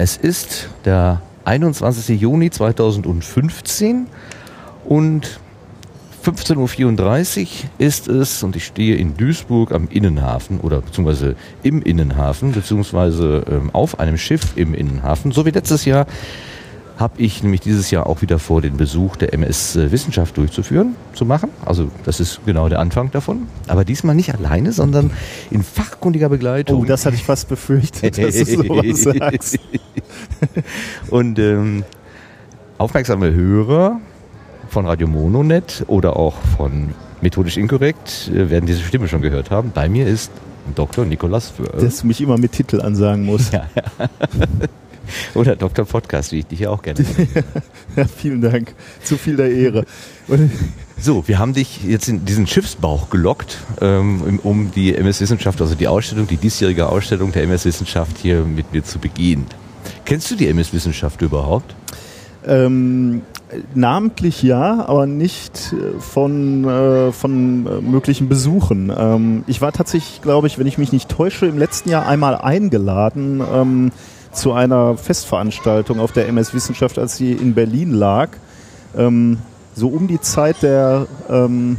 Es ist der 21. Juni 2015 und 15.34 Uhr ist es und ich stehe in Duisburg am Innenhafen oder beziehungsweise im Innenhafen, beziehungsweise ähm, auf einem Schiff im Innenhafen, so wie letztes Jahr habe ich nämlich dieses Jahr auch wieder vor, den Besuch der MS Wissenschaft durchzuführen, zu machen. Also das ist genau der Anfang davon. Aber diesmal nicht alleine, sondern in fachkundiger Begleitung. Oh, das hatte ich fast befürchtet, dass du sowas sagst. Und ähm, aufmerksame Hörer von Radio Mononet oder auch von Methodisch Inkorrekt äh, werden diese Stimme schon gehört haben. Bei mir ist Dr. Nikolas Föhr. Dass du mich immer mit Titel ansagen musst. Ja, ja. Oder Dr. Podcast, wie ich dich ja auch gerne ja, vielen Dank. Zu viel der Ehre. So, wir haben dich jetzt in diesen Schiffsbauch gelockt, ähm, um die MS Wissenschaft, also die Ausstellung, die diesjährige Ausstellung der MS Wissenschaft hier mit mir zu begehen. Kennst du die MS Wissenschaft überhaupt? ähm, namentlich ja, aber nicht äh, von, äh, von äh, möglichen Besuchen. Ähm, ich war tatsächlich, glaube ich, wenn ich mich nicht täusche, im letzten Jahr einmal eingeladen ähm, zu einer Festveranstaltung auf der MS Wissenschaft, als sie in Berlin lag. Ähm, so um die Zeit der, ähm,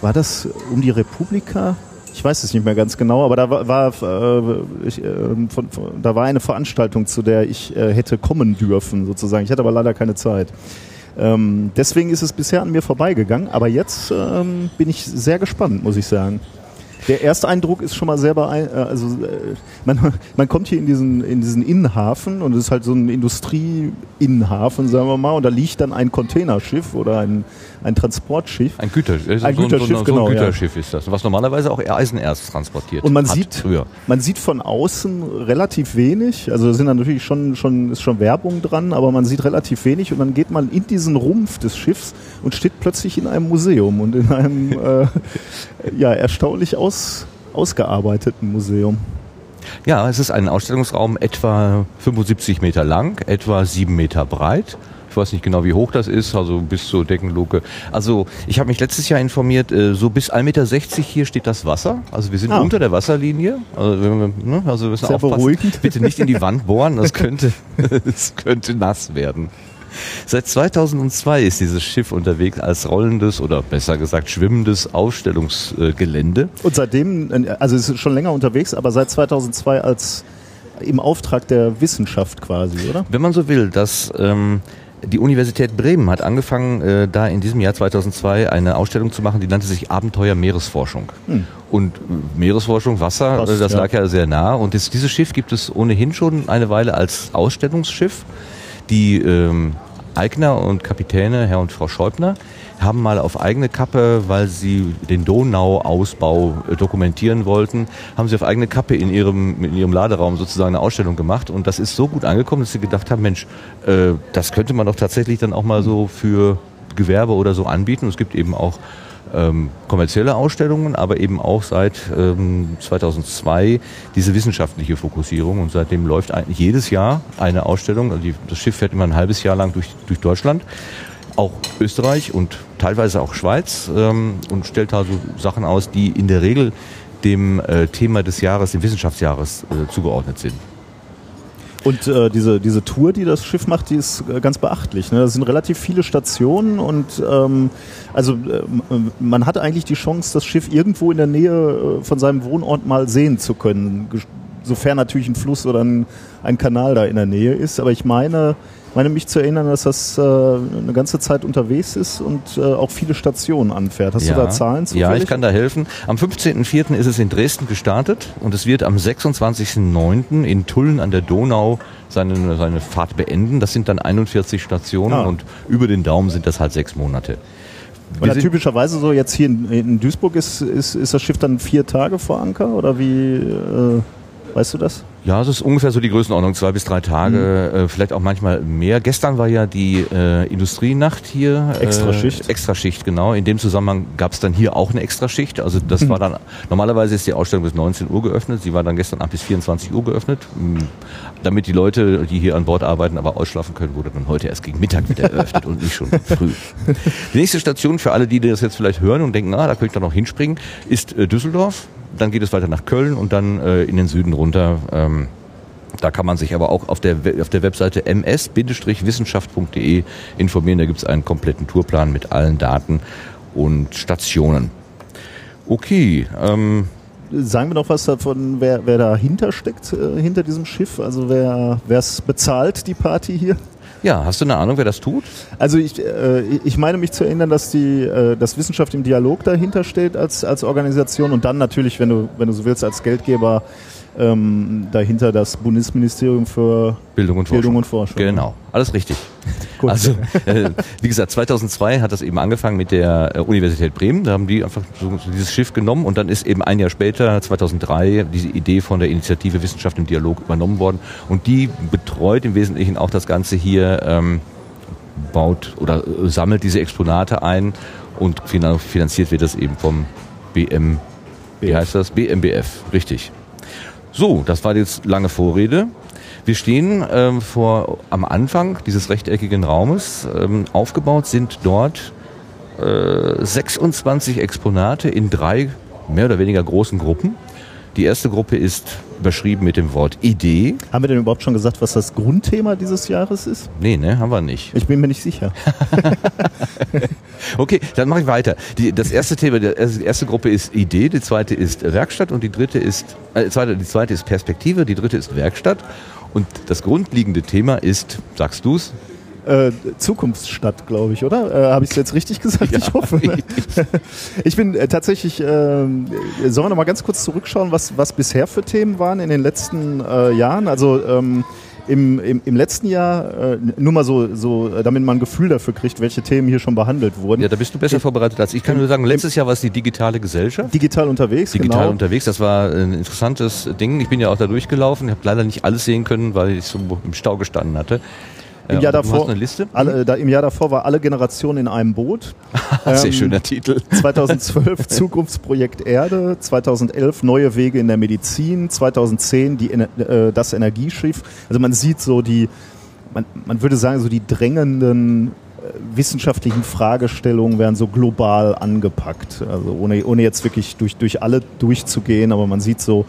war das um die Republika? Ich weiß es nicht mehr ganz genau, aber da war, war äh, ich, äh, von, von, da war eine Veranstaltung, zu der ich äh, hätte kommen dürfen, sozusagen. Ich hatte aber leider keine Zeit. Ähm, deswegen ist es bisher an mir vorbeigegangen, aber jetzt ähm, bin ich sehr gespannt, muss ich sagen. Der erste Eindruck ist schon mal sehr beeindruckend. Also äh, man, man kommt hier in diesen, in diesen Innenhafen und es ist halt so ein Industrie-Innenhafen, sagen wir mal, und da liegt dann ein Containerschiff oder ein, ein Transportschiff. Ein, Güter, äh, Ein so, Güterschiff, so, so, genau, ein ja. Güterschiff ist das, was normalerweise auch Eisenerz transportiert Und man sieht, früher. man sieht von außen relativ wenig. Also da sind da natürlich schon, schon, ist schon Werbung dran, aber man sieht relativ wenig und dann geht man in diesen Rumpf des Schiffs und steht plötzlich in einem Museum und in einem äh, ja, erstaunlich aus, ausgearbeiteten Museum. Ja, es ist ein Ausstellungsraum etwa 75 Meter lang, etwa 7 Meter breit. Ich weiß nicht genau, wie hoch das ist, also bis zur Deckenluke. Also ich habe mich letztes Jahr informiert, äh, so bis 1,60 Meter hier steht das Wasser. Also wir sind Ah. unter der Wasserlinie. Also, wenn wir, ne, also wir müssen Sehr aufpassen. beruhigend. Bitte nicht in die Wand bohren, das könnte, das könnte nass werden. Seit 2002 ist dieses Schiff unterwegs als rollendes oder besser gesagt schwimmendes Ausstellungsgelände. Und seitdem, also es ist schon länger unterwegs, aber seit 2002 als im Auftrag der Wissenschaft quasi, oder? Wenn man so will, dass ähm, die Universität Bremen hat angefangen, äh, da in diesem Jahr 2002 eine Ausstellung zu machen, die nannte sich Abenteuer Meeresforschung. Und äh, Meeresforschung, Wasser, Passt, äh, das ja. lag ja sehr nah. Und das, dieses Schiff gibt es ohnehin schon eine Weile als Ausstellungsschiff. Die ähm, Eigner und Kapitäne, Herr und Frau Schäubner, haben mal auf eigene Kappe, weil sie den Donauausbau äh, dokumentieren wollten, haben sie auf eigene Kappe in ihrem, in ihrem Laderaum sozusagen eine Ausstellung gemacht. Und das ist so gut angekommen, dass sie gedacht haben, Mensch, äh, das könnte man doch tatsächlich dann auch mal so für Gewerbe oder so anbieten. Es gibt eben auch ähm, kommerzielle Ausstellungen, aber eben auch seit ähm, 2002 diese wissenschaftliche Fokussierung. Und seitdem läuft eigentlich jedes Jahr eine Ausstellung. Also die, das Schiff fährt immer ein halbes Jahr lang durch, durch Deutschland, auch Österreich und teilweise auch Schweiz ähm, und stellt da so Sachen aus, die in der Regel dem äh, Thema des Jahres, dem Wissenschaftsjahres äh, zugeordnet sind. Und äh, diese, diese Tour, die das Schiff macht, die ist äh, ganz beachtlich. Ne? Das sind relativ viele Stationen und ähm, also äh, man hat eigentlich die Chance, das Schiff irgendwo in der Nähe äh, von seinem Wohnort mal sehen zu können. Sofern natürlich ein Fluss oder ein, ein Kanal da in der Nähe ist. Aber ich meine, meine mich zu erinnern, dass das äh, eine ganze Zeit unterwegs ist und äh, auch viele Stationen anfährt. Hast du da Zahlen zufällig? Ja, ich kann da helfen. Am 15.04. ist es in Dresden gestartet und es wird am 26.09. in Tulln an der Donau seine, seine Fahrt beenden. Das sind dann 41 Stationen Ah. und über den Daumen sind das halt sechs Monate. Sind- typischerweise so jetzt hier in, in Duisburg ist, ist, ist das Schiff dann vier Tage vor Anker oder wie äh, weißt du das? Ja, es ist ungefähr so die Größenordnung, zwei bis drei Tage, Mhm. äh, vielleicht auch manchmal mehr. Gestern war ja die äh, Industrienacht hier. Extraschicht. Äh, Extraschicht, genau. In dem Zusammenhang gab es dann hier auch eine Extraschicht. Also Mhm. das war dann, normalerweise ist die Ausstellung bis 19 Uhr geöffnet. Sie war dann gestern Abend bis 24 Uhr geöffnet. Mm, Damit die Leute, die hier an Bord arbeiten, aber ausschlafen können, wurde dann heute erst gegen Mittag wieder eröffnet und nicht schon früh. Die nächste Station für alle, die das jetzt vielleicht hören und denken, ah, da könnte ich doch noch hinspringen, ist äh, Düsseldorf. Dann geht es weiter nach Köln und dann äh, in den Süden runter. Ähm, Da kann man sich aber auch auf der, auf der Webseite ms-wissenschaft.de informieren. Da gibt es einen kompletten Tourplan mit allen Daten und Stationen. Okay, ähm, Sagen wir noch was davon, wer, wer dahinter steckt, äh, hinter diesem Schiff? Also wer es bezahlt, die Party hier? Ja, hast du eine Ahnung, wer das tut? Also ich, äh, ich meine mich zu erinnern, dass die äh, dass Wissenschaft im Dialog dahinter steht als, als Organisation und dann natürlich, wenn du, wenn du so willst, als Geldgeber ähm, dahinter das Bundesministerium für Bildung und, Bildung Forschung. und Forschung. Genau, alles richtig. Gut. Also, äh, wie gesagt, 2002 hat das eben angefangen mit der äh, Universität Bremen. Da haben die einfach so, so dieses Schiff genommen und dann ist eben ein Jahr später, 2003, diese Idee von der Initiative Wissenschaft im Dialog übernommen worden. Und die betreut im Wesentlichen auch das Ganze hier, ähm, baut oder äh, sammelt diese Exponate ein und finan- finanziert wird das eben vom BM, wie heißt das? BMBF, richtig. So, das war jetzt lange Vorrede. Wir stehen ähm, vor am Anfang dieses rechteckigen Raumes. Ähm, aufgebaut sind dort äh, 26 Exponate in drei mehr oder weniger großen Gruppen. Die erste Gruppe ist überschrieben mit dem Wort Idee. Haben wir denn überhaupt schon gesagt, was das Grundthema dieses Jahres ist? Nee, ne, haben wir nicht. Ich bin mir nicht sicher. Okay, dann mache ich weiter. Die, das erste Thema, die erste die erste Gruppe ist Idee, die zweite ist Werkstatt und die dritte ist, äh, zweite, die zweite ist Perspektive, die dritte ist Werkstatt. Und das grundlegende Thema ist, sagst du's? Äh, Zukunftsstadt, glaube ich, oder? Äh, Habe ich es jetzt richtig gesagt? Ja, ich hoffe. Ich bin äh, tatsächlich, ähm, sollen wir noch mal ganz kurz zurückschauen, was, was bisher für Themen waren in den letzten äh, Jahren? Also ähm, im, im, im letzten Jahr, äh, nur mal so, so, äh, damit man ein Gefühl dafür kriegt, welche Themen hier schon behandelt wurden. Ja, da bist du besser vorbereitet als ich. Ich kann nur sagen, letztes Jahr war es die digitale Gesellschaft. Digital unterwegs, Digital genau. unterwegs, das war ein interessantes Ding. Ich bin ja auch da durchgelaufen, ich habe leider nicht alles sehen können, weil ich so im Stau gestanden hatte. Im Äh, Jahr davor, eine Liste? Alle, da, Im Jahr davor war alle Generationen in einem Boot. Sehr Ähm, schöner Titel. 2012 Zukunftsprojekt Erde, 2011 Neue Wege in der Medizin, 2010 die, äh, das Energieschiff. Also man sieht so die, man, man würde sagen, so die drängenden äh, wissenschaftlichen Fragestellungen werden so global angepackt. Also ohne, ohne jetzt wirklich durch, durch alle durchzugehen, aber man sieht so,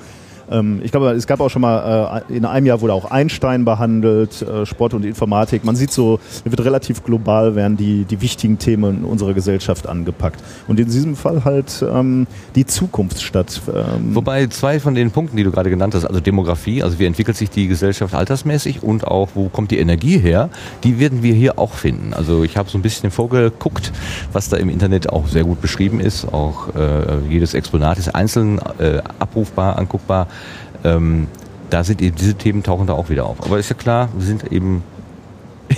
ähm, ich glaube, es gab auch schon mal, äh, in einem Jahr wurde auch Einstein behandelt, äh, Sport und Informatik. Man sieht so, es wird relativ global werden die, die wichtigen Themen unserer Gesellschaft angepackt. Und in diesem Fall halt ähm, die Zukunftsstadt. Ähm, Wobei zwei von den Punkten, die du gerade genannt hast, also Demografie, also wie entwickelt sich die Gesellschaft altersmäßig und auch wo kommt die Energie her, die werden wir hier auch finden. Also ich habe so ein bisschen vorgeguckt, was da im Internet auch sehr gut beschrieben ist. Auch äh, jedes Exponat ist einzeln äh, abrufbar, anguckbar. Ähm, da sind eben diese Themen tauchen da auch wieder auf. Aber ist ja klar, wir sind eben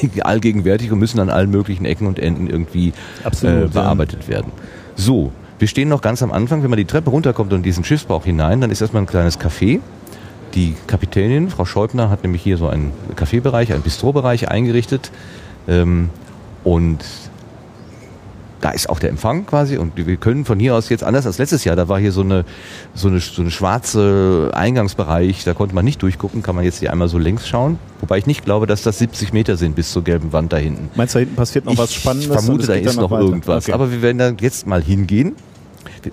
allgegenwärtig und müssen an allen möglichen Ecken und Enden irgendwie Absolut, äh, ja. bearbeitet werden. So, wir stehen noch ganz am Anfang. Wenn man die Treppe runterkommt und in diesen Schiffsbauch hinein, dann ist erstmal ein kleines Café. Die Kapitänin, Frau Scheubner, hat nämlich hier so einen Kaffeebereich, einen Bistrobereich eingerichtet. Ähm, und da ist auch der Empfang quasi und wir können von hier aus jetzt anders als letztes Jahr, da war hier so eine so eine so eine schwarze Eingangsbereich, da konnte man nicht durchgucken, kann man jetzt hier einmal so längs schauen, wobei ich nicht glaube, dass das 70 Meter sind bis zur gelben Wand da hinten. Meinst du, da hinten passiert noch was Spannendes? Ich vermute, da ist noch weiter? irgendwas. Okay. Aber wir werden da jetzt mal hingehen.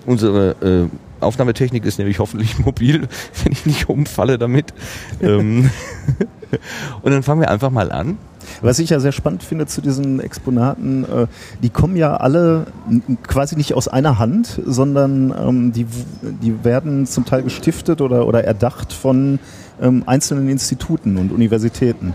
Unsere äh, Aufnahmetechnik ist nämlich hoffentlich mobil, wenn ich nicht umfalle damit. Ähm, und dann fangen wir einfach mal an. Was ich ja sehr spannend finde zu diesen Exponaten, äh, die kommen ja alle quasi nicht aus einer Hand, sondern ähm, die, die werden zum Teil gestiftet oder, oder erdacht von ähm, einzelnen Instituten und Universitäten.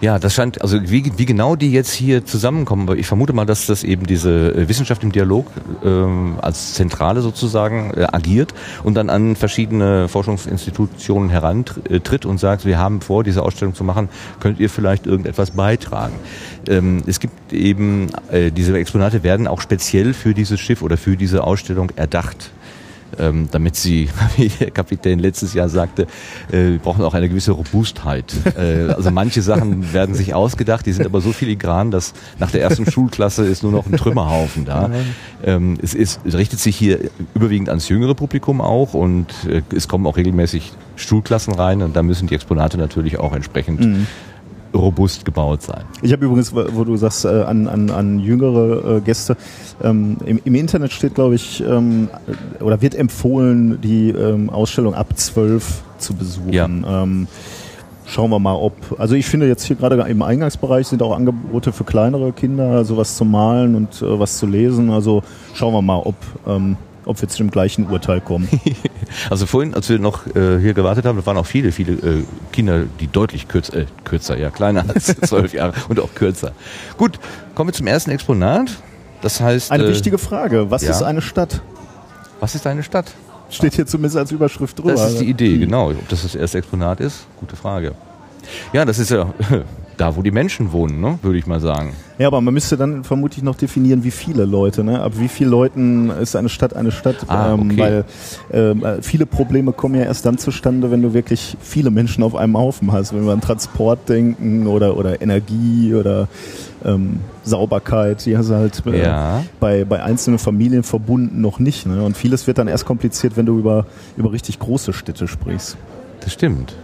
Ja, das scheint, also wie, wie genau die jetzt hier zusammenkommen, aber ich vermute mal, dass das eben diese äh, Wissenschaft im Dialog ähm, als Zentrale sozusagen äh, agiert und dann an verschiedene Forschungsinstitutionen herantritt und sagt, wir haben vor, diese Ausstellung zu machen, könnt ihr vielleicht irgendetwas beitragen. Ähm, es gibt eben, äh, diese Exponate werden auch speziell für dieses Schiff oder für diese Ausstellung erdacht ähm, damit sie, wie der Kapitän letztes Jahr sagte, äh, wir brauchen auch eine gewisse Robustheit. Äh, also manche Sachen werden sich ausgedacht, die sind aber so filigran, dass nach der ersten Schulklasse ist nur noch ein Trümmerhaufen da. Ähm, es, ist, es richtet sich hier überwiegend ans jüngere Publikum auch und äh, es kommen auch regelmäßig Schulklassen rein und da müssen die Exponate natürlich auch entsprechend robust gebaut sein. Ich habe übrigens, wo du sagst, äh, an, an, an jüngere äh, Gäste, ähm, im, im Internet steht, glaube ich, ähm, oder wird empfohlen, die ähm, Ausstellung ab 12 zu besuchen. Ja. Ähm, schauen wir mal, ob. Also ich finde jetzt hier gerade im Eingangsbereich sind auch Angebote für kleinere Kinder, sowas zu malen und äh, was zu lesen. Also schauen wir mal, ob, ähm, ob wir zu dem gleichen Urteil kommen. also vorhin, als wir noch äh, hier gewartet haben, da waren auch viele, viele äh, Kinder, die deutlich kürzer, äh, kürzer, ja, kleiner als zwölf Jahre und auch kürzer. Gut, kommen wir zum ersten Exponat. Das heißt. Eine äh, wichtige Frage. Was ja? ist eine Stadt? Was ist eine Stadt? Steht hier zumindest als Überschrift drüber. Das ist die Idee, genau. Ob das das erste Exponat ist, gute Frage. Ja, das ist ja da, wo die Menschen wohnen, ne? würde ich mal sagen. Ja, aber man müsste dann vermutlich noch definieren, wie viele Leute. Ne? Ab wie vielen Leuten ist eine Stadt eine Stadt? Ah, ähm, okay. ähm, Weil äh, viele Probleme kommen ja erst dann zustande, wenn du wirklich viele Menschen auf einem Haufen hast. Wenn wir an Transport denken oder, oder Energie oder ähm, Sauberkeit, die hast du halt äh, ja. bei, bei einzelnen Familienverbunden noch nicht. Ne? Und vieles wird dann erst kompliziert, wenn du über, über richtig große Städte sprichst. Das stimmt.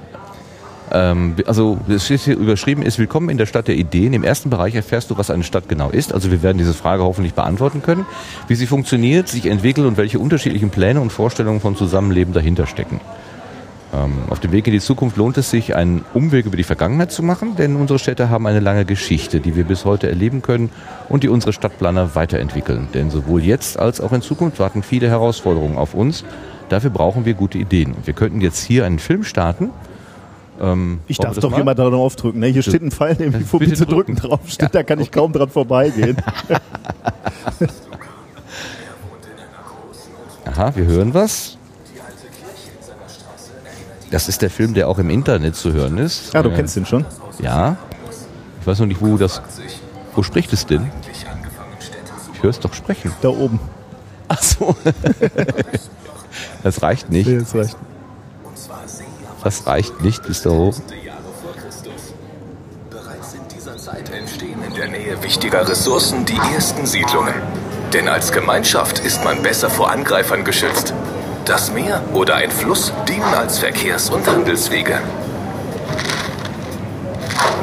Ähm, also es steht hier überschrieben ist Willkommen in der Stadt der Ideen. Im ersten Bereich erfährst du, was eine Stadt genau ist. Also wir werden diese Frage hoffentlich beantworten können, wie sie funktioniert, sich entwickelt und welche unterschiedlichen Pläne und Vorstellungen von Zusammenleben dahinter stecken. Ähm, auf dem Weg in die Zukunft lohnt es sich, einen Umweg über die Vergangenheit zu machen, denn unsere Städte haben eine lange Geschichte, die wir bis heute erleben können und die unsere Stadtplaner weiterentwickeln. Denn sowohl jetzt als auch in Zukunft warten viele Herausforderungen auf uns. Dafür brauchen wir gute Ideen. Wir könnten jetzt hier einen Film starten. Ähm, ich darf doch jemand drauf drücken. Ne? Hier steht ein Pfeil, den ich bitte, bitte drücken. drücken drauf steht, ja, da kann okay. ich kaum dran vorbeigehen. Aha, wir hören was. Das ist der Film, der auch im Internet zu hören ist. Ja, du äh, kennst den schon. Ja. Ich weiß noch nicht, wo das. Wo spricht es denn? Ich höre es doch sprechen. Da oben. Ach so. das reicht nicht. Nee, das reicht. Das reicht nicht bis da hoch. Bereits in dieser Zeit entstehen in der Nähe wichtiger Ressourcen die ersten Siedlungen. Denn als Gemeinschaft ist man besser vor Angreifern geschützt. Das Meer oder ein Fluss dienen als Verkehrs- und Handelswege.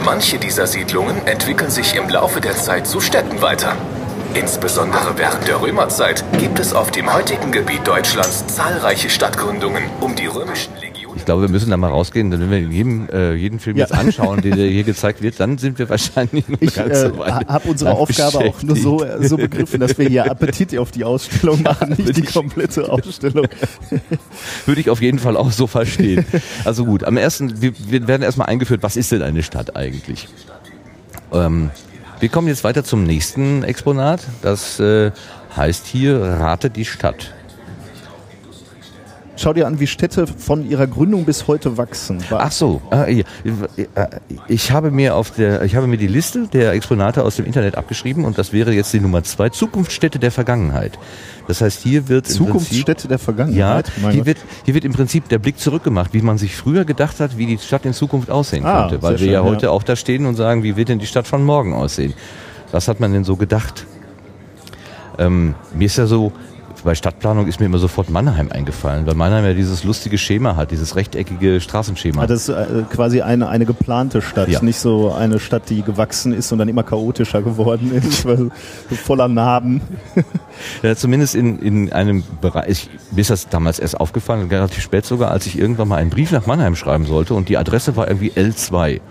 Manche dieser Siedlungen entwickeln sich im Laufe der Zeit zu Städten weiter. Insbesondere während der Römerzeit gibt es auf dem heutigen Gebiet Deutschlands zahlreiche Stadtgründungen, um die römischen glaube, wir müssen da mal rausgehen, denn wenn wir jedem, äh, jeden Film ja. jetzt anschauen, der hier gezeigt wird, dann sind wir wahrscheinlich noch ich, ganz äh, so weit. Ich habe unsere Aufgabe auch nur so, so begriffen, dass wir hier Appetit auf die Ausstellung machen, nicht die komplette Ausstellung. Würde ich auf jeden Fall auch so verstehen. Also gut, am ersten, wir, wir werden erstmal eingeführt, was ist denn eine Stadt eigentlich? Ähm, wir kommen jetzt weiter zum nächsten Exponat. Das äh, heißt hier Rate die Stadt. Schau dir an, wie Städte von ihrer Gründung bis heute wachsen. Ach so, äh, ich habe mir auf der, ich habe mir die Liste der Exponate aus dem Internet abgeschrieben und das wäre jetzt die Nummer zwei, Zukunftsstädte der Vergangenheit. Das heißt, hier wird Zukunftsstädte der Vergangenheit. Ja, hier wird, hier wird im Prinzip der Blick zurückgemacht, wie man sich früher gedacht hat, wie die Stadt in Zukunft aussehen ah, könnte, weil wir schön, ja heute ja. auch da stehen und sagen, wie wird denn die Stadt von morgen aussehen? Was hat man denn so gedacht? Ähm, mir ist ja so, bei Stadtplanung ist mir immer sofort Mannheim eingefallen, weil Mannheim ja dieses lustige Schema hat, dieses rechteckige Straßenschema. Ah, das ist äh, quasi eine, eine geplante Stadt, ja. nicht so eine Stadt, die gewachsen ist und dann immer chaotischer geworden ist, weil voller Narben. ja, zumindest in, in einem Bereich, mir ist das damals erst aufgefallen, relativ spät sogar, als ich irgendwann mal einen Brief nach Mannheim schreiben sollte und die Adresse war irgendwie L2.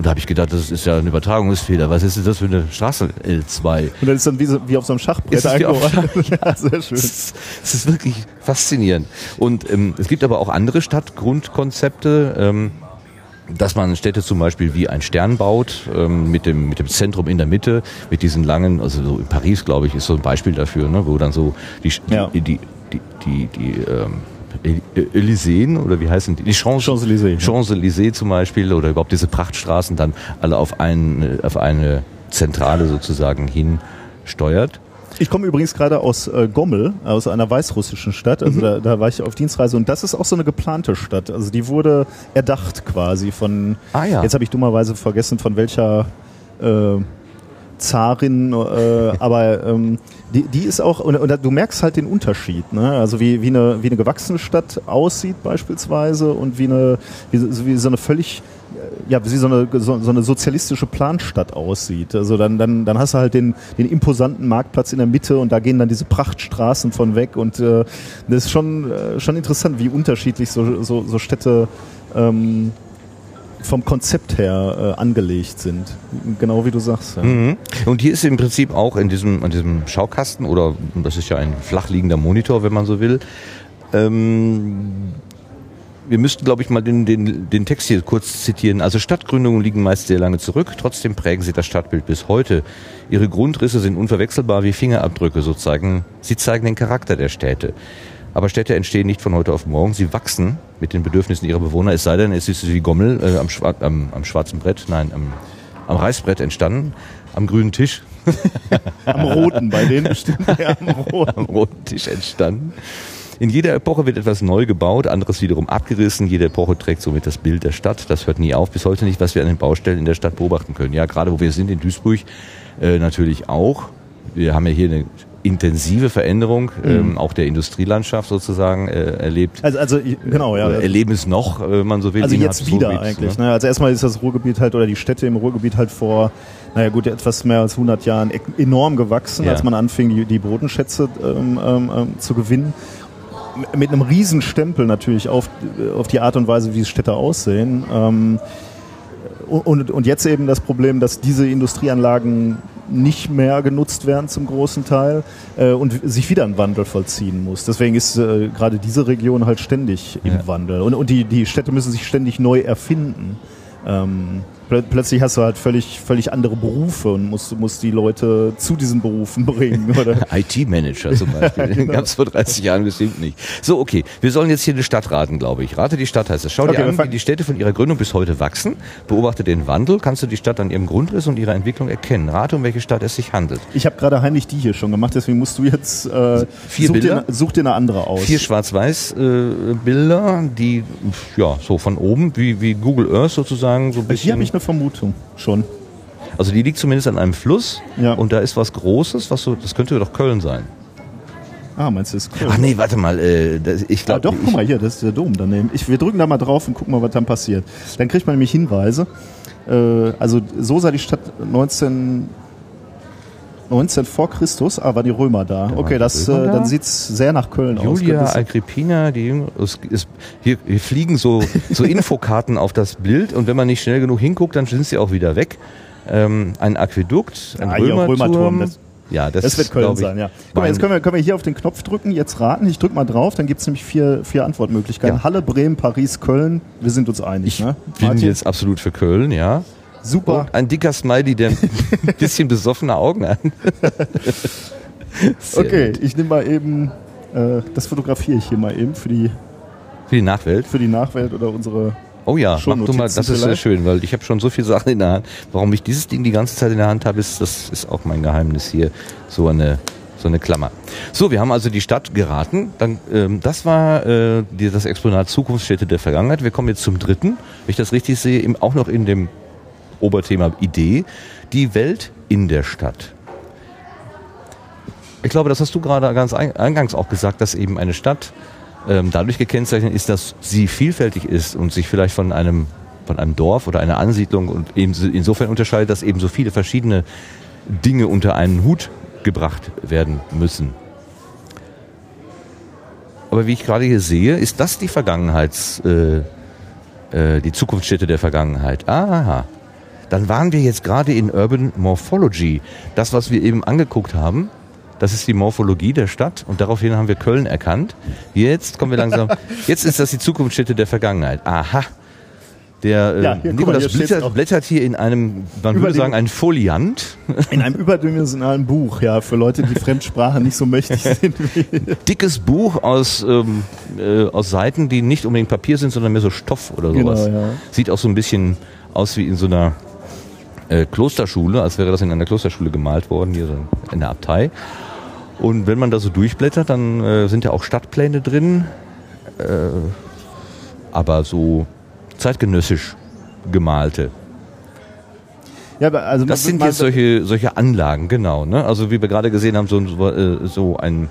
Und da habe ich gedacht, das ist ja ein Übertragungsfehler. Was ist das für eine Straße L2? Und dann ist dann wie, so, wie auf so einem Schachbrett eingeordnet. ja, sehr schön. Es ist, wirklich faszinierend. Und ähm, es gibt aber auch andere Stadtgrundkonzepte. Ähm, dass man Städte zum Beispiel wie ein Stern baut, ähm, mit, dem, mit dem Zentrum in der Mitte, mit diesen langen, also so in Paris, glaube ich, ist so ein Beispiel dafür, ne, wo dann so die, ja. die, die, die, die, die ähm, Elyseen oder wie heißen die? Die Champs-Élysées. Champs-Élysées zum Beispiel oder überhaupt diese Prachtstraßen dann alle auf, ein, auf eine Zentrale sozusagen hin steuert. Ich komme übrigens gerade aus äh, Gommel, aus einer weißrussischen Stadt. Also mhm. da, da war ich auf Dienstreise und das ist auch so eine geplante Stadt. Also die wurde erdacht quasi von. Ah ja. Jetzt habe ich dummerweise vergessen, von welcher äh, Zarin, äh, aber ähm, die, die ist auch, und, und, du merkst halt den Unterschied, ne? Also wie, wie, eine, wie eine gewachsene Stadt aussieht beispielsweise und wie eine, wie, wie so eine völlig, ja, wie so eine, so, so, eine sozialistische Planstadt aussieht. Also dann, dann, dann hast du halt den, den imposanten Marktplatz in der Mitte und da gehen dann diese Prachtstraßen von weg und äh, das ist schon, äh, schon interessant, wie unterschiedlich so, so, so Städte ähm, vom Konzept her äh, angelegt sind. Genau wie du sagst. Ja. Mhm. Und hier ist im Prinzip auch in diesem, an diesem Schaukasten, oder das ist ja ein flachliegender Monitor, wenn man so will, ähm, wir müssten, glaube ich, mal den, den, den Text hier kurz zitieren. Also Stadtgründungen liegen meist sehr lange zurück, trotzdem prägen sie das Stadtbild bis heute. Ihre Grundrisse sind unverwechselbar wie Fingerabdrücke, so zeigen, sie zeigen den Charakter der Städte. Aber Städte entstehen nicht von heute auf morgen, sie wachsen mit den Bedürfnissen ihrer Bewohner, es sei denn, es ist wie Gommel äh, am, Schwar am, am schwarzen Brett, nein, am, am Reißbrett entstanden, am grünen Tisch. am roten, bei denen bestimmt ja, am roten. am roten Tisch entstanden. In jeder Epoche wird etwas neu gebaut, anderes wiederum abgerissen. Jede Epoche trägt somit das Bild der Stadt. Das hört nie auf, bis heute nicht, was wir an den Baustellen in der Stadt beobachten können. Ja, gerade wo wir sind in Duisburg äh, natürlich auch. Wir haben ja hier eine intensive Veränderung mhm. ähm, auch der Industrielandschaft sozusagen äh, erlebt. Also, also genau, ja. erleben es noch, wenn man so will. Also jetzt wieder Ruhrgebiet, eigentlich. Ne? Also erstmal ist das Ruhrgebiet halt oder die Städte im Ruhrgebiet halt vor, naja gut, etwas mehr als 100 Jahren e-, enorm gewachsen, ja. als man anfing, die, die Bodenschätze ähm, ähm, ähm zu gewinnen mit einem riesen Stempel natürlich auf, auf die Art und Weise, wie Städte aussehen. Ähm, und, und jetzt eben das Problem, dass diese Industrieanlagen nicht mehr genutzt werden zum großen Teil äh, und sich wieder ein Wandel vollziehen muss. Deswegen ist äh, gerade diese Region halt ständig im ja. Wandel. Und, und die, die Städte müssen sich ständig neu erfinden. Ähm, plötzlich hast du halt völlig, völlig andere Berufe und musst, musst die Leute zu diesen Berufen bringen. IT-Manager zum Beispiel. genau. Gab es vor 30 Jahren bestimmt nicht. So, okay. Wir sollen jetzt hier eine Stadt raten, glaube ich. Rate die Stadt heißt es. Schau okay, dir an, wie die Städte von ihrer Gründung bis heute wachsen. Beobachte den Wandel. Kannst du die Stadt an ihrem Grundriss und ihrer Entwicklung erkennen. Rate, um welche Stadt es sich handelt. Ich habe gerade heimlich die hier schon gemacht, deswegen musst du jetzt äh, Vier such, Bilder? Dir, such dir eine andere aus. Vier Schwarz-Weiß-Bilder, äh, die ja so von oben, wie, wie Google Earth sozusagen so ein bisschen. Hier habe ich eine Vermutung schon. Also die liegt zumindest an einem Fluss ja. und da ist was Großes, was so, das könnte doch Köln sein. Ah, meinst du, das ist Köln? Ach nee, warte mal, äh, das, ich glaube. Ja, doch, guck mal hier, das ist der Dom daneben. Ich, wir drücken da mal drauf und gucken mal, was dann passiert. Dann kriegt man nämlich Hinweise. Äh, also so sah die Stadt 19 19 vor Christus, ah, war die Römer da. da okay, das, äh, dann sieht's sehr nach Köln Julia aus. Julia Agrippina, die Jüngere, hier, hier fliegen so, so Infokarten auf das Bild und wenn man nicht schnell genug hinguckt, dann sind sie auch wieder weg. Ähm, ein Aquädukt, ein ah, Römerturm. Römerturm das, ja, das, das wird Köln sein, ja. Guck mal, jetzt können wir, können wir hier auf den Knopf drücken, jetzt raten. Ich drücke mal drauf, dann gibt's nämlich vier, vier Antwortmöglichkeiten. Ja. Halle, Bremen, Paris, Köln. Wir sind uns einig. Ich ne? bin jetzt absolut für Köln, ja. Super. Und ein dicker Smiley, der ein bisschen besoffene Augen hat. okay, gut. ich nehme mal eben, äh, das fotografiere ich hier mal eben für die, für die Nachwelt. Für die Nachwelt oder unsere. Oh ja, mach du mal, das ist sehr schön, weil ich habe schon so viele Sachen in der Hand. Warum ich dieses Ding die ganze Zeit in der Hand habe, ist, das ist auch mein Geheimnis hier. So eine so eine Klammer. So, wir haben also die Stadt geraten. Dann, ähm, das war äh, die, das Exponat Zukunftsstädte der Vergangenheit. Wir kommen jetzt zum dritten. Wenn ich das richtig sehe, im, auch noch in dem Oberthema Idee, die Welt in der Stadt. Ich glaube, das hast du gerade ganz eingangs auch gesagt, dass eben eine Stadt ähm, dadurch gekennzeichnet ist, dass sie vielfältig ist und sich vielleicht von einem, von einem Dorf oder einer Ansiedlung und eben insofern unterscheidet, dass eben so viele verschiedene Dinge unter einen Hut gebracht werden müssen. Aber wie ich gerade hier sehe, ist das die Vergangenheits, äh, äh, die Zukunftsstätte der Vergangenheit. Aha dann waren wir jetzt gerade in Urban Morphology. Das, was wir eben angeguckt haben, das ist die Morphologie der Stadt und daraufhin haben wir Köln erkannt. Jetzt kommen wir langsam, jetzt ist das die Zukunftsstätte der Vergangenheit. Aha. Der äh, ja, mal, blättert, blättert, hier in einem, man würde sagen, ein Foliant. In einem überdimensionalen Buch, ja, für Leute, die Fremdsprache nicht so mächtig sind. Dickes Buch aus, ähm, äh, aus Seiten, die nicht unbedingt Papier sind, sondern mehr so Stoff oder genau, sowas. Genau, ja. Sieht auch so ein bisschen aus wie in so einer äh, Klosterschule, als wäre das in einer Klosterschule gemalt worden, hier so in der Abtei. Und wenn man da so durchblättert, dann äh, sind ja auch Stadtpläne drin, äh, aber so zeitgenössisch gemalte. Ja, also das sind jetzt solche, solche Anlagen, genau. Ne? Also wie wir gerade gesehen haben, so, so, so ein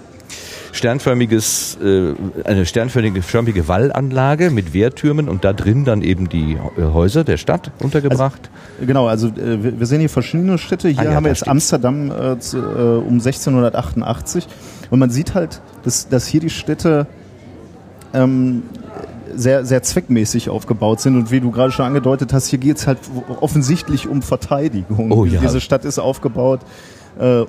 sternförmiges, äh, eine sternförmige förmige Wallanlage mit Wehrtürmen und da drin dann eben die äh, Häuser der Stadt untergebracht. Also, genau, also äh, wir sehen hier verschiedene Städte. Hier ah, ja, haben wir jetzt steht's. Amsterdam äh, zu, äh, um 1688 und man sieht halt, dass, dass hier die Städte ähm, sehr, sehr zweckmäßig aufgebaut sind. Und wie du gerade schon angedeutet hast, hier geht es halt offensichtlich um Verteidigung. Oh, ja. Diese Stadt ist aufgebaut äh,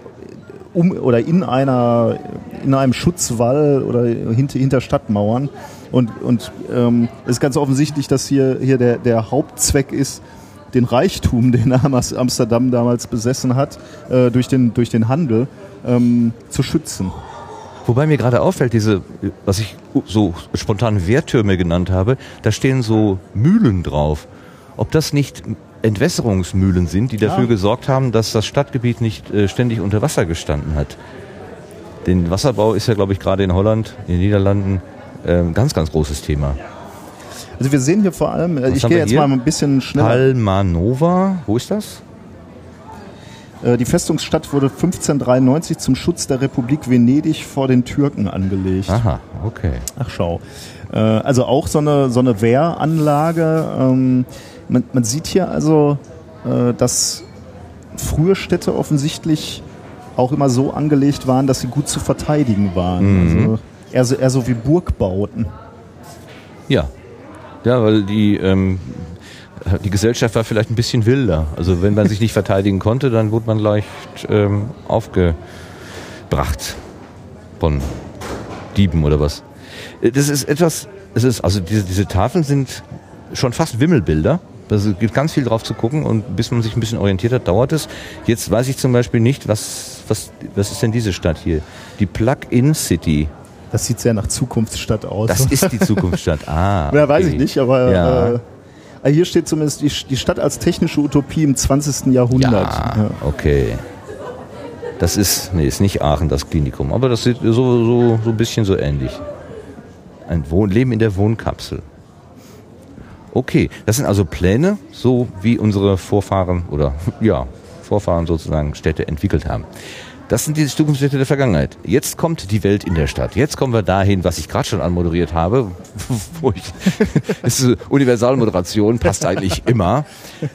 um oder in einer in einem Schutzwall oder hinter, hinter Stadtmauern. Und, und ähm, es ist ganz offensichtlich, dass hier, hier der, der Hauptzweck ist, den Reichtum, den Amsterdam damals besessen hat, äh, durch, den, durch den Handel ähm, zu schützen. Wobei mir gerade auffällt, diese, was ich so spontan Wehrtürme genannt habe, da stehen so Mühlen drauf. Ob das nicht Entwässerungsmühlen sind, die dafür ja. gesorgt haben, dass das Stadtgebiet nicht äh, ständig unter Wasser gestanden hat. Den Wasserbau ist ja, glaube ich, gerade in Holland, in den Niederlanden, äh, ein ganz, ganz großes Thema. Also wir sehen hier vor allem, äh, ich gehe jetzt hier? mal ein bisschen schneller. Palmanova, wo ist das? Äh, die Festungsstadt wurde 1593 zum Schutz der Republik Venedig vor den Türken angelegt. Aha, okay. Ach schau. Äh, also auch so eine, so eine Wehranlage. Ähm, man, man sieht hier also, dass frühe Städte offensichtlich auch immer so angelegt waren, dass sie gut zu verteidigen waren. Mhm. Also eher, so, eher so wie Burgbauten. Ja, ja, weil die, ähm, die Gesellschaft war vielleicht ein bisschen wilder. Also wenn man sich nicht verteidigen konnte, dann wurde man leicht ähm, aufgebracht von Dieben oder was. Das ist etwas, es ist, also diese, diese Tafeln sind schon fast Wimmelbilder. Also es gibt ganz viel drauf zu gucken und bis man sich ein bisschen orientiert hat, dauert es. Jetzt weiß ich zum Beispiel nicht, was, was, was ist denn diese Stadt hier? Die Plug-in City. Das sieht sehr nach Zukunftsstadt aus. Das ist die Zukunftsstadt. Ah. Okay. Ja, weiß ich nicht, aber ja. äh, äh, hier steht zumindest die, die, Stadt als technische Utopie im 20. Jahrhundert. Ja, ja. okay. Das ist, nee, ist nicht Aachen, das Klinikum, aber das sieht so, so, so ein bisschen so ähnlich. Ein Wohn Leben in der Wohnkapsel. Okay, das sind also Pläne, so wie unsere Vorfahren oder ja, Vorfahren sozusagen Städte entwickelt haben. Das sind die Zukunftsstädte der Vergangenheit. Jetzt kommt die Welt in der Stadt. Jetzt kommen wir dahin, was ich gerade schon anmoderiert habe. Wo ich, ist Universalmoderation, passt eigentlich immer.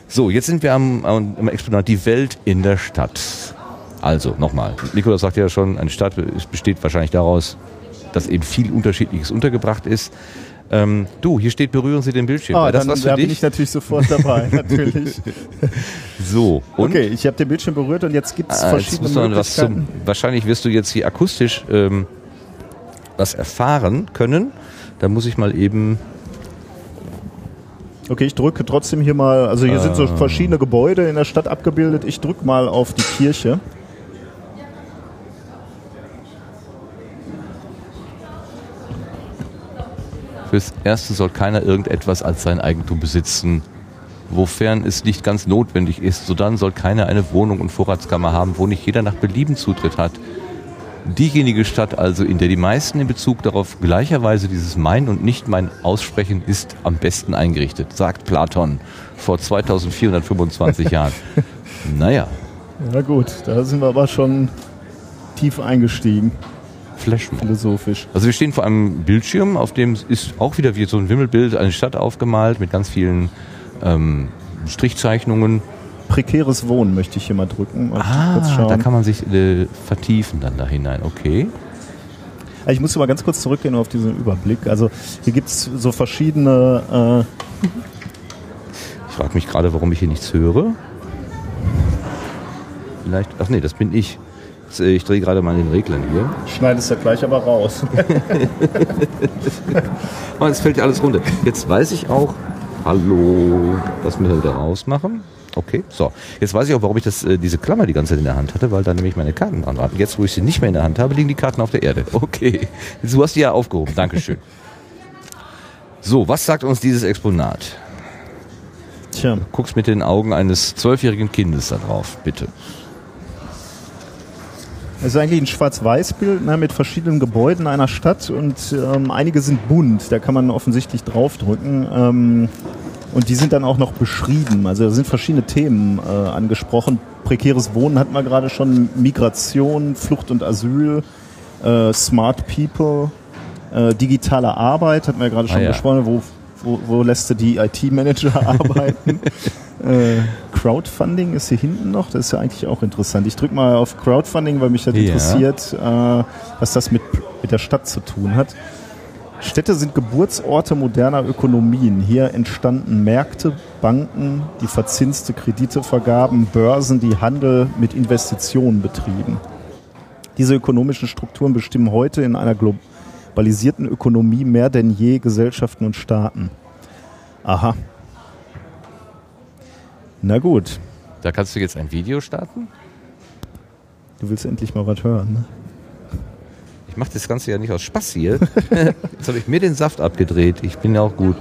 So, jetzt sind wir am, am Exponat die Welt in der Stadt. Also, nochmal. Nikolaus sagt ja schon, eine Stadt besteht wahrscheinlich daraus, dass eben viel Unterschiedliches untergebracht ist. Ähm, du, hier steht, berühren Sie den Bildschirm. Ah, das dann, da bin ich natürlich sofort dabei, natürlich. so, und? Okay, ich habe den Bildschirm berührt und jetzt gibt es ah, verschiedene Möglichkeiten. Zum, wahrscheinlich wirst du jetzt hier akustisch ähm, was erfahren können. Da muss ich mal eben... Okay, ich drücke trotzdem hier mal, also hier ah. sind so ah. verschiedene Gebäude in der Stadt abgebildet. Ich drücke mal auf die Kirche. Fürs Erste soll keiner irgendetwas als sein Eigentum besitzen, wofern es nicht ganz notwendig ist. Sodann soll keiner eine Wohnung und Vorratskammer haben, wo nicht jeder nach Belieben Zutritt hat. Diejenige Stadt also, in der die meisten in Bezug darauf gleicherweise dieses Mein und Nicht-Mein aussprechen, ist am besten eingerichtet, sagt Platon vor 2425 Jahren. Naja. Ja gut, da sind wir aber schon tief eingestiegen. Flashen. Philosophisch. Also wir stehen vor einem Bildschirm, auf dem ist auch wieder wie so ein Wimmelbild eine Stadt aufgemalt mit ganz vielen ähm, Strichzeichnungen. Prekäres Wohnen möchte ich hier mal drücken. Ah, da kann man sich äh, vertiefen dann da hinein. Okay. Ich muss mal ganz kurz zurückgehen auf diesen Überblick. Also hier gibt es so verschiedene... Äh ich frage mich gerade, warum ich hier nichts höre. Vielleicht, ach nee, das bin ich. Äh, ich drehe gerade mal den Reglern hier. Schneidest ja gleich aber raus. oh, jetzt fällt ja alles runter. Jetzt weiß ich auch, hallo, lass mich wieder rausmachen. Okay, so. Jetzt weiß ich auch, warum ich das, äh, diese Klammer die ganze Zeit in der Hand hatte, weil da nämlich meine Karten dran waren. Jetzt, wo ich sie nicht mehr in der Hand habe, liegen die Karten auf der Erde. Okay. Du hast die ja aufgehoben. Dankeschön. So, was sagt uns dieses Exponat? Tja. Du guckst mit den Augen eines zwölfjährigen Kindes da drauf, bitte. Es ist eigentlich ein Schwarz-Weiß-Bild ne, mit verschiedenen Gebäuden einer Stadt und ähm, einige sind bunt, da kann man offensichtlich draufdrücken. Ähm, und die sind dann auch noch beschrieben. Also da sind verschiedene Themen äh, angesprochen. Prekäres Wohnen hatten wir gerade schon, Migration, Flucht und Asyl, äh, Smart People, äh, digitale Arbeit hatten wir gerade schon ah, ja. besprochen, wo, wo, wo lässt du die IT-Manager arbeiten? Äh, Crowdfunding ist hier hinten noch. Das ist ja eigentlich auch interessant. Ich drücke mal auf Crowdfunding, weil mich das ja. interessiert, äh, was das mit, mit der Stadt zu tun hat. Städte sind Geburtsorte moderner Ökonomien. Hier entstanden Märkte, Banken, die verzinste Kredite vergaben, Börsen, die Handel mit Investitionen betrieben. Diese ökonomischen Strukturen bestimmen heute in einer globalisierten Ökonomie mehr denn je Gesellschaften und Staaten. Aha. Na gut. Da kannst du jetzt ein Video starten? Du willst endlich mal was hören, ne? Ich mache das Ganze ja nicht aus Spaß hier. Jetzt habe ich mir den Saft abgedreht. Ich bin ja auch gut.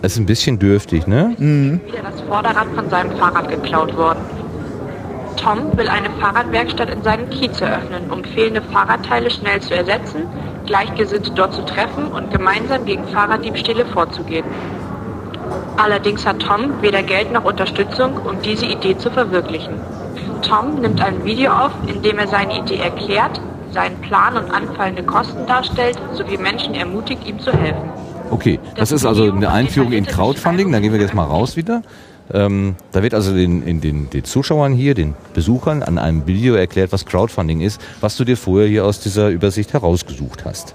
Das ist ein bisschen dürftig, ne? Mhm. Wieder das Vorderrad von seinem Fahrrad geklaut worden. Tom will eine Fahrradwerkstatt in seinem Kiez eröffnen, um fehlende Fahrradteile schnell zu ersetzen, Gleichgesinnte dort zu treffen und gemeinsam gegen Fahrraddiebstähle vorzugehen. Allerdings hat Tom weder Geld noch Unterstützung, um diese Idee zu verwirklichen. Tom nimmt ein Video auf, in dem er seine Idee erklärt, seinen Plan und anfallende Kosten darstellt, sowie Menschen ermutigt, ihm zu helfen. Okay, das, das ist also eine Einführung in Crowdfunding. Dann gehen wir jetzt mal raus wieder. Ähm, da wird also den, in den, den Zuschauern hier, den Besuchern an einem Video erklärt, was Crowdfunding ist, was du dir vorher hier aus dieser Übersicht herausgesucht hast.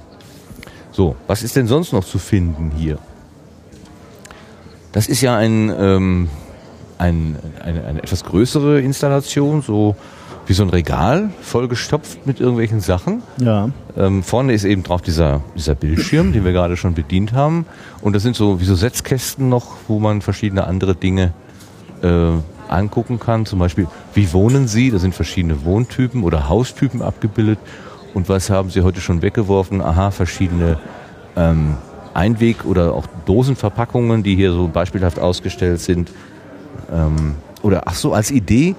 So, was ist denn sonst noch zu finden hier? Das ist ja ein, ähm, ein, eine, eine etwas größere Installation, so wie so ein Regal, vollgestopft mit irgendwelchen Sachen. Ja. Ähm, vorne ist eben drauf dieser, dieser Bildschirm, den wir gerade schon bedient haben. Und das sind so wie so Setzkästen noch, wo man verschiedene andere Dinge äh, angucken kann. Zum Beispiel, wie wohnen Sie? Da sind verschiedene Wohntypen oder Haustypen abgebildet. Und was haben Sie heute schon weggeworfen? Aha, verschiedene ähm, Einweg- oder auch Dosenverpackungen, die hier so beispielhaft ausgestellt sind. Ähm, oder ach so, als Idee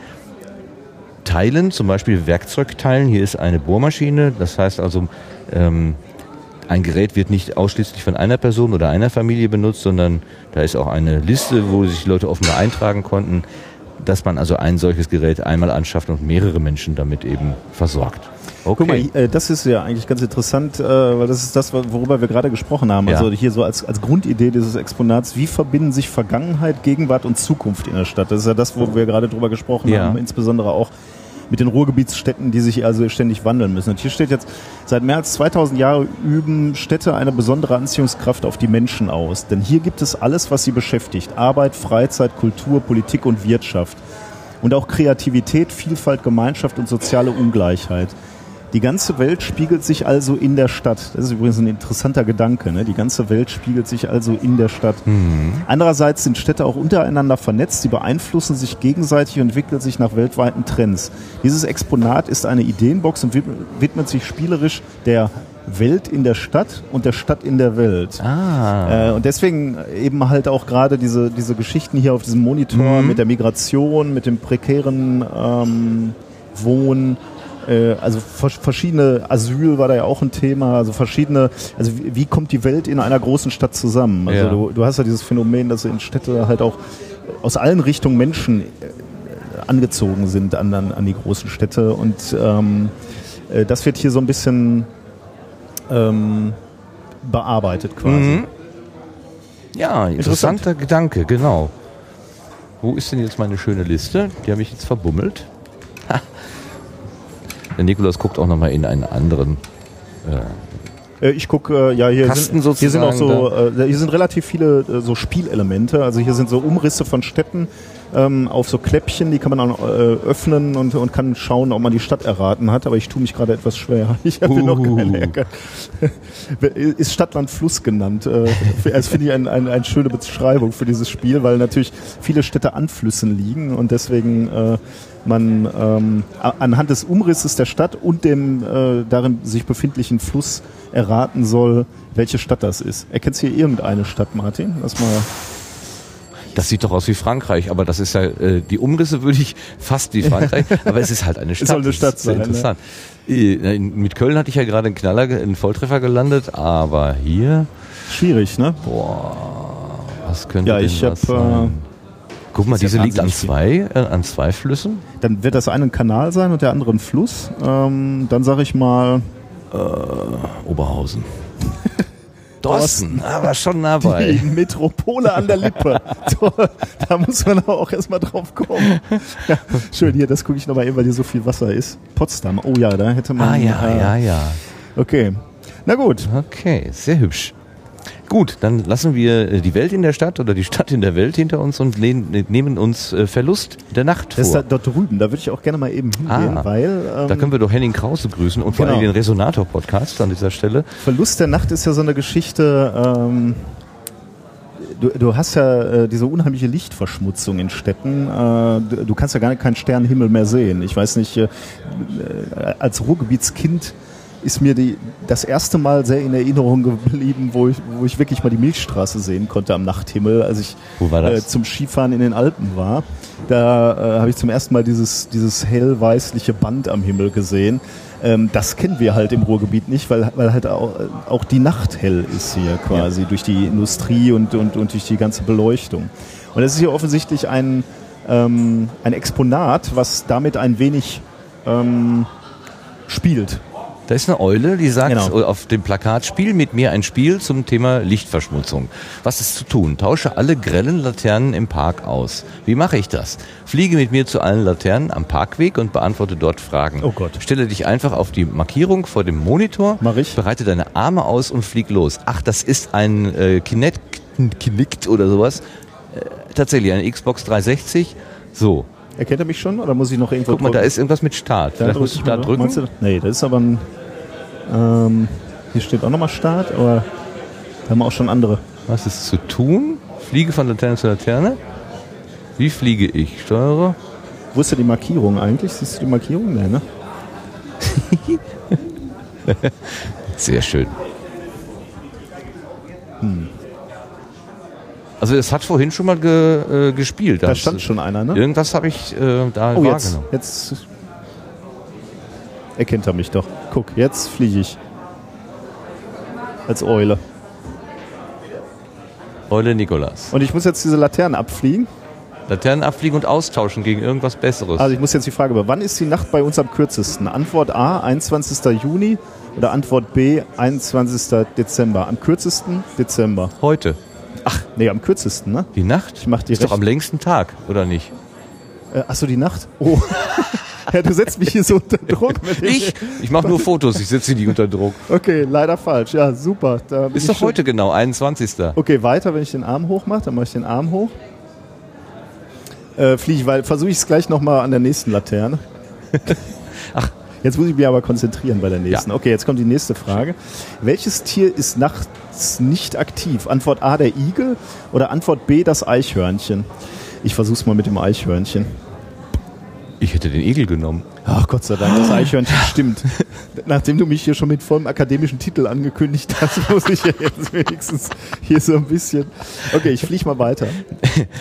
teilen, zum Beispiel Werkzeug teilen. Hier ist eine Bohrmaschine, das heißt also, ähm, ein Gerät wird nicht ausschließlich von einer Person oder einer Familie benutzt, sondern da ist auch eine Liste, wo sich Leute offenbar eintragen konnten, dass man also ein solches Gerät einmal anschafft und mehrere Menschen damit eben versorgt. Okay. Guck mal, äh, das ist ja eigentlich ganz interessant, äh, weil das ist das, worüber wir gerade gesprochen haben. Ja. Also hier so als, als Grundidee dieses Exponats, wie verbinden sich Vergangenheit, Gegenwart und Zukunft in der Stadt? Das ist ja das, wo wir gerade drüber gesprochen ja. haben, insbesondere auch mit den Ruhrgebietsstädten, die sich also ständig wandeln müssen. Und hier steht jetzt, seit mehr als 2000 Jahren üben Städte eine besondere Anziehungskraft auf die Menschen aus. Denn hier gibt es alles, was sie beschäftigt. Arbeit, Freizeit, Kultur, Politik und Wirtschaft. Und auch Kreativität, Vielfalt, Gemeinschaft und soziale Ungleichheit. Die ganze Welt spiegelt sich also in der Stadt. Das ist übrigens ein interessanter Gedanke. Ne? Die ganze Welt spiegelt sich also in der Stadt. Mhm. Andererseits sind Städte auch untereinander vernetzt. Sie beeinflussen sich gegenseitig und entwickeln sich nach weltweiten Trends. Dieses Exponat ist eine Ideenbox und widmet sich spielerisch der Welt in der Stadt und der Stadt in der Welt. Ah. Äh, und deswegen eben halt auch gerade diese, diese Geschichten hier auf diesem Monitor mhm. mit der Migration, mit dem prekären ähm, Wohnen äh, also verschiedene Asyl war da ja auch ein Thema, also verschiedene, also wie, wie kommt die Welt in einer großen Stadt zusammen? Also ja. du, du hast ja dieses Phänomen, dass in Städte halt auch aus allen Richtungen Menschen äh, angezogen sind an, an, die großen Städte und ähm, äh, das wird hier so ein bisschen ähm, bearbeitet quasi. Mhm. Ja, interessanter Gedanke, genau. Wo ist denn jetzt meine schöne Liste? Die habe ich jetzt verbummelt. Der Nikolaus guckt auch nochmal in einen anderen. Äh, äh ich gucke, äh, ja, hier Kasten sind, hier sind auch so, äh, hier sind relativ viele äh, so Spielelemente. Also hier sind so Umrisse von Städten ähm, auf so Kläppchen, die kann man dann äh, öffnen und, und kann schauen, ob man die Stadt erraten hat. Aber ich tue mich gerade etwas schwer. Ich habe uh. noch keine Ist Stadtland Fluss genannt. Äh, das finde ich eine ein, ein schöne Beschreibung für dieses Spiel, weil natürlich viele Städte an Flüssen liegen und deswegen äh, man ähm, anhand des Umrisses der Stadt und dem äh, darin sich befindlichen Fluss erraten soll, welche Stadt das ist. Erkennst du hier irgendeine Stadt, Martin? Lass mal. Das sieht doch aus wie Frankreich, aber das ist ja, äh, die Umrisse würde ich fast wie Frankreich, aber es ist halt eine Stadt. Es soll eine Stadt sein. Interessant. Ne? Mit Köln hatte ich ja gerade einen Knaller, einen Volltreffer gelandet, aber hier. Schwierig, ne? Boah, was könnte ja, ich habe äh, Guck mal, diese liegt an zwei, äh, an zwei Flüssen. Dann wird das eine ein Kanal sein und der andere ein Fluss. Ähm, dann sage ich mal äh, Oberhausen. Dorsten, aber schon nah bei. Die Metropole an der Lippe. So, da muss man auch erstmal drauf kommen. Ja, schön, hier, das gucke ich nochmal eben, weil hier so viel Wasser ist. Potsdam, oh ja, da hätte man. Ah ja, äh, ja, ja. Okay. Na gut. Okay, sehr hübsch. Gut, dann lassen wir äh, die Welt in der Stadt oder die Stadt in der Welt hinter uns und lehnen- nehmen uns äh, Verlust der Nacht Das ist da, vor. dort drüben, da würde ich auch gerne mal eben hingehen, Ah, weil ähm, Da können wir doch Henning Krause grüßen und vor Genau. allem den Resonator-Podcast an dieser Stelle. Verlust der Nacht ist ja so eine Geschichte. Ähm, du, du hast ja äh, diese unheimliche Lichtverschmutzung in Städten. Äh, du, kannst ja gar keinen Sternenhimmel mehr sehen. Ich weiß nicht, äh, äh, als Ruhrgebietskind ist mir die, das erste Mal sehr in Erinnerung geblieben, wo ich, wo ich wirklich mal die Milchstraße sehen konnte am Nachthimmel, als ich? Äh, zum Skifahren in den Alpen war. Da äh, habe ich zum ersten Mal dieses, dieses hellweißliche Band am Himmel gesehen. Ähm, das kennen wir halt im Ruhrgebiet nicht, weil, weil halt auch, äh, auch die Nacht hell ist hier quasi durch die Industrie und, und, und durch die ganze Beleuchtung. Und das ist hier offensichtlich ein, ähm, ein Exponat, was damit ein wenig ähm, spielt. Da ist eine Eule, die sagt Genau. auf dem Plakat, spiel mit mir ein Spiel zum Thema Lichtverschmutzung. Was ist zu tun? Tausche alle grellen Laternen im Park aus. Wie mache ich das? Fliege mit mir zu allen Laternen am Parkweg und beantworte dort Fragen. Oh Gott. Stelle dich einfach auf die Markierung vor dem Monitor, Mach ich. bereite deine Arme aus und flieg los. Ach, das ist ein äh, Kinect, Kinect oder sowas. Äh, tatsächlich, eine Xbox 360. So, Erkennt er mich schon oder muss ich noch irgendwo guck mal, da drücken? ist irgendwas mit Start. Da du ich da drücken. Du, nee, das ist aber ein. Ähm, hier steht auch nochmal Start, aber da haben wir auch schon andere. Was ist zu tun? Fliege von Laterne zu Laterne. Wie fliege ich? Steuere. Wo ist denn die Markierung eigentlich? Siehst du die Markierung? Nee, ne? Sehr schön. Also es hat vorhin schon mal ge, äh, gespielt. Da stand schon einer, ne? Irgendwas habe ich äh, da Oh, jetzt, wahrgenommen. jetzt erkennt er mich doch. Guck, jetzt fliege ich. Als Eule. Eule Nikolas. Und ich muss jetzt diese Laternen abfliegen. Laternen abfliegen und austauschen gegen irgendwas Besseres. Also ich muss jetzt die Frage über, wann ist die Nacht bei uns am kürzesten? Antwort A, 21. Juni oder Antwort B, 21. Dezember? Am kürzesten Dezember. Heute. Nee, am kürzesten, ne? Die Nacht? Ich mach die ist doch recht- am längsten Tag, oder nicht? Äh, achso, die Nacht? Oh. ja, du setzt mich hier so unter Druck. Ich? Ich mache nur Fotos, ich setze die unter Druck. Okay, leider falsch. Ja, super. Ist doch heute genau, 21. Okay, weiter, wenn ich den Arm hoch mache, dann mache ich den Arm hoch. Äh, fliege ich, weil versuche ich es gleich nochmal an der nächsten Laterne. Ach. Jetzt muss ich mich aber konzentrieren bei der nächsten. Okay, jetzt kommt die nächste Frage. Welches Tier ist nachts nicht aktiv? Antwort A, der Igel oder Antwort B, das Eichhörnchen? Ich versuche es mal mit dem Eichhörnchen. Ich hätte den Igel genommen. Ach Gott sei Dank, das Eichhörnchen stimmt. Nachdem du mich hier schon mit vollem akademischen Titel angekündigt hast, muss ich ja jetzt wenigstens hier so ein bisschen. Okay, ich fliege mal weiter.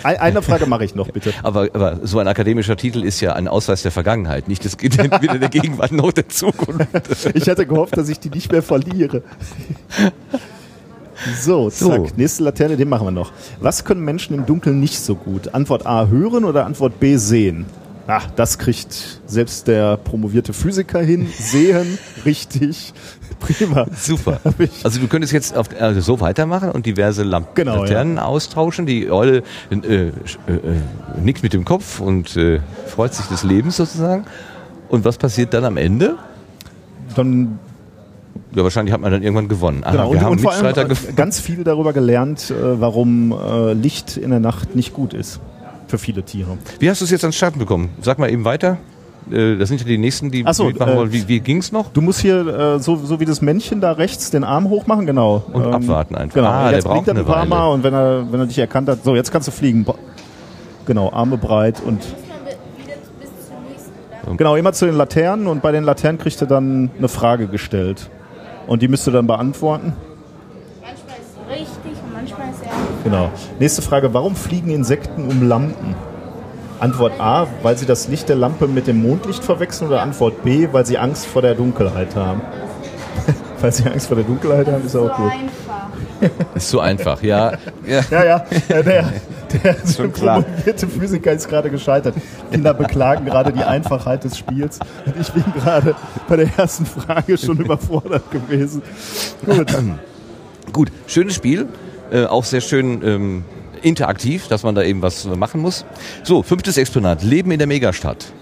Ein, eine Frage mache ich noch, bitte. Aber, aber so ein akademischer Titel ist ja ein Ausweis der Vergangenheit, nicht des, weder der Gegenwart noch der Zukunft. Ich hatte gehofft, dass ich die nicht mehr verliere. So, So. zack. Nächste Laterne, den machen wir noch. Was können Menschen im Dunkeln nicht so gut? Antwort A hören oder Antwort B sehen? Ach, das kriegt selbst der promovierte Physiker hin. Sehen, richtig. Prima. Super. Also du könntest jetzt auf, also so weitermachen und diverse Lampen Genau, Laternen austauschen. Die Eule äh, äh, äh, nickt mit dem Kopf und äh, freut sich des Lebens sozusagen. Und was passiert dann am Ende? Dann Ja, wahrscheinlich hat man dann irgendwann gewonnen. Aha, Genau, wir und, haben und vor allem äh, ganz viel darüber gelernt, äh, warum äh, Licht in der Nacht nicht gut ist. Für viele Tiere. Wie hast du es jetzt ans Starten bekommen? Sag mal eben weiter. Äh, Das sind ja die nächsten, die so, mitmachen äh, wollen. Wie, wie ging's noch? Du musst hier, äh, so, so wie das Männchen da rechts, den Arm hochmachen, genau. Und abwarten einfach. Genau, Ah, der jetzt braucht blinkt er ein eine paar Weile. Mal und wenn er, wenn er dich erkannt hat, so, jetzt kannst du fliegen. Genau, Arme breit und genau, immer zu den Laternen und bei den Laternen kriegst du dann eine Frage gestellt. Und die müsst du dann beantworten. Manchmal ist es richtig und manchmal ist er. Genau. Nächste Frage, warum fliegen Insekten um Lampen? Antwort A, weil sie das Licht der Lampe mit dem Mondlicht verwechseln oder Antwort B, weil sie Angst vor der Dunkelheit haben? weil sie Angst vor der Dunkelheit haben, ist auch gut. einfach. Ist so einfach, ja. ja. Ja, ja, der, der Schon klar. promovierte Physiker ist gerade gescheitert. Kinder beklagen gerade die Einfachheit des Spiels und ich bin gerade bei der ersten Frage schon überfordert gewesen. Gut. Gut, schönes Spiel, äh, auch sehr schön ähm, interaktiv, dass man da eben was machen muss. So, fünftes Exponat, Leben in der Megastadt.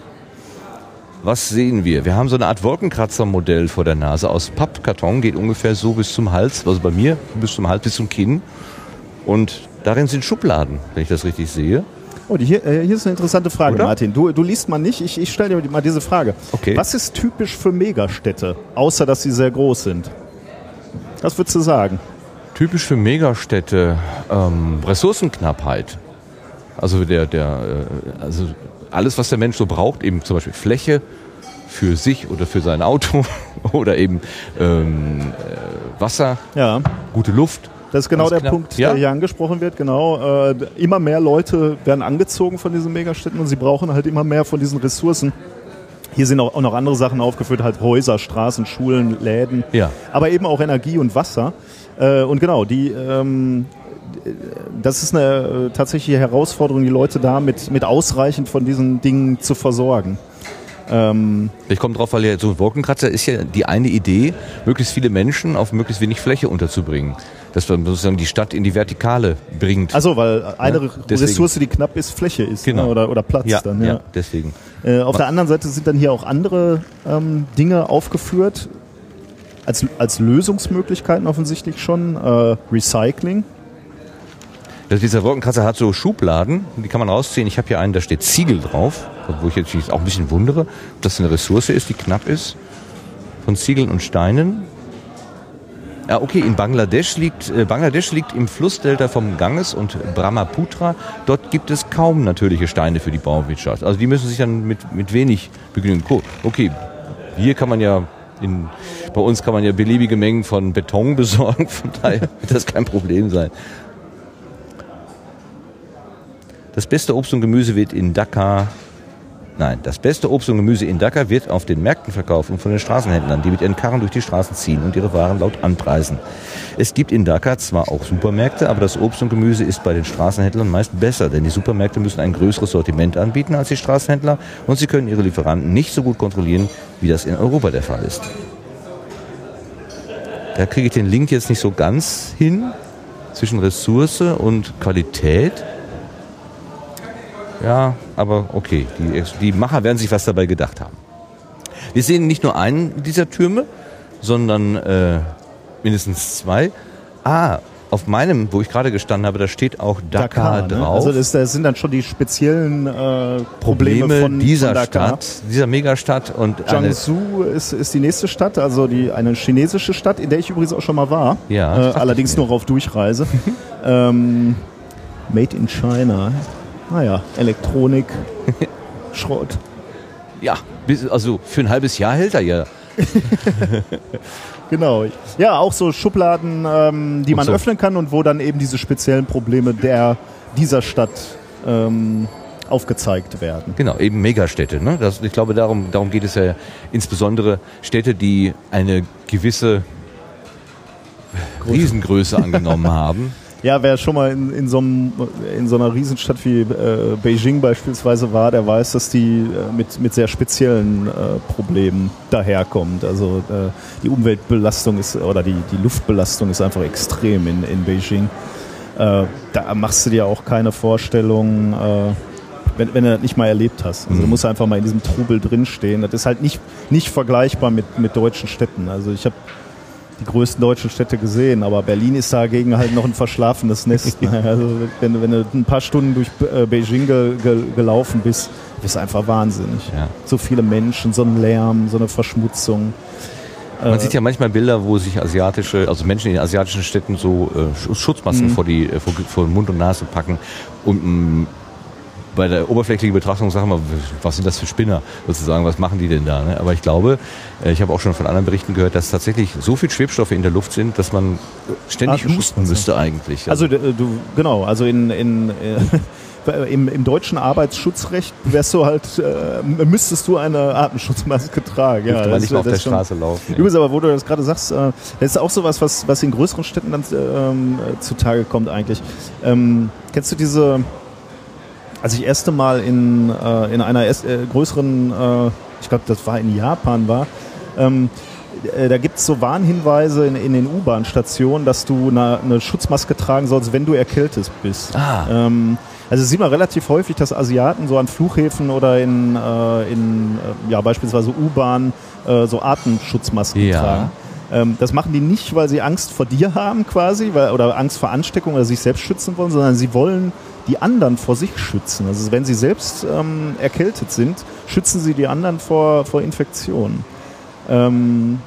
Was sehen wir? Wir haben so eine Art Wolkenkratzer-Modell vor der Nase aus Pappkarton, geht ungefähr so bis zum Hals, also bei mir bis zum Hals, bis zum Kinn. Und darin sind Schubladen, wenn ich das richtig sehe. Oh, die hier, äh, hier ist eine interessante Frage, Oder? Martin. Du, du liest mal nicht, ich, ich stelle dir mal diese Frage. Okay. Was ist typisch für Megastädte, außer dass sie sehr groß sind? Was würdest du sagen? Typisch für Megastädte ähm, Ressourcenknappheit. Also der, der, äh, also alles, was der Mensch so braucht, eben zum Beispiel Fläche für sich oder für sein Auto oder eben ähm, äh, Wasser, Ja, gute Luft. das ist genau der knapp. Punkt, Ja. der hier angesprochen wird. Genau, äh, immer mehr Leute werden angezogen von diesen Megastädten und sie brauchen halt immer mehr von diesen Ressourcen. Hier sind auch, auch noch andere Sachen aufgeführt, halt Häuser, Straßen, Schulen, Läden, Ja. aber eben auch Energie und Wasser. Äh, und genau, die, ähm, das ist eine äh, tatsächliche Herausforderung, die Leute da mit, mit ausreichend von diesen Dingen zu versorgen. Ähm, Ich komme drauf, weil ja so ein Wolkenkratzer ist ja die eine Idee, möglichst viele Menschen auf möglichst wenig Fläche unterzubringen. Dass man sozusagen die Stadt in die Vertikale bringt. also, weil eine Ja. Ressource, die knapp ist, Fläche ist Genau. ne? oder, oder Platz ja, dann. ja. Ja. deswegen. Äh, auf der anderen Seite sind dann hier auch andere ähm, Dinge aufgeführt, als, als Lösungsmöglichkeiten offensichtlich schon. Äh, Recycling. Also dieser Wolkenkratzer hat so Schubladen, die kann man rausziehen. Ich habe hier einen, da steht Ziegel drauf, wo ich jetzt auch ein bisschen wundere, ob das eine Ressource ist, die knapp ist. Von Ziegeln und Steinen. Ja, okay, in Bangladesch liegt, äh, Bangladesch liegt im Flussdelta vom Ganges und Brahmaputra. Dort gibt es kaum natürliche Steine für die Bauwirtschaft. Also die müssen sich dann mit, mit wenig begnügen. Cool. Okay, hier kann man ja, in, bei uns kann man ja beliebige Mengen von Beton besorgen, von daher wird das kein Problem sein. Das beste Obst und Gemüse wird in Dhaka, nein, das beste Obst und Gemüse in Dhaka wird auf den Märkten verkauft und von den Straßenhändlern, die mit ihren Karren durch die Straßen ziehen und ihre Waren laut anpreisen. Es gibt in Dhaka zwar auch Supermärkte, aber das Obst und Gemüse ist bei den Straßenhändlern meist besser, denn die Supermärkte müssen ein größeres Sortiment anbieten als die Straßenhändler und sie können ihre Lieferanten nicht so gut kontrollieren, wie das in Europa der Fall ist. Da kriege ich den Link jetzt nicht so ganz hin zwischen Ressource und Qualität. Ja, aber okay, die, die Macher werden sich was dabei gedacht haben. Wir sehen nicht nur einen dieser Türme, sondern äh, mindestens zwei. Ah, auf meinem, wo ich gerade gestanden habe, da steht auch Dakar, ne? drauf. Also das, das sind dann schon die speziellen äh, Probleme, Probleme von, dieser von Dakar. Stadt, dieser Megastadt und Jiangsu ist, ist die nächste Stadt, also die, eine chinesische Stadt, in der ich übrigens auch schon mal war. Ja, äh, allerdings nur auf Durchreise. ähm, made in China. Naja, Elektronik, Schrott. ja, bis, also für ein halbes Jahr hält er ja. Genau. Ja, auch so Schubladen, ähm, die man so. öffnen kann und wo dann eben diese speziellen Probleme der dieser Stadt ähm, aufgezeigt werden. Genau, eben Megastädte. Ne? Das, ich glaube, darum, darum geht es ja insbesondere Städte, die eine gewisse Riesengröße angenommen haben. Ja, wer schon mal in, in, so, einem, in so einer Riesenstadt wie äh, Beijing beispielsweise war, der weiß, dass die äh, mit, mit sehr speziellen äh, Problemen daherkommt. Also äh, die Umweltbelastung ist oder die, die Luftbelastung ist einfach extrem in, in Beijing. Äh, da machst du dir auch keine Vorstellung, äh, wenn, wenn du das nicht mal erlebt hast. Also du musst einfach mal in diesem Trubel drinstehen. Das ist halt nicht, nicht vergleichbar mit, mit deutschen Städten. Also ich habe die größten deutschen Städte gesehen, aber Berlin ist dagegen halt noch ein verschlafenes Nest. ne? Also wenn, du- wenn du ein paar Stunden durch äh, Beijing ge, ge, gelaufen bist, bist du einfach wahnsinnig. Ja. So viele Menschen, so ein Lärm, so eine Verschmutzung. Man sieht ja manchmal Bilder, wo sich asiatische, also Menschen in asiatischen Städten so äh, Sch- Schutzmasken vor, die, äh, vor, vor Mund und Nase packen und mh, bei der oberflächlichen Betrachtung sagen wir, was sind das für Spinner sozusagen, was machen die denn da? Ne? Aber ich glaube, äh, ich habe auch schon von anderen Berichten gehört, dass tatsächlich so viel Schwebstoffe in der Luft sind, dass man ständig Atemschutz, husten müsste eigentlich. Also d- du, genau, also in, in äh, im, im deutschen Arbeitsschutzrecht wärst du halt, äh, müsstest du eine Atemschutzmaske tragen. man das- nicht mehr auf das der Straße laufen. ja. Übrigens, aber wo du das gerade sagst, äh, das ist auch sowas, was, was in größeren Städten dann ähm, äh, zutage kommt eigentlich. Ähm, kennst du diese, als ich erste Mal in, äh, in einer erst, äh, größeren, äh, ich glaube, das war in Japan war, ähm, äh, da gibt es so Warnhinweise in, in den U-Bahn-Stationen, dass du eine, eine Schutzmaske tragen sollst, wenn du erkältet bist. Ah. Ähm, also sieht man relativ häufig, dass Asiaten so an Flughäfen oder in, äh, in äh, ja, beispielsweise U-Bahn äh, so Atemschutzmasken Ja. tragen. Ähm, das machen die nicht, weil sie Angst vor dir haben quasi weil, oder Angst vor Ansteckung oder sich selbst schützen wollen, sondern sie wollen die anderen vor sich schützen. Also wenn sie selbst ähm, erkältet sind, schützen sie die anderen vor, vor Infektionen. Ähm,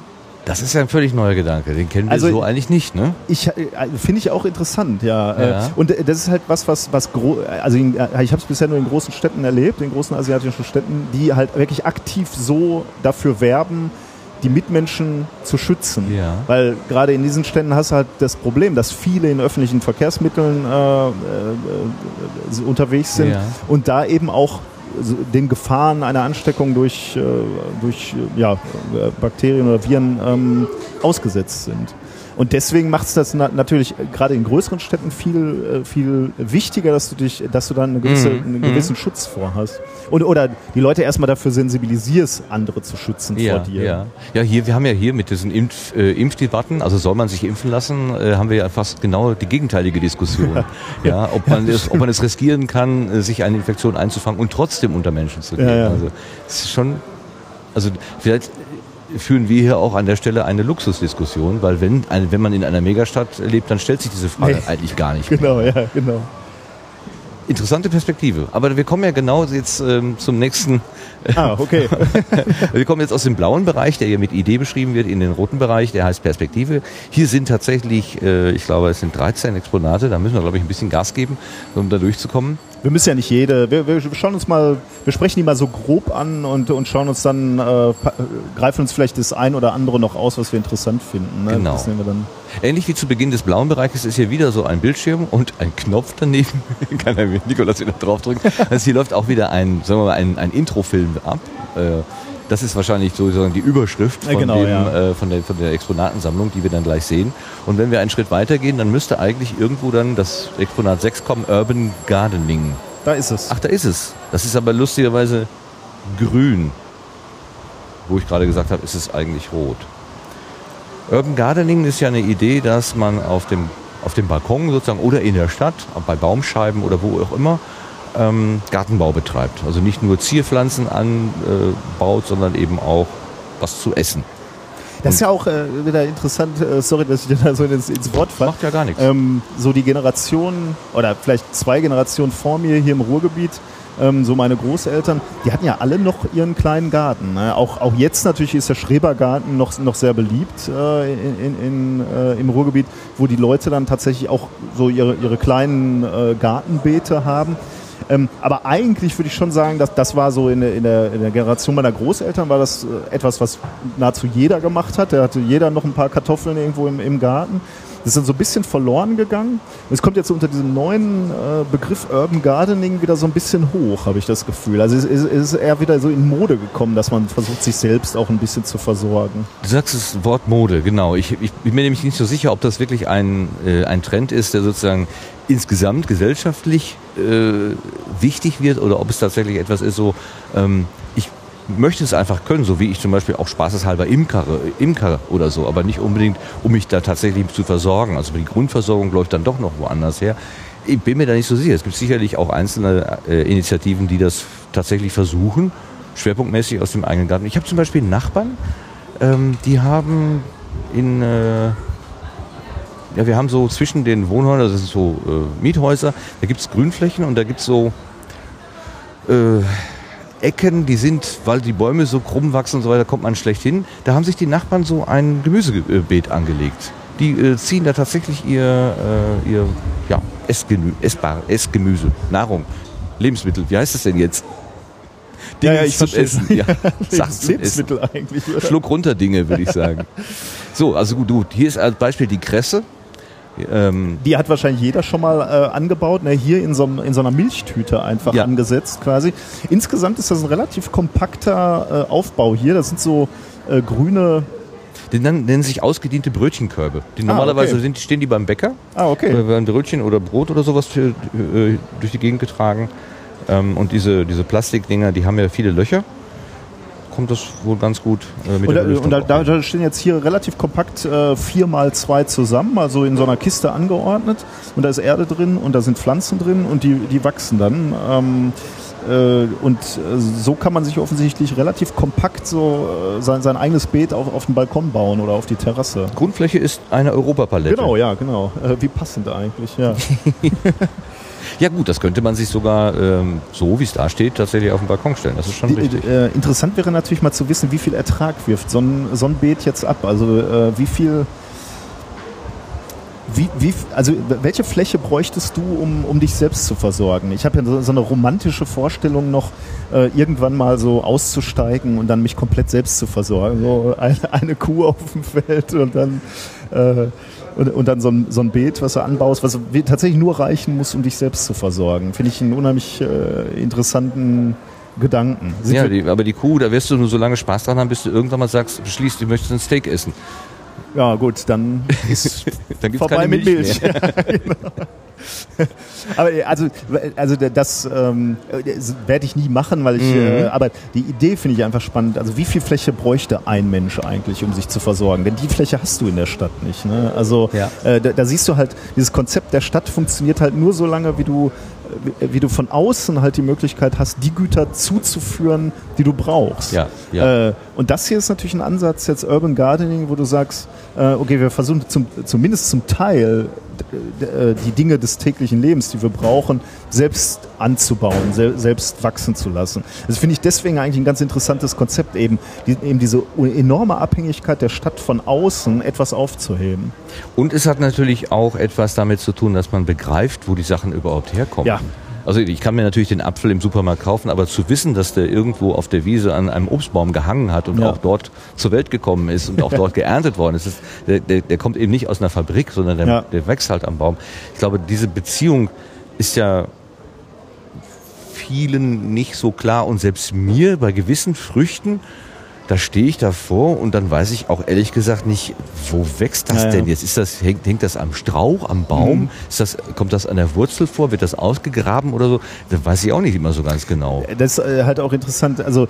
Das ist ja ein völlig neuer Gedanke. Den kennen wir Also- so eigentlich nicht, ne? ich äh, finde ich auch interessant, ja. Äh, Ja. Und äh, das ist halt was, was, was also äh, ich habe es bisher nur in großen Städten erlebt, in großen asiatischen Städten, die halt wirklich aktiv so dafür werben, die Mitmenschen zu schützen. Ja. Weil gerade in diesen Städten hast du halt das Problem, dass viele in öffentlichen Verkehrsmitteln äh, äh, unterwegs sind Ja. und da eben auch den Gefahren einer Ansteckung durch, äh, durch ja, äh, Bakterien oder Viren ähm, ausgesetzt sind. Und deswegen macht es das na natürlich äh, gerade in größeren Städten viel, äh, viel wichtiger, dass du dich, dass du dann eine gewisse, Mhm. einen gewissen Schutz vorhast. Und, oder die Leute erstmal dafür sensibilisierst, andere zu schützen Ja, vor dir. ja. ja, hier, wir haben ja hier mit diesen Impf, äh, Impfdebatten, also soll man sich impfen lassen, äh, haben wir ja fast genau die gegenteilige Diskussion. ja, ob man es, ob man es riskieren kann, äh, sich eine Infektion einzufangen und trotzdem unter Menschen zu gehen. Ja, ja. Also es ist schon, also vielleicht führen wir hier auch an der Stelle eine Luxusdiskussion, weil wenn, wenn man in einer Megastadt lebt, dann stellt sich diese Frage Nee. eigentlich gar nicht. mehr. Genau, ja, genau. Interessante Perspektive. Aber wir kommen ja genau jetzt ähm, zum nächsten Ah, okay. Wir kommen jetzt aus dem blauen Bereich, der hier mit Idee beschrieben wird, in den roten Bereich, der heißt Perspektive. Hier sind tatsächlich, äh, ich glaube, es sind 13 Exponate, da müssen wir, glaube ich, ein bisschen Gas geben, um da durchzukommen. Wir müssen ja nicht jede. Wir, wir schauen uns mal, wir sprechen die mal so grob an und, und schauen uns dann, äh, greifen uns vielleicht das ein oder andere noch aus, was wir interessant finden. Ne? Genau. Ähnlich wie zu Beginn des blauen Bereiches ist hier wieder so ein Bildschirm und ein Knopf daneben. Kann er mir Nikolas wieder draufdrücken. Also hier läuft auch wieder ein, sagen wir mal, ein, ein Introfilm ab. Äh, Das ist wahrscheinlich sozusagen die Überschrift von, genau, dem, ja. äh, von, der, von der Exponatensammlung, die wir dann gleich sehen. Und wenn wir einen Schritt weitergehen, dann müsste eigentlich irgendwo dann das Exponat 6 kommen, Urban Gardening. Da ist es. Ach, da ist es. Das ist aber lustigerweise grün. Wo ich gerade gesagt habe, ist es eigentlich rot. Urban Gardening ist ja eine Idee, dass man auf dem, auf dem Balkon sozusagen oder in der Stadt, bei Baumscheiben oder wo auch immer, ähm, Gartenbau betreibt. Also nicht nur Zierpflanzen anbaut, sondern eben auch was zu essen. Das ist ja auch äh, wieder interessant, äh, sorry, dass ich dir da so ins, ins Wort falle. Macht ja gar nichts. Ähm, so die Generation oder vielleicht zwei Generationen vor mir hier im Ruhrgebiet, ähm, so meine Großeltern, die hatten ja alle noch ihren kleinen Garten. Ne? Auch, auch jetzt natürlich ist der Schrebergarten noch, noch sehr beliebt äh, in, in, in, äh, im Ruhrgebiet, wo die Leute dann tatsächlich auch so ihre, ihre kleinen äh, Gartenbeete haben. Ähm, aber eigentlich würde ich schon sagen, dass das war so in der, in, der, in der Generation meiner Großeltern war das äh, etwas, was nahezu jeder gemacht hat. Da hatte jeder noch ein paar Kartoffeln irgendwo im, im Garten. Das ist dann so ein bisschen verloren gegangen. Und es kommt jetzt unter diesem neuen äh, Begriff Urban Gardening wieder so ein bisschen hoch, habe ich das Gefühl. Also es ist, es ist eher wieder so in Mode gekommen, dass man versucht, sich selbst auch ein bisschen zu versorgen. Du sagst das Wort Mode, genau. Ich, ich bin mir nämlich nicht so sicher, ob das wirklich ein, äh, ein Trend ist, der sozusagen insgesamt gesellschaftlich äh, wichtig wird oder ob es tatsächlich etwas ist, so ähm, ich möchte es einfach können, so wie ich zum Beispiel auch spaßeshalber Imkere, Imker oder so, aber nicht unbedingt, um mich da tatsächlich zu versorgen. Also die Grundversorgung läuft dann doch noch woanders her. Ich bin mir da nicht so sicher. Es gibt sicherlich auch einzelne äh, Initiativen, die das tatsächlich versuchen, schwerpunktmäßig aus dem eigenen Garten. Ich habe zum Beispiel Nachbarn, ähm, die haben in, äh, ja, wir haben so zwischen den Wohnhäusern, das sind so äh, Miethäuser, da gibt es Grünflächen und da gibt es so äh, Ecken, die sind, weil die Bäume so krumm wachsen und so weiter, kommt man schlecht hin. Da haben sich die Nachbarn so ein Gemüsebeet angelegt. Die äh, ziehen da tatsächlich ihr, äh, ihr ja, Essgemü essbar, Essgemüse, Nahrung, Lebensmittel. Wie heißt das denn jetzt? Dinge. Essen. Ja, Sachen zum Essen. Lebensmittel eigentlich, oder? Schluck runter Dinge, würde ich sagen. So, also gut, gut, hier ist als Beispiel die Kresse. Ähm, Die hat wahrscheinlich jeder schon mal äh, angebaut, ne? hier in so, in so einer Milchtüte einfach Ja. angesetzt quasi. Insgesamt ist das ein relativ kompakter äh, Aufbau hier. Das sind so äh, grüne. die nennen, nennen sich ausgediente Brötchenkörbe. Die Ah, normalerweise okay. sind, stehen die beim Bäcker. Ah, okay. Da werden Brötchen oder Brot oder sowas für, äh, durch die Gegend getragen. Ähm, und diese, diese Plastikdinger, die haben ja viele Löcher. Kommt das wohl ganz gut äh, mit Und, der Belüftung und da, da, stehen jetzt hier relativ kompakt äh, vier mal zwei zusammen, also in so einer Kiste angeordnet. Und da ist Erde drin und da sind Pflanzen drin und die, die wachsen dann. Ähm, äh, und äh, so kann man sich offensichtlich relativ kompakt so äh, sein, sein eigenes Beet auf, auf den Balkon bauen oder auf die Terrasse. Grundfläche ist eine Europapalette. Genau, ja, genau. Wie passend eigentlich, ja. Ja gut, das könnte man sich sogar ähm, so, wie es da steht, tatsächlich auf den Balkon stellen. Das ist schon Die, richtig. äh, interessant wäre natürlich mal zu wissen, wie viel Ertrag wirft so ein, so ein Beet jetzt ab. Also äh, wie viel, wie, wie, also welche Fläche bräuchtest du, um, um dich selbst zu versorgen? Ich habe ja so, so eine romantische Vorstellung noch, äh, irgendwann mal so auszusteigen und dann mich komplett selbst zu versorgen. So eine, eine Kuh auf dem Feld und dann äh, und, und dann so ein, so ein Beet, was du anbaust, was tatsächlich nur reichen muss, um dich selbst zu versorgen. Finde ich einen unheimlich äh, interessanten Gedanken. Sind Ja, die, aber die Kuh, da wirst du nur so lange Spaß dran haben, bis du irgendwann mal sagst, beschließt, du möchtest ein Steak essen. Ja, gut, dann ist Dann gibt's vorbei mit Milch Milch. Ja, genau. aber also, also das ähm, das werde ich nie machen, weil ich. Mhm. Äh, aber die Idee finde ich einfach spannend. Also wie viel Fläche bräuchte ein Mensch eigentlich, um sich zu versorgen? Denn die Fläche hast du in der Stadt nicht. Ne? Also Ja. äh, da, da siehst du halt, dieses Konzept der Stadt funktioniert halt nur so lange, wie du wie, du von außen halt die Möglichkeit hast, die Güter zuzuführen, die du brauchst. Ja, ja. Äh, und das hier ist natürlich ein Ansatz, jetzt Urban Gardening, wo du sagst, äh, okay, wir versuchen zum, zumindest zum Teil die Dinge des täglichen Lebens, die wir brauchen, selbst anzubauen, sel selbst wachsen zu lassen. Das finde ich deswegen eigentlich ein ganz interessantes Konzept, eben, die, eben diese enorme Abhängigkeit der Stadt von außen etwas aufzuheben. Und es hat natürlich auch etwas damit zu tun, dass man begreift, wo die Sachen überhaupt herkommen. Ja. Also ich kann mir natürlich den Apfel im Supermarkt kaufen, aber zu wissen, dass der irgendwo auf der Wiese an einem Obstbaum gehangen hat und Ja. auch dort zur Welt gekommen ist und auch dort geerntet worden ist, ist der, der, der kommt eben nicht aus einer Fabrik, sondern der, Ja. der wächst halt am Baum. Ich glaube, diese Beziehung ist ja vielen nicht so klar und selbst mir bei gewissen Früchten, da stehe ich davor und dann weiß ich auch ehrlich gesagt nicht, wo wächst das Ja, denn jetzt? Ist das, hängt, hängt das am Strauch, am Baum? Ist das, kommt das an der Wurzel vor? Wird das ausgegraben oder so? Das weiß ich auch nicht immer so ganz genau. Das ist äh, halt auch interessant. Also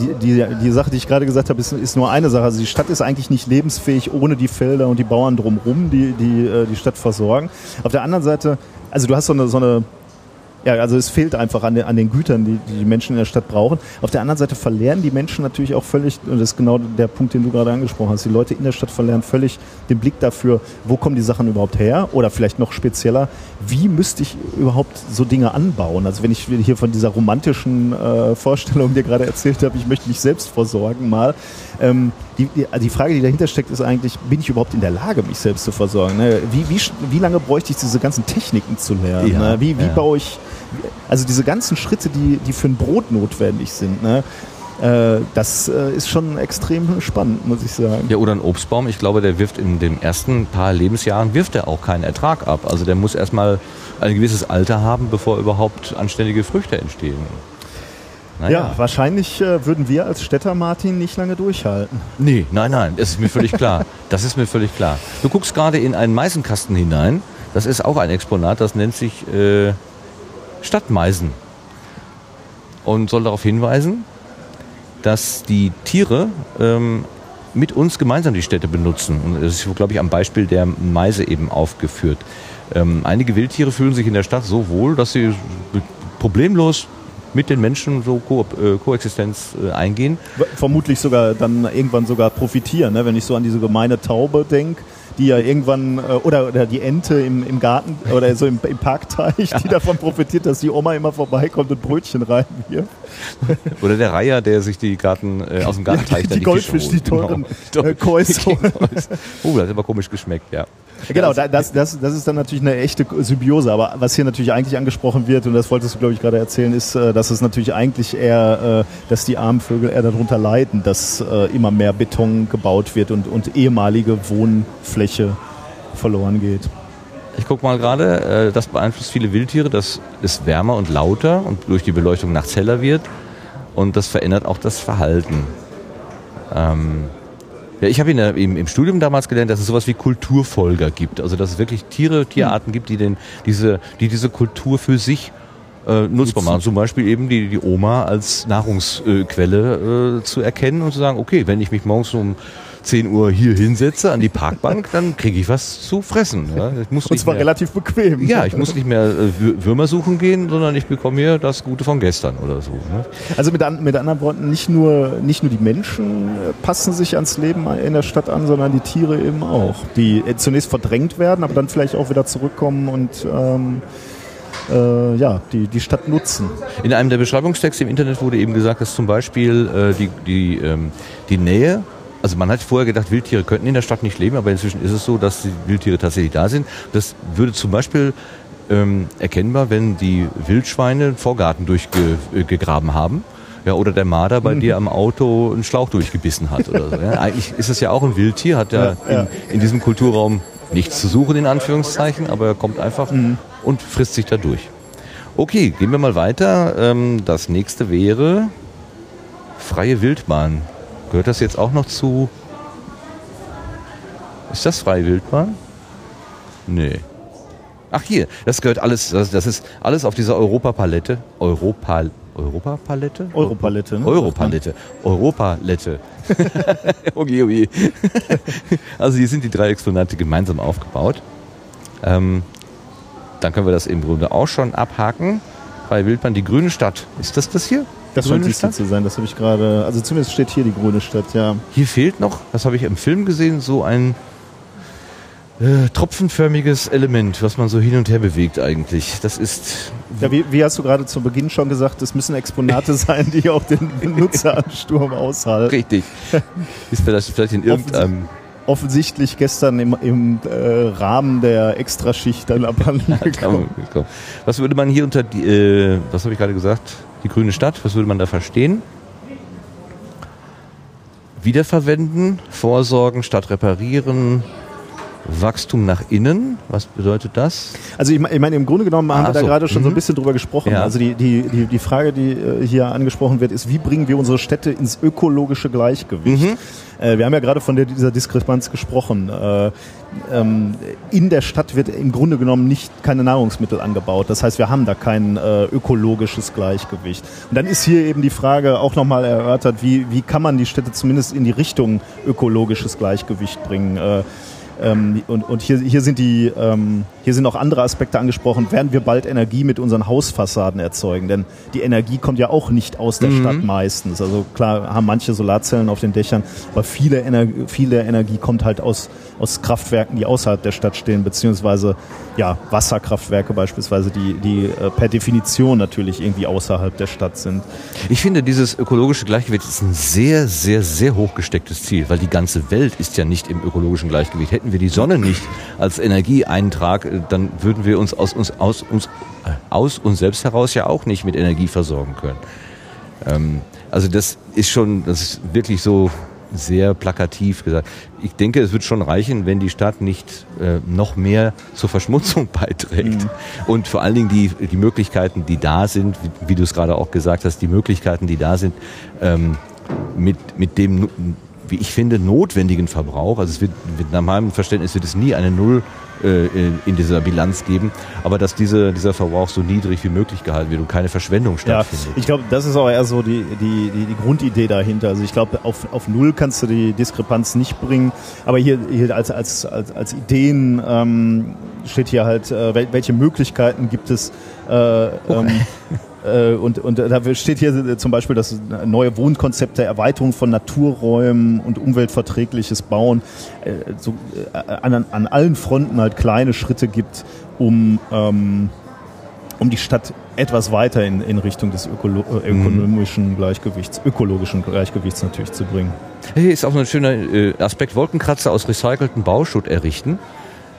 die, die, die Sache, die ich gerade gesagt habe, ist, ist nur eine Sache. Also die Stadt ist eigentlich nicht lebensfähig ohne die Felder und die Bauern drumherum, die die, äh, die Stadt versorgen. Auf der anderen Seite, also du hast so eine, so eine ja, also es fehlt einfach an den, an den Gütern, die die Menschen in der Stadt brauchen. Auf der anderen Seite verlernen die Menschen natürlich auch völlig, und das ist genau der Punkt, den du gerade angesprochen hast, die Leute in der Stadt verlernen völlig den Blick dafür, wo kommen die Sachen überhaupt her? Oder vielleicht noch spezieller, wie müsste ich überhaupt so Dinge anbauen? Also wenn ich hier von dieser romantischen äh, Vorstellung dir gerade erzählt habe, ich möchte mich selbst versorgen mal, ähm, die, die, die Frage, die dahinter steckt, ist eigentlich, bin ich überhaupt in der Lage, mich selbst zu versorgen? Ne? Wie, wie, wie lange bräuchte ich diese ganzen Techniken zu lernen? Ja, ne? Wie, wie ja. baue ich, also diese ganzen Schritte, die, die für ein Brot notwendig sind, ne? äh, das äh, ist schon extrem spannend, muss ich sagen. Ja, oder ein Obstbaum, ich glaube, der wirft in den ersten paar Lebensjahren wirft er auch keinen Ertrag ab. Also der muss erstmal ein gewisses Alter haben, bevor überhaupt anständige Früchte entstehen. Ja, Naja. wahrscheinlich äh, würden wir als Städter, Martin, nicht lange durchhalten. Nee, nein, nein, das ist mir völlig klar. Das ist mir völlig klar. Du guckst gerade in einen Meisenkasten hinein. Das ist auch ein Exponat, das nennt sich äh, Stadtmeisen. Und soll darauf hinweisen, dass die Tiere ähm, mit uns gemeinsam die Städte benutzen. Und das ist, glaube ich, am Beispiel der Meise eben aufgeführt. Ähm, einige Wildtiere fühlen sich in der Stadt so wohl, dass sie problemlos mit den Menschen so Ko äh, Koexistenz äh, eingehen. Vermutlich sogar dann irgendwann sogar profitieren, ne? wenn ich so an diese gemeine Taube denke, die ja irgendwann, äh, oder, oder die Ente im, im Garten oder so im, im Parkteich, die davon profitiert, dass die Oma immer vorbeikommt und Brötchen reinwirft. Oder der Reiher, der sich die Garten äh, aus dem Gartenteich die, dann die Fische Goldfisch, die teuren Genau. äh, holen. Oh, das hat aber komisch geschmeckt, ja. Genau, da- das, das, das ist dann natürlich eine echte Symbiose. Aber was hier natürlich eigentlich angesprochen wird, und das wolltest du, glaube ich, gerade erzählen, ist, äh, dass es natürlich eigentlich eher, äh, dass die armen Vögel eher darunter leiden, dass äh, immer mehr Beton gebaut wird und, und ehemalige Wohnfläche verloren geht. Ich guck mal gerade, das beeinflusst viele Wildtiere, dass es wärmer und lauter und durch die Beleuchtung nachts heller wird. Und das verändert auch das Verhalten. Ähm, ja, ich habe in der, im, im Studium damals gelernt, dass es sowas wie Kulturfolger gibt. Also dass es wirklich Tiere, Tierarten gibt, die, den, diese, die diese Kultur für sich äh, nutzbar machen. Zum Beispiel eben die, die Oma als Nahrungsquelle äh, zu erkennen und zu sagen, okay, wenn ich mich morgens um 10 Uhr hier hinsetze an die Parkbank, dann kriege ich was zu fressen. Ja. Und zwar mehr, relativ bequem. ja, ich muss nicht mehr äh, Wür- Würmer suchen gehen, sondern ich bekomme hier das Gute von gestern oder so. Ne? Also mit, an, mit anderen Worten, nicht nur, nicht nur die Menschen äh, passen sich ans Leben in der Stadt an, sondern die Tiere eben auch, die äh, zunächst verdrängt werden, aber dann vielleicht auch wieder zurückkommen und ähm, äh, ja, die, die Stadt nutzen. In einem der Beschreibungstexte im Internet wurde eben gesagt, dass zum Beispiel äh, die, die, ähm, die Nähe, also man hat vorher gedacht, Wildtiere könnten in der Stadt nicht leben, aber inzwischen ist es so, dass die Wildtiere tatsächlich da sind. Das würde zum Beispiel ähm, erkennbar, wenn die Wildschweine einen Vorgarten durchgegraben haben. Ja, oder der Marder bei dir am Auto einen Schlauch durchgebissen hat oder so. Ja. Eigentlich ist es ja auch ein Wildtier, hat ja, Ja. In, in diesem Kulturraum nichts zu suchen, in Anführungszeichen, aber er kommt einfach und frisst sich da durch. Okay, gehen wir mal weiter. Ähm, das nächste wäre freie Wildbahn. Gehört das jetzt auch noch zu? Ist das freie Wildbahn? Nee. Ach hier, das gehört alles, das, das ist alles auf dieser Europapalette. Europa, Europapalette? Europalette, ne? Europalette. Europalette. okay, okay. also hier sind die drei Exponate gemeinsam aufgebaut. Ähm, dann können wir das im Grunde auch schon abhaken. Freie Wildbahn, die grüne Stadt. Ist das das hier? Das scheint die Stadt? zu sein, das habe ich gerade, also zumindest steht hier die grüne Stadt, ja. Hier fehlt noch, das habe ich im Film gesehen, so ein äh, tropfenförmiges Element, was man so hin und her bewegt eigentlich. Das ist ja wie, wie hast du gerade zu Beginn schon gesagt, es müssen Exponate sein, die auch den Nutzeransturm aushalten. richtig. Ist vielleicht, vielleicht in irgendeinem Offensichtlich gestern im, im äh, Rahmen der Extraschicht dann abhanden gekommen. Komm. Was würde man hier unter die, äh, was habe ich gerade gesagt? Die grüne Stadt, was würde man da verstehen? Wiederverwenden, vorsorgen statt reparieren, Wachstum nach innen, was bedeutet das? Also ich, ich meine, im Grunde genommen haben Ah, wir da so. gerade schon so ein Mhm. bisschen drüber gesprochen. Ja. Also die, die, die, die Frage, die äh, hier angesprochen wird, ist, wie bringen wir unsere Städte ins ökologische Gleichgewicht? Mhm. Äh, wir haben ja gerade von der, dieser Diskrepanz gesprochen. Äh, ähm, in der Stadt wird im Grunde genommen nicht keine Nahrungsmittel angebaut. Das heißt, wir haben da kein äh, ökologisches Gleichgewicht. Und dann ist hier eben die Frage auch nochmal erörtert, wie, wie kann man die Städte zumindest in die Richtung ökologisches Gleichgewicht bringen? Äh, ähm, und und hier, hier, sind die, ähm, hier sind auch andere Aspekte angesprochen. Werden wir bald Energie mit unseren Hausfassaden erzeugen? Denn die Energie kommt ja auch nicht aus der Stadt meistens. Also klar haben manche Solarzellen auf den Dächern, aber viele, Ener viele Energie kommt halt aus, aus Kraftwerken, die außerhalb der Stadt stehen, beziehungsweise ja, Wasserkraftwerke beispielsweise, die, die äh, per Definition natürlich irgendwie außerhalb der Stadt sind. Ich finde, dieses ökologische Gleichgewicht ist ein sehr, sehr, sehr hochgestecktes Ziel, weil die ganze Welt ist ja nicht im ökologischen Gleichgewicht. Hätten wir die Sonne nicht als Energieeintrag, dann würden wir uns aus uns, aus uns, aus uns selbst heraus ja auch nicht mit Energie versorgen können. Ähm, also das ist schon, das ist wirklich so sehr plakativ gesagt. Ich denke, es wird schon reichen, wenn die Stadt nicht äh, noch mehr zur Verschmutzung beiträgt. Und vor allen Dingen die, die Möglichkeiten, die da sind, wie, wie du es gerade auch gesagt hast, die Möglichkeiten, die da sind, ähm, mit, mit dem, wie ich finde, notwendigen Verbrauch, also es wird, wird nach meinem Verständnis wird es nie eine Null äh, in- in dieser Bilanz geben, aber dass diese, dieser Verbrauch so niedrig wie möglich gehalten wird und keine Verschwendung Ja, stattfindet. ich glaube, das ist auch eher so die, die, die, die Grundidee dahinter. Also ich glaube, auf, auf Null kannst du die Diskrepanz nicht bringen. Aber hier, hier als, als, als, als Ideen ähm, steht hier halt, äh, wel- welche Möglichkeiten gibt es. Äh, ähm, äh, und, und da steht hier zum Beispiel das neue Wohnkonzept der Erweiterung von Naturräumen und umweltverträgliches Bauen äh, so, äh, an, an allen Fronten halt kleine Schritte gibt, um ähm, um die Stadt etwas weiter in, in Richtung des ökolo äh, ökonomischen Gleichgewichts, ökologischen Gleichgewichts natürlich zu bringen. Hier ist auch ein schöner äh, Aspekt, Wolkenkratzer aus recyceltem Bauschutt errichten.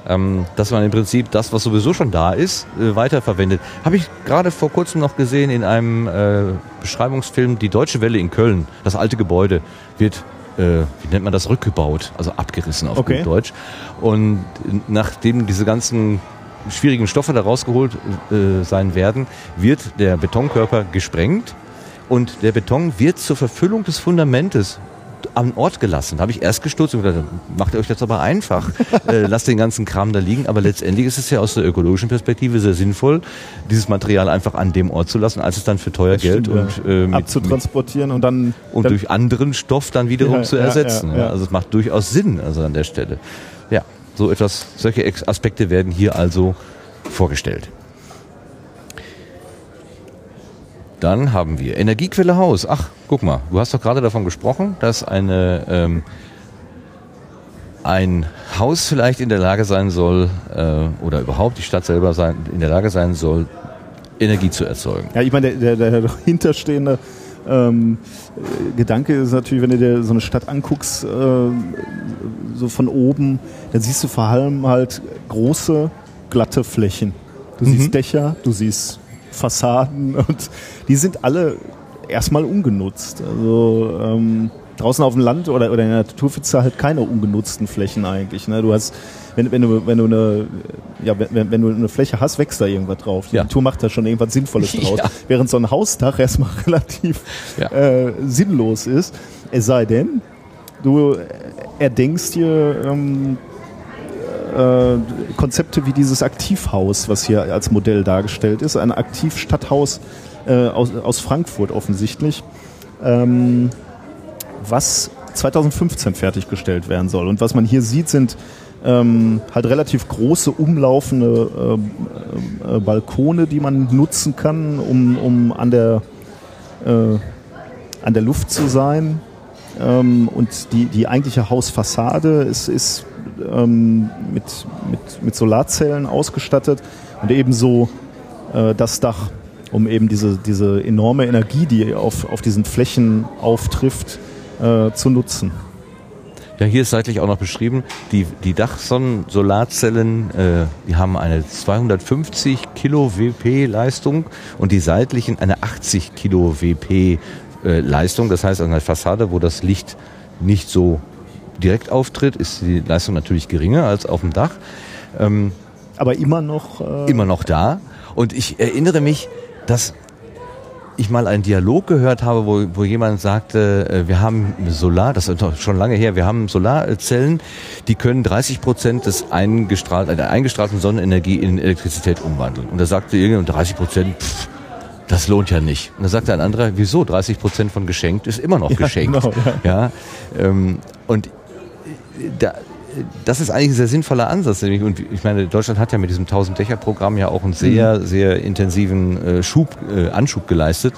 Ähm, dass man im Prinzip das, was sowieso schon da ist, äh, weiterverwendet. Habe ich gerade vor kurzem noch gesehen in einem äh, Beschreibungsfilm, die Deutsche Welle in Köln. Das alte Gebäude wird, äh, wie nennt man das, rückgebaut, also abgerissen auf Okay. gut Deutsch. Und nachdem diese ganzen schwierigen Stoffe da rausgeholt äh, sein werden, wird der Betonkörper gesprengt und der Beton wird zur Verfüllung des Fundamentes am Ort gelassen. Da habe ich erst gestutzt und gedacht, macht ihr euch das aber einfach. äh, lasst den ganzen Kram da liegen. Aber letztendlich ist es ja aus der ökologischen Perspektive sehr sinnvoll, dieses Material einfach an dem Ort zu lassen, als es dann für teuer Geld Stimmt, und, äh, mit, abzutransportieren und dann, und dann durch anderen Stoff dann wiederum Ja, zu ersetzen. ja, Ja. Also es macht durchaus Sinn, also an der Stelle. Ja, so etwas, solche Aspekte werden hier also vorgestellt. Dann haben wir Energiequelle Haus. Ach, guck mal, du hast doch gerade davon gesprochen, dass eine, ähm, ein Haus vielleicht in der Lage sein soll, äh, oder überhaupt die Stadt selber sein, in der Lage sein soll, Energie zu erzeugen. Ja, ich meine, der, der, der dahinterstehende ähm, äh, Gedanke ist natürlich, wenn du dir so eine Stadt anguckst, äh, so von oben, dann siehst du vor allem halt große, glatte Flächen. Du siehst Dächer, du siehst Fassaden und die sind alle erstmal ungenutzt. Also ähm, draußen auf dem Land oder, oder in der Natur findest du halt keine ungenutzten Flächen eigentlich. Ne? Du hast, wenn, wenn du, wenn du eine, ja, wenn, wenn du eine Fläche hast, wächst da irgendwas drauf. Die Ja. Natur macht da schon irgendwas Sinnvolles draus. Ja. Während so ein Hausdach erstmal relativ Ja. äh, sinnlos ist. Es sei denn, du erdenkst dir ähm, äh, Konzepte wie dieses Aktivhaus, was hier als Modell dargestellt ist, ein Aktivstadthaus äh, aus, aus Frankfurt offensichtlich, ähm, was 2015 fertiggestellt werden soll. Und was man hier sieht, sind ähm, halt relativ große umlaufende ähm, äh, Balkone, die man nutzen kann, um, um an, der, äh, an der Luft zu sein. Ähm, und die, die eigentliche Hausfassade ist, ist ähm, mit, mit, mit Solarzellen ausgestattet und ebenso äh, das Dach, um eben diese, diese enorme Energie, die auf, auf diesen Flächen auftrifft, äh, zu nutzen. Ja, hier ist seitlich auch noch beschrieben, die, die Dachsonnen-Solarzellen, äh, die haben eine 250 Kilo WP Leistung und die seitlichen eine 80 Kilo WP äh, Leistung. Das heißt, an der Fassade, wo das Licht nicht so direkt auftritt, ist die Leistung natürlich geringer als auf dem Dach. Ähm, Aber immer noch. Äh, immer noch da. Und ich erinnere mich, dass ich mal einen Dialog gehört habe, wo, wo jemand sagte, äh, wir haben Solar, das ist doch schon lange her, wir haben Solarzellen, die können 30 Prozent des eingestrahl, der eingestrahlten Sonnenenergie in Elektrizität umwandeln. Und da sagte irgendjemand, 30 Prozent, pff, das lohnt ja nicht. Und da sagte ein anderer, wieso? 30 Prozent von geschenkt ist immer noch geschenkt. genau, ja. ähm, und da, das ist eigentlich ein sehr sinnvoller Ansatz. Und ich meine, Deutschland hat ja mit diesem 1000-Dächer-Programm ja auch einen sehr, sehr intensiven äh, Schub, äh, Anschub geleistet,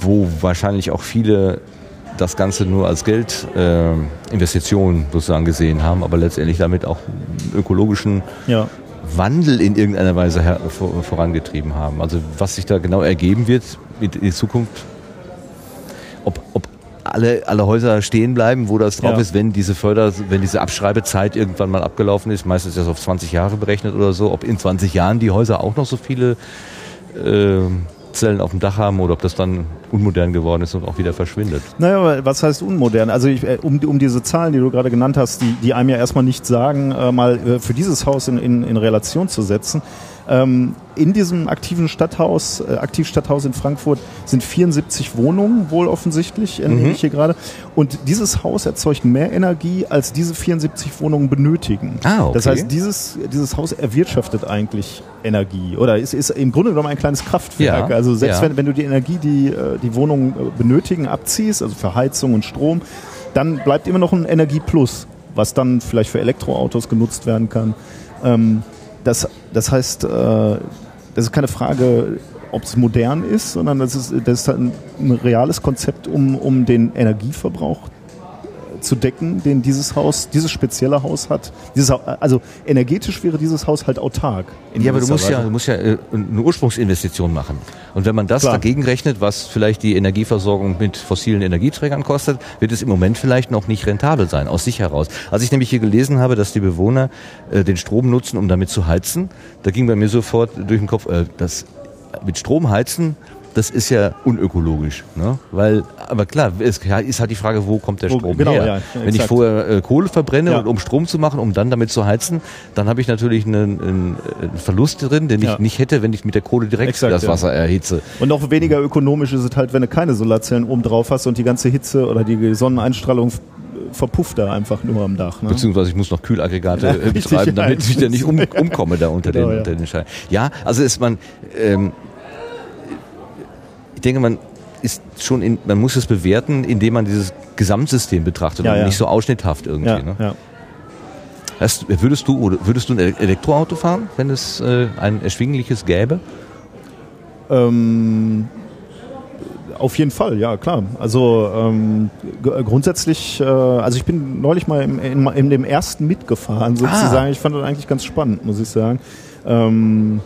wo wahrscheinlich auch viele das Ganze nur als Geldinvestition äh, sozusagen gesehen haben, aber letztendlich damit auch ökologischen Ja. Wandel in irgendeiner Weise her vor, vorangetrieben haben. Also was sich da genau ergeben wird in Zukunft, ob, ob alle, alle Häuser stehen bleiben, wo das drauf Ja. ist, wenn diese Förder, wenn diese Abschreibezeit irgendwann mal abgelaufen ist, meistens ist das auf 20 Jahre berechnet oder so, ob in 20 Jahren die Häuser auch noch so viele äh, Zellen auf dem Dach haben oder ob das dann unmodern geworden ist und auch wieder verschwindet. Naja, aber was heißt unmodern? Also ich, äh, um, um diese Zahlen, die du gerade genannt hast, die, die einem ja erstmal nicht sagen, äh, mal äh, für dieses Haus in, in, in Relation zu setzen. Ähm, in diesem aktiven Stadthaus, äh, Aktivstadthaus in Frankfurt sind 74 Wohnungen, wohl offensichtlich, entnehme ich hier gerade. Und dieses Haus erzeugt mehr Energie, als diese 74 Wohnungen benötigen. Ah, okay. Das heißt, dieses, dieses Haus erwirtschaftet eigentlich Energie oder ist, ist im Grunde genommen ein kleines Kraftwerk. Ja, also selbst ja. wenn, wenn du die Energie, die äh, die Wohnungen äh, benötigen, abziehst, also für Heizung und Strom, dann bleibt immer noch ein Energieplus, was dann vielleicht für Elektroautos genutzt werden kann. Ähm, das, das heißt, äh, das ist keine Frage, ob es modern ist, sondern das ist, das ist halt ein, ein reales Konzept, um, um den Energieverbrauch zu decken, den dieses Haus, dieses spezielle Haus hat. Dieses, also energetisch wäre dieses Haus halt autark. Ja, aber du musst ja, du musst ja äh, eine Ursprungsinvestition machen. Und wenn man das Klar. dagegen rechnet, was vielleicht die Energieversorgung mit fossilen Energieträgern kostet, wird es im Moment vielleicht noch nicht rentabel sein, aus sich heraus. Als ich nämlich hier gelesen habe, dass die Bewohner äh, den Strom nutzen, um damit zu heizen, da ging bei mir sofort durch den Kopf, äh, das mit Strom heizen, das ist ja unökologisch. Ne? Weil, aber klar, es ist halt die Frage, wo kommt der Wo- Strom genau, her? ja, Wenn ich vorher äh, Kohle verbrenne, Ja. und um Strom zu machen, um dann damit zu heizen, dann habe ich natürlich einen, einen Verlust drin, den Ja. ich nicht hätte, wenn ich mit der Kohle direkt Exakt, das. Wasser erhitze. Und noch weniger ökonomisch ist es halt, wenn du keine Solarzellen oben drauf hast und die ganze Hitze oder die Sonneneinstrahlung verpufft da einfach nur am Dach. Ne? Beziehungsweise ich muss noch Kühlaggregate Ja, äh, betreiben, damit ich da nicht um, umkomme da unter, Genau, den, unter den Schein. Ja, also ist man, ähm, ich denke, man ist schon in, man muss es bewerten, indem man dieses Gesamtsystem betrachtet Ja, und ja. nicht so ausschnitthaft irgendwie. Ja, ne? Hast, würdest du oder würdest du ein Elektroauto fahren, wenn es äh, ein erschwingliches gäbe? Ähm, auf jeden Fall, ja klar. Also ähm, grundsätzlich, äh, also ich bin neulich mal im, in, in dem ersten mitgefahren sozusagen. Ich fand das eigentlich ganz spannend, muss ich sagen. Ähm,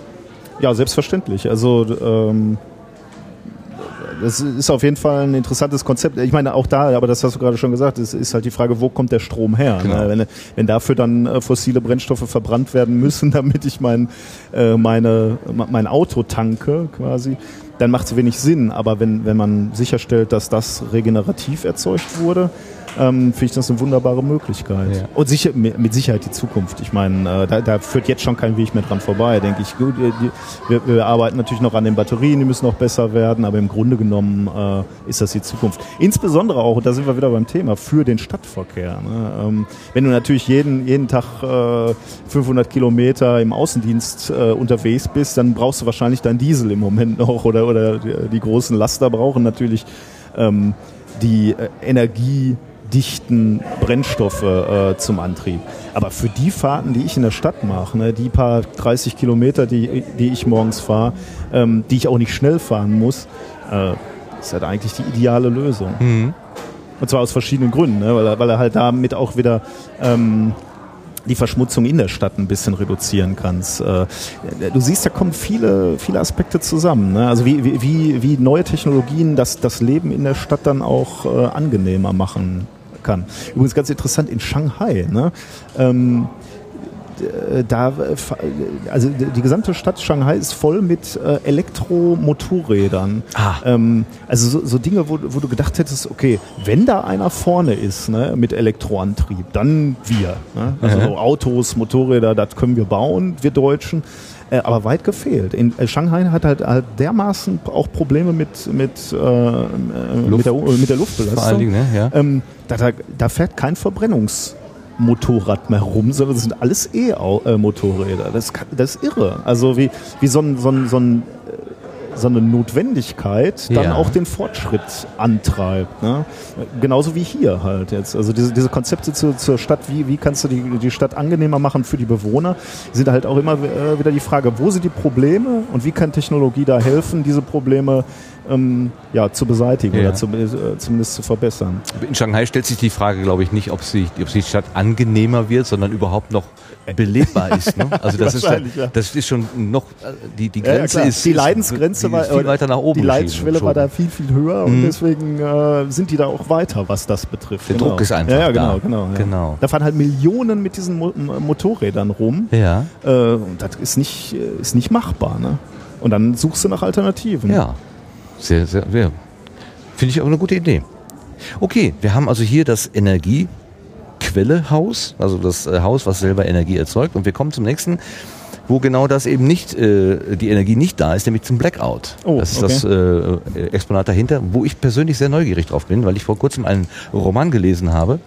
ja, selbstverständlich. Also ähm, das ist auf jeden Fall ein interessantes Konzept. Ich meine, auch da, aber das hast du gerade schon gesagt, es ist halt die Frage, wo kommt der Strom her? Genau. Ne? Wenn, wenn dafür dann äh, fossile Brennstoffe verbrannt werden müssen, damit ich mein, äh, meine, mein Auto tanke quasi, dann macht es wenig Sinn. Aber wenn, wenn man sicherstellt, dass das regenerativ erzeugt wurde, ähm, finde ich das eine wunderbare Möglichkeit. Ja. Und sicher, mit Sicherheit die Zukunft. Ich meine, äh, da, da führt jetzt schon kein Weg mehr dran vorbei, denke ich. Gut, äh, die, wir, wir arbeiten natürlich noch an den Batterien, die müssen noch besser werden, aber im Grunde genommen äh, ist das die Zukunft. Insbesondere auch, und da sind wir wieder beim Thema, für den Stadtverkehr. Ne? Ähm, wenn du natürlich jeden, jeden Tag äh, 500 Kilometer im Außendienst äh, unterwegs bist, dann brauchst du wahrscheinlich dein Diesel im Moment noch oder, oder die, die großen Laster brauchen natürlich ähm, die äh, energiedichten Brennstoffe äh, zum Antrieb. Aber für die Fahrten, die ich in der Stadt mache, ne, die paar 30 Kilometer, die, die ich morgens fahre, ähm, die ich auch nicht schnell fahren muss, äh, ist halt eigentlich die ideale Lösung. Und zwar aus verschiedenen Gründen, ne? weil, er, weil er halt damit auch wieder ähm, die Verschmutzung in der Stadt ein bisschen reduzieren kannst. Äh, du siehst, da kommen viele, viele Aspekte zusammen. Ne? Also wie, wie- wie, wie neue Technologien das, das Leben in der Stadt dann auch äh, angenehmer machen kann. Übrigens ganz interessant in Shanghai. Ne? Ähm, äh, da, äh, also die gesamte Stadt Shanghai ist voll mit äh, Elektromotorrädern. Ah. Ähm, also so, so Dinge, wo, wo du gedacht hättest, okay, wenn da einer vorne ist ne, mit Elektroantrieb, dann wir. Ne? Also Mhm. so Autos, Motorräder, das können wir bauen, wir Deutschen. Äh, aber weit gefehlt. In äh, Shanghai hat halt, halt dermaßen auch Probleme mit, mit, äh, äh, mit, der, mit der Luftbelastung. Vor allen Dingen, ne? Ja. Ähm, da, da, da fährt kein Verbrennungsmotorrad mehr rum, sondern das sind alles E-Motorräder. Das, kann- das ist irre. Also wie, wie so, ein, so, ein, so, ein, äh, so eine Notwendigkeit dann Ja. auch den Fortschritt antreibt. Ne? Genauso wie hier halt jetzt. Also diese, diese Konzepte zu, zur Stadt, wie, wie kannst du die, die Stadt angenehmer machen für die Bewohner, sind halt auch immer äh, wieder die Frage, wo sind die Probleme und wie kann Technologie da helfen, diese Probleme ähm, ja, zu beseitigen Ja. oder zum, äh, zumindest zu verbessern. In Shanghai stellt sich die Frage, glaube ich, nicht, ob, sie, ob die Stadt angenehmer wird, sondern überhaupt noch belebbar ist. Ne? Also das ist, ja. das ist schon noch, äh, die, die Ja, ja, Grenze klar. ist, die ist- Leidensgrenze die war ist viel weiter nach oben Die geschoben. war da viel viel höher und Mhm. deswegen äh, sind die da auch weiter, was das betrifft. Der genau. Druck ist einfach ja, ja, da. genau, genau, ja. Genau. Da fahren halt Millionen mit diesen Mo M- Motorrädern rum. Ja, Äh, und das ist nicht äh, ist nicht machbar, ne? Und dann suchst du nach Alternativen. ja. Sehr, sehr, sehr. Finde ich auch eine gute Idee. Okay, wir haben also hier das Energiequellehaus, also das äh, Haus, was selber Energie erzeugt. Und wir kommen zum nächsten, wo genau das eben nicht, äh, die Energie nicht da ist, nämlich zum Blackout. Oh, das ist okay. das äh, Exponat dahinter, wo ich persönlich sehr neugierig drauf bin, weil ich vor kurzem einen Roman gelesen habe,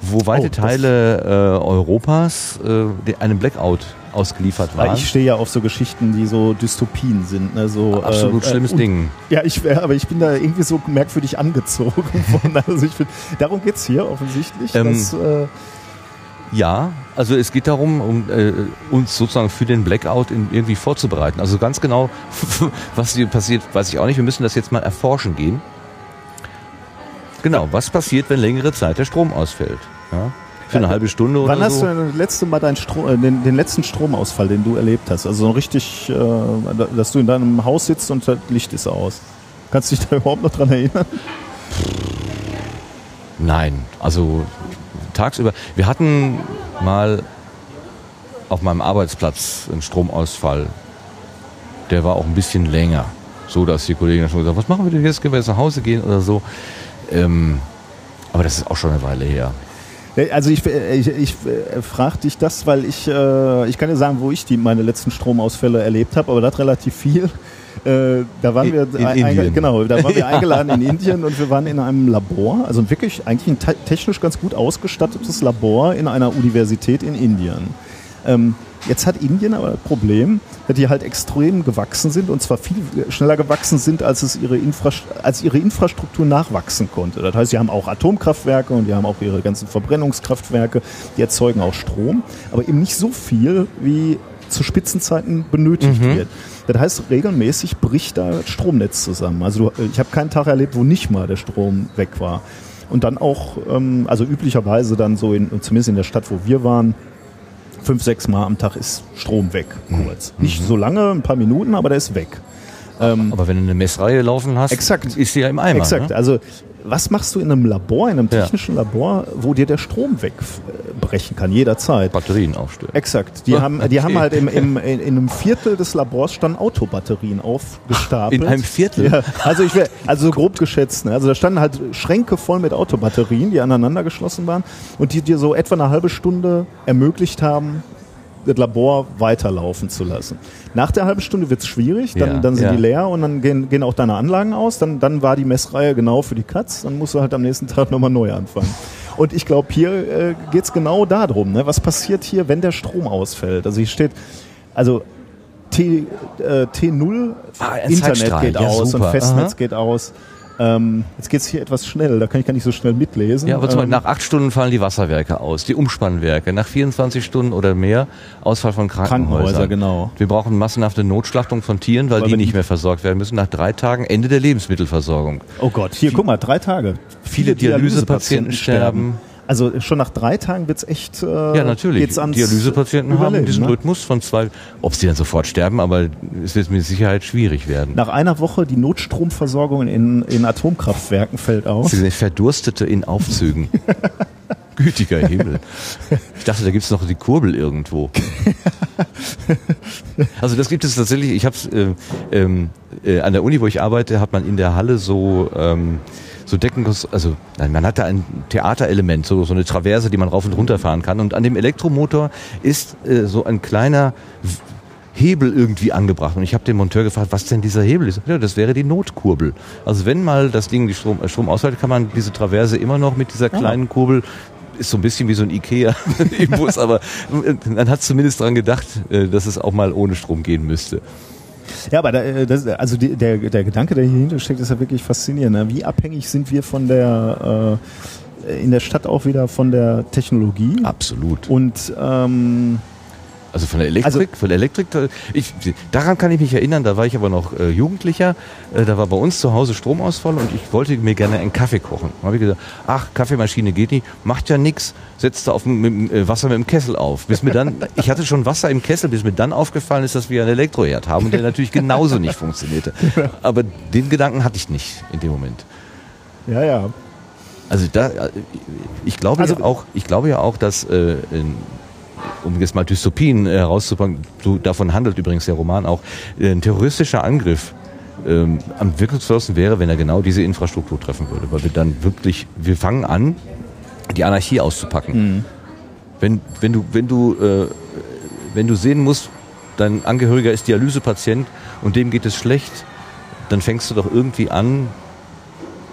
wo weite Oh, Teile äh, Europas äh, einem Blackout ausgeliefert waren. ich stehe ja auf so Geschichten, die so Dystopien sind. Ne? So, Absolut äh, schlimmes äh, und- Ding. Ja, ich, aber ich bin da irgendwie so merkwürdig angezogen von. Also ich find, darum geht's hier offensichtlich. Ähm, dass, äh, Ja, also es geht darum, um äh, uns sozusagen für den Blackout in, irgendwie vorzubereiten. Also ganz genau, was hier passiert, weiß ich auch nicht. Wir müssen das jetzt mal erforschen gehen. Genau, was passiert, wenn längere Zeit der Strom ausfällt? Ja? Für eine halbe Stunde oder Wann hast so. du das letzte Mal dein Stro äh, den, den letzten Stromausfall, den du erlebt hast? Also so richtig, äh, dass du in deinem Haus sitzt und das Licht ist aus. Kannst du dich da überhaupt noch dran erinnern? Nein, also tagsüber. Wir hatten mal auf meinem Arbeitsplatz einen Stromausfall. Der war auch ein bisschen länger. so, dass die Kollegen dann schon gesagt was machen wir denn jetzt? Können wir jetzt nach Hause gehen oder so? Ähm, aber das ist auch schon eine Weile her. Also ich, ich, ich frage dich das, weil ich, äh, ich kann dir sagen, wo ich die, meine letzten Stromausfälle erlebt habe, aber das relativ viel. Äh, da waren In- wir in ein- genau, da waren wir eingeladen in Indien und wir waren in einem Labor, also wirklich eigentlich ein te technisch ganz gut ausgestattetes Labor in einer Universität in Indien. Ähm, jetzt hat Indien aber das Problem, dass die halt extrem gewachsen sind und zwar viel schneller gewachsen sind, als es ihre, Infrast als ihre Infrastruktur nachwachsen konnte. Das heißt, sie haben auch Atomkraftwerke und die haben auch ihre ganzen Verbrennungskraftwerke, die erzeugen auch Strom, aber eben nicht so viel, wie zu Spitzenzeiten benötigt wird. Das heißt, regelmäßig bricht da das Stromnetz zusammen. Also du, ich habe keinen Tag erlebt, wo nicht mal der Strom weg war. Und dann auch, ähm, also üblicherweise dann so, in, zumindest in der Stadt, wo wir waren, fünf, sechs Mal am Tag ist Strom weg, kurz. Nicht so lange, ein paar Minuten, aber der ist weg. Aber wenn du eine Messreihe laufen hast, Exakt. ist die ja im Eimer. Exakt. Ne? Also was machst du in einem Labor, in einem Ja. technischen Labor, wo dir der Strom wegbrechen kann, jederzeit? Batterien aufstellen. Exakt. Die, Ah, haben, die haben halt im, im, in, in einem Viertel des Labors standen Autobatterien aufgestapelt. In einem Viertel? Ja, also ich wär, also so grob geschätzt. Ne? Also da standen halt Schränke voll mit Autobatterien, die aneinander geschlossen waren und die dir so etwa eine halbe Stunde ermöglicht haben, Labor weiterlaufen zu lassen. Nach der halben Stunde wird's schwierig, dann, Ja, dann sind ja. die leer und dann gehen, gehen auch deine Anlagen aus. Dann, dann war die Messreihe genau für die Katz, dann musst du halt am nächsten Tag nochmal neu anfangen. Und ich glaube, hier äh, geht's genau darum, ne? was passiert hier, wenn der Strom ausfällt. Also hier steht, also T, äh, T0 Ah, Internet geht Ja, aus super. und Festnetz Aha. geht aus. Ähm, jetzt geht's hier etwas schnell, da kann ich gar nicht so schnell mitlesen. Ja, aber zum Beispiel ähm, nach acht Stunden fallen die Wasserwerke aus, die Umspannwerke. Nach 24 Stunden oder mehr Ausfall von Krankenhäusern. Krankenhäuser, genau. Wir brauchen massenhafte Notschlachtung von Tieren, weil, Weil die nicht mehr versorgt werden müssen. Nach drei Tagen Ende der Lebensmittelversorgung. Oh Gott, hier, guck mal, drei Tage. Viele Dialysepatienten sterben. Also schon nach drei Tagen wird's echt. Äh, Ja, natürlich. Geht's ans Dialysepatienten haben Überleben, diesen ne? Rhythmus von zwei, ob sie dann sofort sterben, aber es wird mit Sicherheit schwierig werden. Nach einer Woche die Notstromversorgung in, in Atomkraftwerken fällt aus. Sie sind Verdurstete in Aufzügen. Gütiger Himmel. Ich dachte, da gibt's noch die Kurbel irgendwo. Also das gibt es tatsächlich. Ich habe äh, ähm, äh, an der Uni, wo ich arbeite, hat man in der Halle so ähm, so Decken, also nein, man hat da ein Theaterelement, so, so eine Traverse, die man rauf und runter fahren kann. Und an dem Elektromotor ist äh, so ein kleiner Hebel irgendwie angebracht. Und ich habe den Monteur gefragt, was denn dieser Hebel ist. Ja, das wäre die Notkurbel. Also wenn mal das Ding die Strom, äh, Strom ausfällt, kann man diese Traverse immer noch mit dieser kleinen Kurbel ist so ein bisschen wie so ein Ikea im Bus, aber äh, man hat zumindest dran gedacht, äh, dass es auch mal ohne Strom gehen müsste. Ja, aber da, äh, das, also die, der, der Gedanke, der hier hinter steckt, ist ja wirklich faszinierend. Ne? Wie abhängig sind wir von der äh, in der Stadt auch wieder von der Technologie? Absolut. Und ähm, Also von der Elektrik, Also- von der Elektrik, ich, daran kann ich mich erinnern, da war ich aber noch äh, Jugendlicher, äh, da war bei uns zu Hause Stromausfall und ich wollte mir gerne einen Kaffee kochen. Da habe ich gesagt, ach, Kaffeemaschine geht nicht, macht ja nix, setzt da auf dem, mit, äh, Wasser mit dem Kessel auf. Bis mir dann, ich hatte schon Wasser im Kessel, bis mir dann aufgefallen ist, dass wir einen Elektroherd haben und der natürlich genauso nicht funktionierte. Aber den Gedanken hatte ich nicht in dem Moment. ja, ja. Also da, äh, ich glaube Also- ja auch, ich glaube ja auch, dass äh, in, um jetzt mal Dystopien äh, herauszupacken, so, davon handelt übrigens der Roman auch, äh, ein terroristischer Angriff ähm, am wirkungsvollsten wäre, wenn er genau diese Infrastruktur treffen würde, weil wir dann wirklich, wir fangen an, die Anarchie auszupacken. Wenn, wenn du, wenn du, äh, wenn du sehen musst, dein Angehöriger ist Dialysepatient und dem geht es schlecht, dann fängst du doch irgendwie an,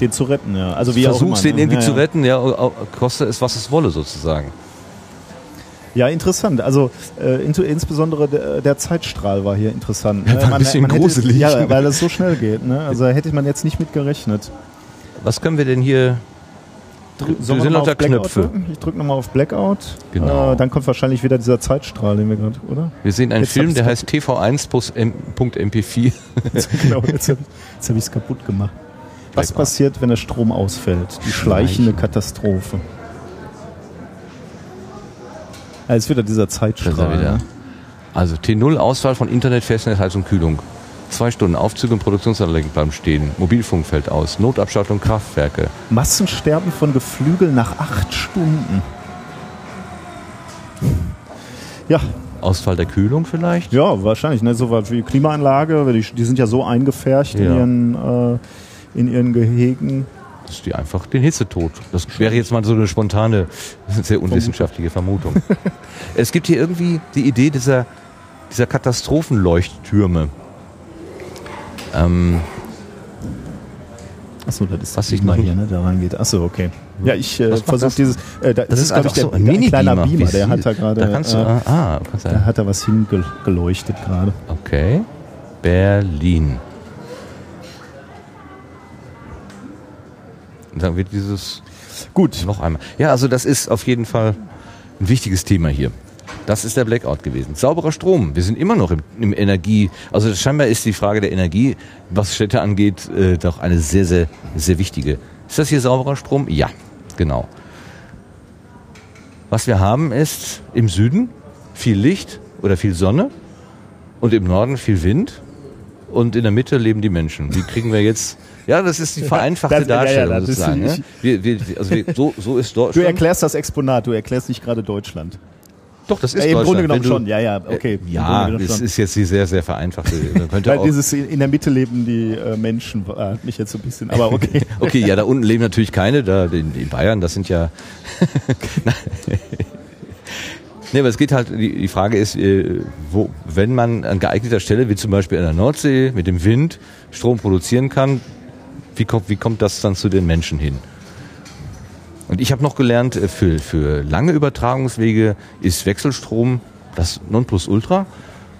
Den zu retten, ja. Also wie auch versuchst immer, den irgendwie ne? zu ja, ja. retten, ja, koste es, was es wolle sozusagen. Ja, interessant. Also äh, intu- insbesondere der, der Zeitstrahl war hier interessant. Ja, war ein bisschen hätte, gruselig. Ja, weil das so schnell geht. Ne? Also hätte man jetzt nicht mit gerechnet. Was können wir denn hier? Drü- sind lauter Knöpfe. drücken? Ich drücke nochmal auf Blackout. Genau. Äh, dann kommt wahrscheinlich wieder dieser Zeitstrahl, den wir gerade, oder? Wir sehen einen Jetzt Film, der heißt TV1.mp4. genau, jetzt, hab- jetzt habe ich es kaputt gemacht. Was passiert, wenn der Strom ausfällt? Die schleichende Katastrophe. Ja, jetzt wieder dieser Zeitstrahl. ist er wieder. Ne? Also T0 Ausfall von Internet, Festnetz, Heizung, Kühlung. Zwei Stunden Aufzüge und Produktionsanlagen bleiben stehen. Mobilfunk fällt aus. Notabschaltung Kraftwerke. Massensterben von Geflügeln nach acht Stunden. Ja, Ausfall der Kühlung vielleicht? Ja, wahrscheinlich. Ne? So was wie Klimaanlage, die, die sind ja so eingefärcht in, Ja. ihren, äh, in ihren Gehegen. Das ist die einfach den Hitzetod. Das wäre jetzt mal so eine spontane, sehr unwissenschaftliche Vermutung. es gibt hier irgendwie die Idee dieser, dieser Katastrophenleuchttürme. Ähm, Achso, das ist Was ich noch- hier, ne, da reingeht. Achso, okay. Ja, ich äh, versuche das? dieses. Äh, da, das, ist, glaube ich, der, einfach so der kleiner Beamer. Der hat da gerade. Da kannst du, äh, ah, kannst da hat er was hingeleuchtet gerade. okay. Berlin. Und dann wird dieses Gut. noch einmal. Ja, also das ist auf jeden Fall ein wichtiges Thema hier. Das ist der Blackout gewesen. Sauberer Strom. Wir sind immer noch im, im Energie. Also scheinbar ist die Frage der Energie, was Städte angeht, äh, doch eine sehr, sehr, sehr wichtige. Ist das hier sauberer Strom? Ja, genau. Was wir haben ist im Süden viel Licht oder viel Sonne und im Norden viel Wind und in der Mitte leben die Menschen. Wie kriegen wir jetzt? Ja, das ist die vereinfachte Das- ja, ja, Darstellung das ist- sozusagen. ich- ne? wir, wir, also wir, so, so ist Du Deutschland. erklärst das Exponat, du erklärst nicht gerade Deutschland. Doch, das ist Äh, Im Deutschland. Grunde genommen du- schon, ja, ja, okay. Im Ja, schon. ist jetzt die sehr, sehr vereinfachte. Man könnte Weil auch, dieses in der Mitte leben die äh, Menschen, äh, mich jetzt so ein bisschen, aber okay. okay, ja, da unten leben natürlich keine, da in, in Bayern, das sind ja. nee, aber es geht halt, die, die Frage ist, äh, wo, wenn man an geeigneter Stelle, wie zum Beispiel an der Nordsee, mit dem Wind Strom produzieren kann, wie kommt, wie kommt das dann zu den Menschen hin? Und ich habe noch gelernt, äh, für, für lange Übertragungswege ist Wechselstrom das Nonplusultra.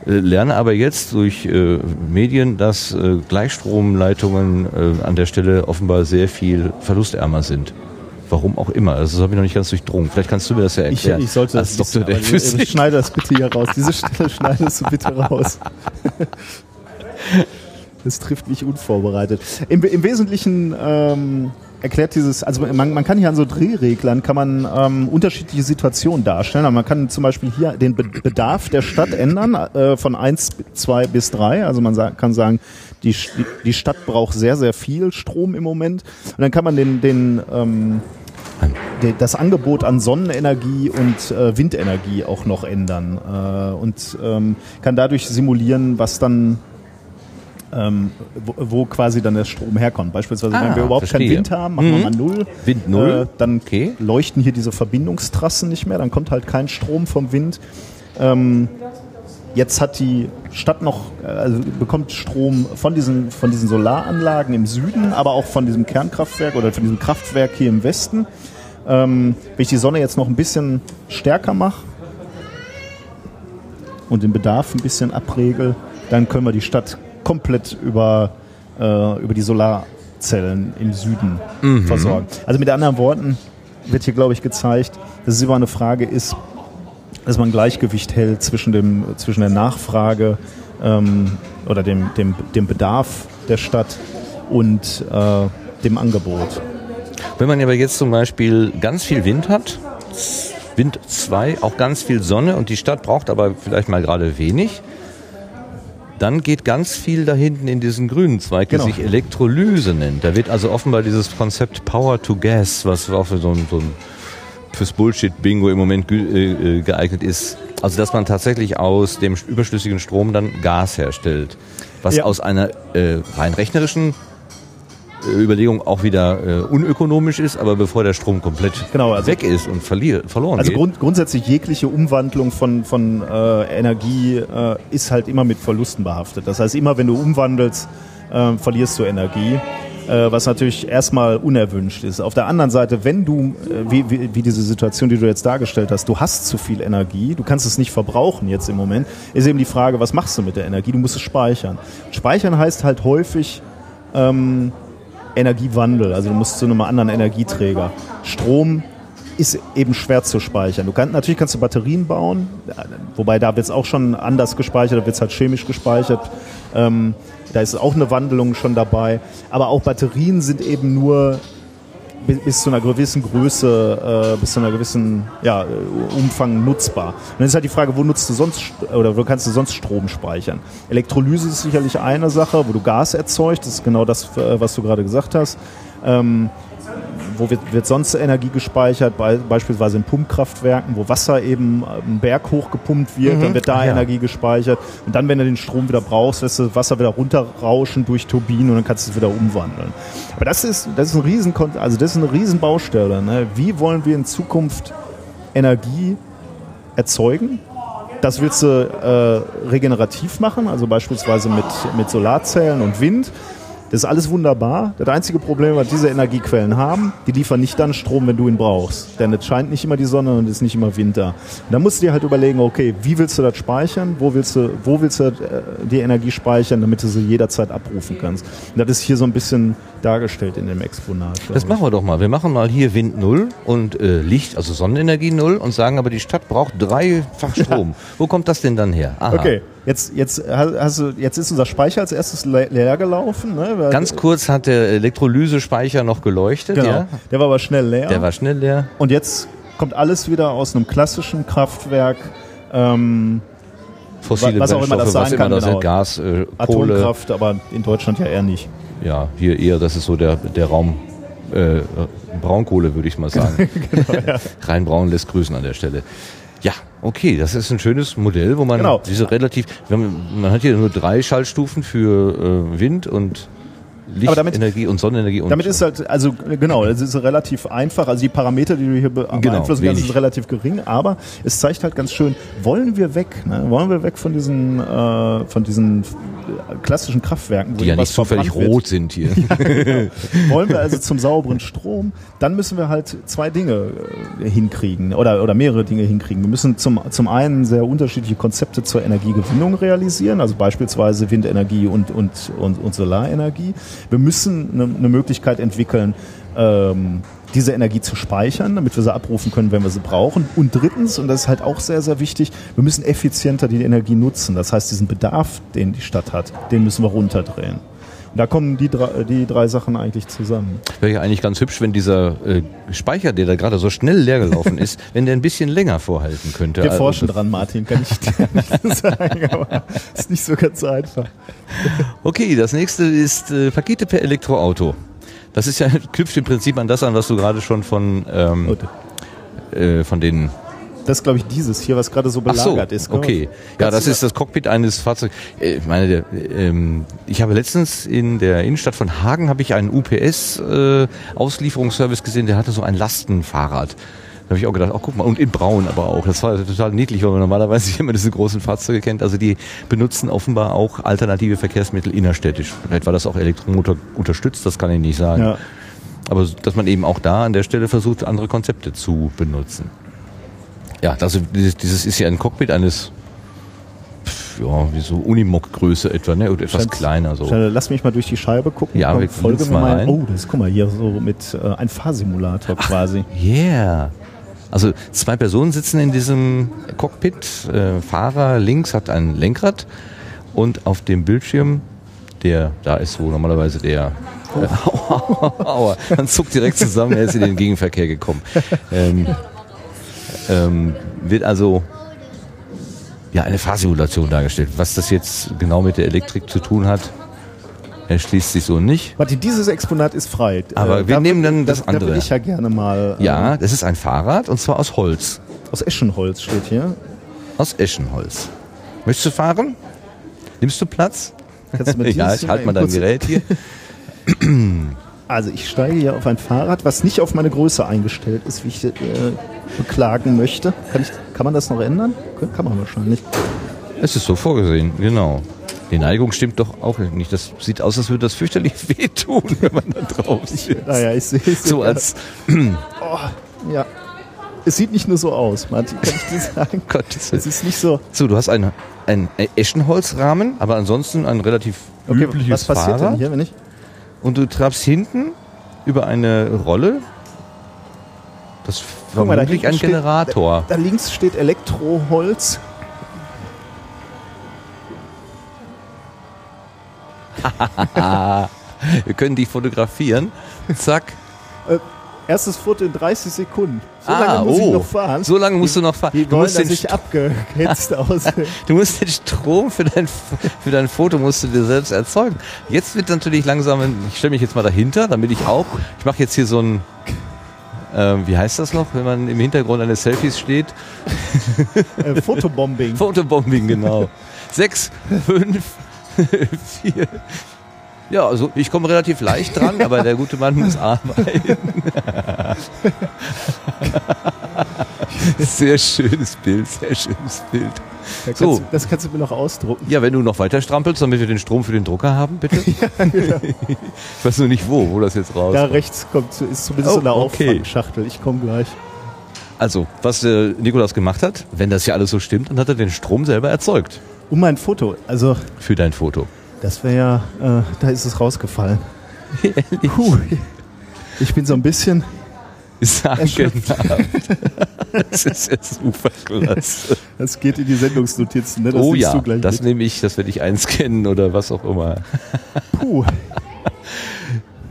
Äh, Lerne aber jetzt durch äh, Medien, dass äh, Gleichstromleitungen äh, an der Stelle offenbar sehr viel verlustärmer sind. Warum auch immer. Also das habe ich noch nicht ganz durchdrungen. Vielleicht kannst du mir das ja Ich, erklären. ich sollte als das Doktor der wissen, aber, äh, Physik. Schneide das bitte hier raus. Diese Stelle schneidest du bitte raus. Das trifft mich unvorbereitet. Im, im Wesentlichen ähm, erklärt dieses, also man, man kann hier an so Drehreglern kann man ähm, unterschiedliche Situationen darstellen. Aber man kann zum Beispiel hier den Be Bedarf der Stadt ändern äh, von 1, 2 bis 3. Also man sa kann sagen, die, die, Stadt braucht sehr, sehr viel Strom im Moment. Und dann kann man den, den ähm, das Angebot an Sonnenenergie und äh, Windenergie auch noch ändern äh, und ähm, kann dadurch simulieren, was dann ähm, wo, wo quasi dann der Strom herkommt. Beispielsweise, Ah, wenn wir überhaupt verstehe. keinen Wind haben, machen wir Mhm. mal null. Wind null. Äh, dann Okay. leuchten hier diese Verbindungstrassen nicht mehr, dann kommt halt kein Strom vom Wind. Ähm, Jetzt hat die Stadt noch, äh, also bekommt Strom von diesen, von diesen Solaranlagen im Süden, aber auch von diesem Kernkraftwerk oder von diesem Kraftwerk hier im Westen. Ähm, wenn ich die Sonne jetzt noch ein bisschen stärker mache und den Bedarf ein bisschen abregel, dann können wir die Stadt komplett über, äh, über die Solarzellen im Süden versorgen. Also mit anderen Worten wird hier, glaube ich, gezeigt, dass es immer eine Frage ist, dass man ein Gleichgewicht hält zwischen, dem, zwischen der Nachfrage ähm, oder dem, dem, dem Bedarf der Stadt und äh, dem Angebot. Wenn man aber jetzt zum Beispiel ganz viel Wind hat, Wind 2, auch ganz viel Sonne und die Stadt braucht aber vielleicht mal gerade wenig, dann geht ganz viel da hinten in diesen grünen Zweig, der Genau. sich Elektrolyse nennt. Da wird also offenbar dieses Konzept Power to Gas, was auch für so ein, so ein fürs Bullshit-Bingo im Moment äh, äh, geeignet ist. Also dass man tatsächlich aus dem überschüssigen Strom dann Gas herstellt. Was Ja. aus einer äh, rein rechnerischen Überlegung auch wieder äh, unökonomisch ist, aber bevor der Strom komplett Genau, also- weg ist und verlier, verloren Also geht. grund, grundsätzlich jegliche Umwandlung von, von äh, Energie äh, ist halt immer mit Verlusten behaftet. Das heißt, immer wenn du umwandelst, äh, verlierst du Energie, äh, was natürlich erstmal unerwünscht ist. Auf der anderen Seite, wenn du, äh, wie, wie, wie diese Situation, die du jetzt dargestellt hast, du hast zu viel Energie, du kannst es nicht verbrauchen jetzt im Moment, ist eben die Frage, was machst du mit der Energie? Du musst es speichern. Speichern heißt halt häufig, ähm, Energiewandel, also du musst zu einem anderen Energieträger. Strom ist eben schwer zu speichern. Du kannst, natürlich kannst du Batterien bauen, wobei da wird es auch schon anders gespeichert, da wird es halt chemisch gespeichert. Ähm, da ist auch eine Wandelung schon dabei. Aber auch Batterien sind eben nur bis, zu einer gewissen Größe, äh, bis zu einer gewissen ja, Umfang nutzbar. Und dann ist halt die Frage, wo nutzt du sonst St- oder wo kannst du sonst Strom speichern? Elektrolyse ist sicherlich eine Sache, wo du Gas erzeugst, das ist genau das, äh, was du gerade gesagt hast. Ähm, wo wird, wird sonst Energie gespeichert? Bei, beispielsweise in Pumpkraftwerken, wo Wasser eben einen Berg hochgepumpt wird, dann wird da ja. Energie gespeichert. Und dann, wenn du den Strom wieder brauchst, lässt du das Wasser wieder runterrauschen durch Turbinen und dann kannst du es wieder umwandeln. Aber das ist, das ist ein riesen, also das ist eine riesen Baustelle. Ne? Wie wollen wir in Zukunft Energie erzeugen? Das willst du äh, regenerativ machen, also beispielsweise mit, mit Solarzellen und Wind. Das ist alles wunderbar. Das einzige Problem, was diese Energiequellen haben, die liefern nicht dann Strom, wenn du ihn brauchst. Denn es scheint nicht immer die Sonne und es ist nicht immer Winter. Und da musst du dir halt überlegen, okay, wie willst du das speichern? Wo willst du, wo willst du äh, die Energie speichern, damit du sie jederzeit abrufen kannst? Und das ist hier so ein bisschen dargestellt in dem Exponat. Das machen wir doch mal. Wir machen mal hier Wind null und äh, Licht, also Sonnenenergie null und sagen aber, die Stadt braucht dreifach Strom. Wo kommt das denn dann her? Aha. Okay, jetzt, jetzt, hast du, jetzt ist unser Speicher als erstes le leer gelaufen. Ne? Ganz kurz hat der Elektrolysespeicher noch geleuchtet. genau. Ja? Der war aber schnell leer. Der war schnell leer. Und jetzt kommt alles wieder aus einem klassischen Kraftwerk. Ähm, Fossile Was auch immer das sein kann, das genau. Gas, äh, Kohle. Atomkraft, aber in Deutschland ja eher nicht. Ja, hier eher, das ist so der, der Raum äh, Braunkohle, würde ich mal sagen. Genau, Rheinbraun lässt grüßen an der Stelle. Ja, okay, das ist ein schönes Modell, wo man Genau. diese relativ, man hat hier nur drei Schaltstufen für äh, Wind und Lichtenergie und Sonnenenergie und Damit ist halt, also genau, es ist relativ einfach. Also die Parameter, die du hier be Genau, beeinflussen kannst, wenig. sind relativ gering, aber es zeigt halt ganz schön, wollen wir weg, ne? wollen wir weg von diesen, äh, von diesen äh, klassischen Kraftwerken, wo die ja nicht zufällig rot sind hier. Wollen wir also zum sauberen Strom, dann müssen wir halt zwei Dinge äh, hinkriegen oder, oder mehrere Dinge hinkriegen. Wir müssen zum, zum einen sehr unterschiedliche Konzepte zur Energiegewinnung realisieren, also beispielsweise Windenergie und, und, und, und Solarenergie. Wir müssen eine, eine Möglichkeit entwickeln, ähm, diese Energie zu speichern, damit wir sie abrufen können, wenn wir sie brauchen. Und drittens, und das ist halt auch sehr, sehr wichtig, wir müssen effizienter die Energie nutzen. Das heißt, diesen Bedarf, den die Stadt hat, den müssen wir runterdrehen. Da kommen die drei, die drei Sachen eigentlich zusammen. Wäre ja eigentlich ganz hübsch, wenn dieser äh, Speicher, der da gerade so schnell leer gelaufen ist, wenn der ein bisschen länger vorhalten könnte. Wir Also, forschen dran, Martin, kann ich dir nicht sagen, aber ist nicht so ganz einfach. Okay, das nächste ist äh, Pakete per Elektroauto. Das ist ja knüpft im Prinzip an das an, was du gerade schon von ähm, äh, von den Das ist, glaube ich, dieses hier, was gerade so Ach so, belagert ist. okay. Ja, das ist das Cockpit eines Fahrzeugs. Äh, Ich meine, der, ähm, ich habe letztens in der Innenstadt von Hagen habe ich einen UPS äh, gesehen, der hatte so ein Lastenfahrrad. Da habe ich auch gedacht, ach guck mal, und in Braun aber auch. Das war total niedlich, weil man normalerweise immer diese großen Fahrzeuge kennt. Also die benutzen offenbar auch alternative Verkehrsmittel innerstädtisch. Vielleicht war das auch Elektromotor unterstützt, das kann ich nicht sagen. Ja. Aber dass man eben auch da an der Stelle versucht, andere Konzepte zu benutzen. Ja, also dieses, dieses ist ja ein Cockpit eines, ja, wie so Unimog-Größe etwa, ne? Oder etwas Scheint- kleiner so. Schnell, Lass mich mal durch die Scheibe gucken. Ja, Komm, wir folge mir mal rein. Oh, das guck mal hier so mit äh, ein Fahrsimulator quasi. Yeah. Also zwei Personen sitzen in diesem Cockpit. Äh, Fahrer links hat ein Lenkrad und auf dem Bildschirm, der da ist, wo normalerweise der äh, aua, aua, man zuckt direkt zusammen, er ist in den Gegenverkehr gekommen. Ähm, ähm, wird also ja eine Fahrsimulation dargestellt. Was das jetzt genau mit der Elektrik zu tun hat, erschließt sich so nicht. Warte, dieses Exponat ist frei. Aber Äh, wir da nehmen dann das da, Da andere. würde ich ja gerne mal. äh, Ja, das ist ein Fahrrad und zwar aus Holz. Aus Eschenholz steht hier. Aus Eschenholz. Möchtest du fahren? Nimmst du Platz? Kannst du mir ja, ich halte mal dein Gerät hier. Also ich steige hier auf ein Fahrrad, was nicht auf meine Größe eingestellt ist, wie ich äh, beklagen möchte. Kann, ich, kann man das noch ändern? Kann man wahrscheinlich. Es ist so vorgesehen, genau. Die Neigung stimmt doch auch nicht. Das sieht aus, als würde das fürchterlich wehtun, wenn man da drauf sitzt. Naja, ich sehe es. So als Ja. Es sieht nicht nur so aus, Martin, kann ich dir sagen. Gottes Es ist nicht so. So, du hast einen, einen Eschenholzrahmen, aber ansonsten ein relativ Okay, übliches was passiert Fahrrad. denn hier, wenn ich. Und du trabst hinten über eine Rolle. Das da vermutlich hinten ein steht- Generator. Da links steht Elektroholz. Wir können dich fotografieren. Zack. Erstes Foto in 30 Sekunden. So Ah, lange muss oh. ich noch fahren. So lange musst du noch fahren. Die Du wollen, musst dass den ich abgehetzt aussehe. Du musst den Strom für dein, für dein Foto musst du dir selbst erzeugen. Jetzt wird natürlich langsam, ich stelle mich jetzt mal dahinter, damit ich auch, ich mache jetzt hier so ein, ähm, wie heißt das noch, wenn man im Hintergrund eines Selfies steht? äh, Fotobombing. Fotobombing, genau. Sechs, fünf, vier. Ja, also ich komme relativ leicht dran, aber der gute Mann muss arbeiten. Sehr schönes Bild, sehr schönes Bild. Da kannst, So. du- Das kannst du mir noch ausdrucken. Ja, wenn du noch weiter strampelst, damit wir den Strom für den Drucker haben, bitte. ich weiß nur nicht wo, wo das jetzt raus. Da rechts kommt, ist zumindest Oh, so eine okay. Auffangschachtel. Ich komme gleich. Also, was äh, Nikolaus gemacht hat, wenn das ja alles so stimmt, dann hat er den Strom selber erzeugt Um mein Foto. Also, für dein Foto. Das wäre ja, äh, da ist es rausgefallen. Puh. Ich bin so ein bisschen, Sagenhaft. das ist ja super klasse. das geht in die Sendungsnotizen, ne? Das Oh ja, du gleich das nehme ich, das werde ich einscannen oder was auch immer. Puh.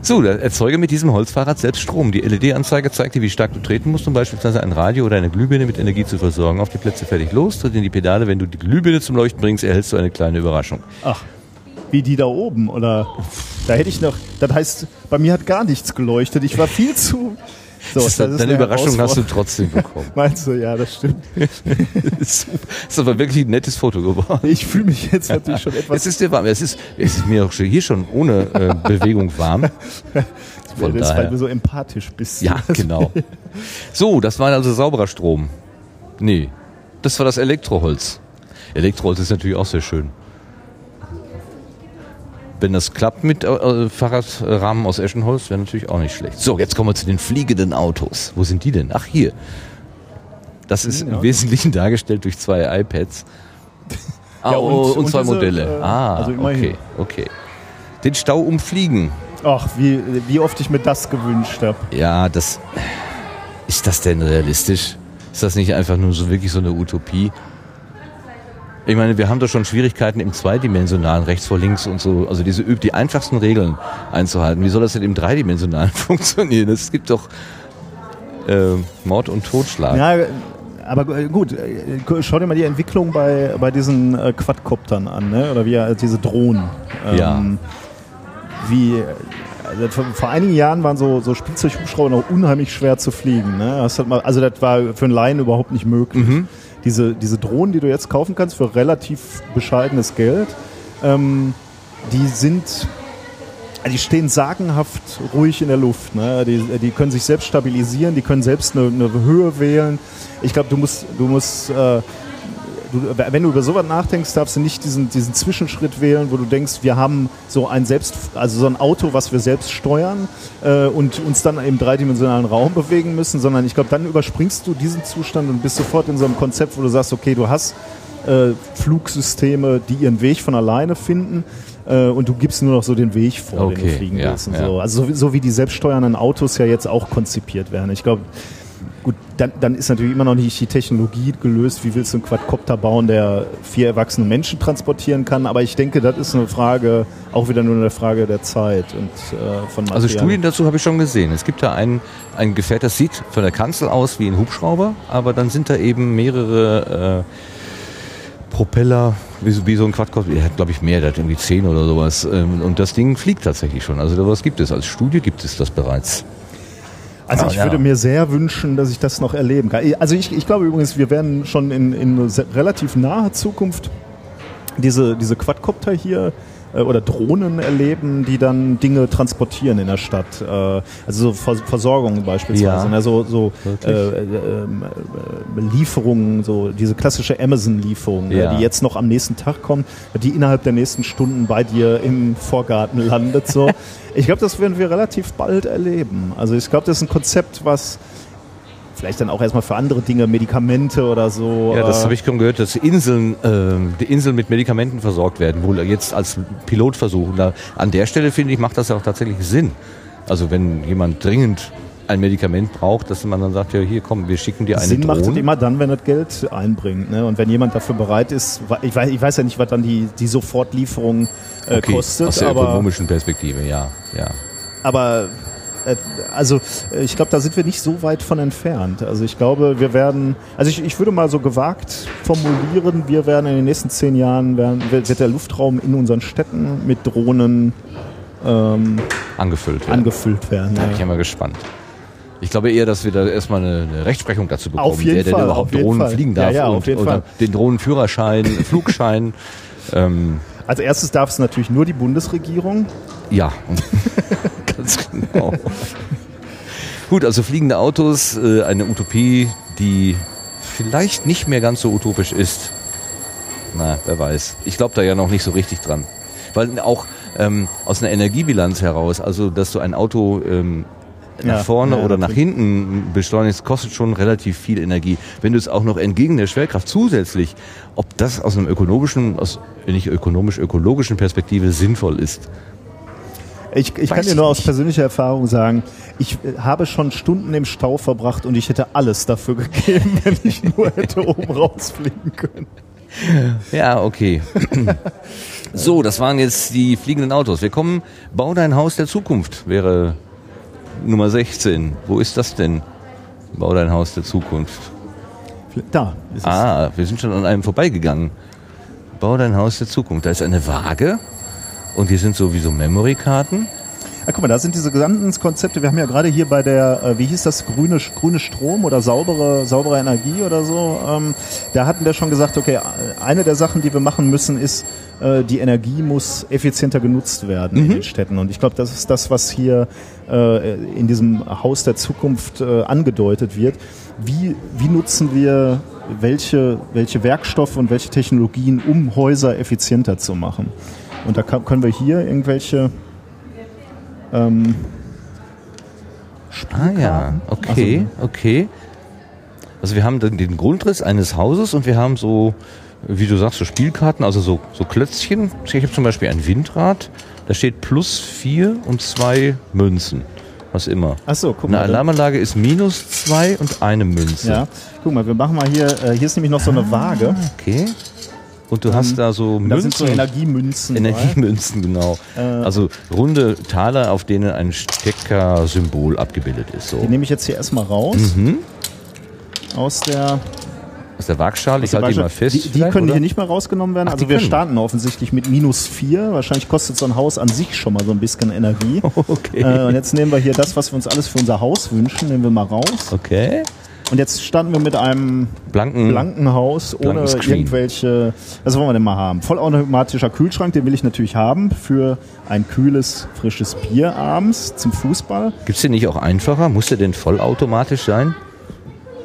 So, erzeuge mit diesem Holzfahrrad selbst Strom. Die LED-Anzeige zeigt dir, wie stark du treten musst, um beispielsweise ein Radio oder eine Glühbirne mit Energie zu versorgen. Auf die Plätze fertig los, tritt in die Pedale. Wenn du die Glühbirne zum Leuchten bringst, erhältst du eine kleine Überraschung. Ach, wie die da oben, oder? Da hätte ich noch, das heißt, bei mir hat gar nichts geleuchtet. Ich war viel zu. So, Das ist, das ist deine eine Überraschung hast du trotzdem bekommen. Meinst du, ja, das stimmt. das ist aber wirklich ein nettes Foto geworden. Ich fühle mich jetzt natürlich schon Es etwas. ist dir warm. Es ist, es ist mir auch schon hier schon ohne äh, Bewegung warm. Von das, weil daher. du so empathisch bist. Ja, genau. So, das war also sauberer Strom. Nee, das war das Elektroholz. Elektroholz ist natürlich auch sehr schön. Wenn das klappt mit äh, Fahrradrahmen aus Eschenholz, wäre natürlich auch nicht schlecht. So, jetzt kommen wir zu den fliegenden Autos. Wo sind die denn? Ach, hier. Das ist im Wesentlichen dargestellt durch zwei iPads. Ah, Ja, und, und- und, und zwei diese, Modelle. äh, ah, also okay, okay. Den Stau umfliegen. Ach, wie, wie oft ich mir das gewünscht habe. Ja, das. Ist das denn realistisch? Ist das nicht einfach nur so wirklich so eine Utopie? Ich meine, wir haben doch schon Schwierigkeiten im zweidimensionalen, rechts vor links und so, also diese die einfachsten Regeln einzuhalten. Wie soll das denn im dreidimensionalen funktionieren? Es gibt doch äh, Mord und Totschlag. Ja, aber äh, gut, äh, schau dir mal die Entwicklung bei, bei diesen äh, Quadcoptern an, ne? oder wie äh, diese Drohnen. Ja. Wie, also vor, vor einigen Jahren waren so, so Spielzeughubschrauber noch unheimlich schwer zu fliegen. Ne? Das mal, also das war für einen Laien überhaupt nicht möglich. Mhm. Diese, diese Drohnen, die du jetzt kaufen kannst für relativ bescheidenes Geld, ähm, die sind die stehen sagenhaft ruhig in der Luft. Ne? Die, die können sich selbst stabilisieren, die können selbst eine, eine Höhe wählen. Ich glaube, du musst, du musst, äh, du, wenn du über sowas nachdenkst, darfst du nicht diesen, diesen Zwischenschritt wählen, wo du denkst, wir haben so ein selbst, also so ein Auto, was wir selbst steuern äh, und uns dann im dreidimensionalen Raum bewegen müssen, sondern ich glaube, dann überspringst du diesen Zustand und bist sofort in so einem Konzept, wo du sagst, okay, du hast äh, Flugsysteme, die ihren Weg von alleine finden äh, und du gibst nur noch so den Weg vor, den du Okay, fliegen ja, willst. Und ja. so. Also so, wie- so wie die selbststeuernden Autos ja jetzt auch konzipiert werden. Ich glaube, dann, dann ist natürlich immer noch nicht die Technologie gelöst, wie willst du einen Quadcopter bauen, der vier erwachsene Menschen transportieren kann. Aber ich denke, das ist eine Frage, auch wieder nur eine Frage der Zeit und äh, von Also Material. Studien dazu habe ich schon gesehen. Es gibt da ein, ein Gefährt, das sieht von der Kanzel aus wie ein Hubschrauber, aber dann sind da eben mehrere äh, Propeller, wie, so- wie so ein Quadcopter. Der hat, glaube ich, mehr, der hat irgendwie zehn oder sowas. Ähm, und das Ding fliegt tatsächlich schon. Also sowas gibt es. Als Studie gibt es das bereits. Also ich Ja, würde mir sehr wünschen, dass ich das noch erleben kann. Also ich, ich glaube übrigens, wir werden schon in, in relativ naher Zukunft diese, diese Quadcopter hier äh, oder Drohnen erleben, die dann Dinge transportieren in der Stadt. Äh, also so Vers Versorgung beispielsweise. Ja. Ne? So, so äh, äh, ähm, äh, Lieferungen, so diese klassische Amazon-Lieferung, Ja. ne? die jetzt noch am nächsten Tag kommt, die innerhalb der nächsten Stunden bei dir im Vorgarten landet. So. Ich glaube, das werden wir relativ bald erleben. Also ich glaube, das ist ein Konzept, was vielleicht dann auch erstmal für andere Dinge, Medikamente oder so. Ja, das äh, habe ich schon gehört, dass Inseln, ähm, die Inseln mit Medikamenten versorgt werden, wohl jetzt als Pilotversuch. Und da, an der Stelle finde ich, macht das ja auch tatsächlich Sinn. Also wenn jemand dringend ein Medikament braucht, dass man dann sagt, ja hier komm, wir schicken dir eine Sinn macht es Drohne. immer dann, wenn das Geld einbringt. Ne? Und wenn jemand dafür bereit ist, ich weiß, ich weiß ja nicht, was dann die, die Sofortlieferung äh, okay, kostet, aus der aber, ökonomischen Perspektive, ja, ja. aber äh, also äh, ich glaube, da sind wir nicht so weit von entfernt. Also ich glaube, wir werden, also ich, ich würde mal so gewagt formulieren, wir werden in den nächsten zehn Jahren, werden, wird der Luftraum in unseren Städten mit Drohnen ähm, Angefüllt werden. angefüllt werden. Da bin ich ja mal gespannt. Ich glaube eher, dass wir da erstmal eine, eine Rechtsprechung dazu bekommen, Auf jeden wer denn Fall, überhaupt Drohnen Fall. fliegen Ja, darf ja, und, jeden oder Fall. den Drohnenführerschein, Flugschein. Ähm, Als erstes darf es natürlich nur die Bundesregierung. ja, ganz genau. Gut, also fliegende Autos, äh, eine Utopie, die vielleicht nicht mehr ganz so utopisch ist. Na, wer weiß. Ich glaube da ja noch nicht so richtig dran. Weil auch ähm, aus einer Energiebilanz heraus, also dass du ein Auto ähm, nach Ja, vorne ja, oder nach hinten beschleunigst, kostet schon relativ viel Energie. Wenn du es auch noch entgegen der Schwerkraft zusätzlich, ob das aus einem ökonomischen, aus nicht ökonomisch-ökologischen Perspektive sinnvoll ist. Ich, ich kann dir nur aus persönlicher Erfahrung sagen, ich äh, habe schon Stunden im Stau verbracht und ich hätte alles dafür gegeben, wenn ich nur hätte oben rausfliegen können. Ja, okay. so, das waren jetzt die fliegenden Autos. Wir kommen, bau dein Haus der Zukunft wäre Nummer 16. Wo ist das denn? Bau dein Haus der Zukunft. Da ist es. Ah, wir sind schon an einem vorbeigegangen. Bau dein Haus der Zukunft. Da ist eine Waage und hier sind sowieso Memory-Karten. Ah, guck mal, da sind diese gesamten Konzepte. Wir haben ja gerade hier bei der, äh, wie hieß das, grüne, grüne Strom oder saubere, saubere Energie oder so. Ähm, da hatten wir schon gesagt, okay, eine der Sachen, die wir machen müssen, ist, äh, die Energie muss effizienter genutzt werden in den Städten. Und ich glaube, das ist das, was hier äh, in diesem Haus der Zukunft äh, angedeutet wird. Wie, wie nutzen wir welche, welche Werkstoffe und welche Technologien, um Häuser effizienter zu machen? Und da kann, können wir hier irgendwelche ähm, Ah ja, okay, okay. Also wir haben dann den Grundriss eines Hauses und wir haben so, wie du sagst, so Spielkarten, also so, so Klötzchen. Ich habe zum Beispiel ein Windrad, da steht plus vier und zwei Münzen. Was immer. Ach so, guck Eine mal. da- Alarmanlage ist minus zwei und eine Münze. Ja, guck mal, wir machen mal hier, äh, hier ist nämlich noch so eine Waage. Okay. Und du hast da so Da sind so Münzen. Energiemünzen. Energiemünzen, genau. Äh. also runde Taler, auf denen ein Stecker-Symbol abgebildet ist. So. Die nehme ich jetzt hier erstmal raus. Mhm. Aus der. Aus der Waagschale, ich halte die mal fest. Die, die können oder? hier nicht mehr rausgenommen werden. Ach, also wir können. starten offensichtlich mit minus vier. Wahrscheinlich kostet so ein Haus an sich schon mal so ein bisschen Energie. Okay. Äh, und jetzt nehmen wir hier das, was wir uns alles für unser Haus wünschen, nehmen wir mal raus. Okay. Und jetzt starten wir mit einem Blanken. blanken Haus ohne irgendwelche. Was wollen wir denn mal haben? Vollautomatischer Kühlschrank, den will ich natürlich haben für ein kühles, frisches Bier abends zum Fußball. Gibt's den nicht auch einfacher? Muss der denn vollautomatisch sein?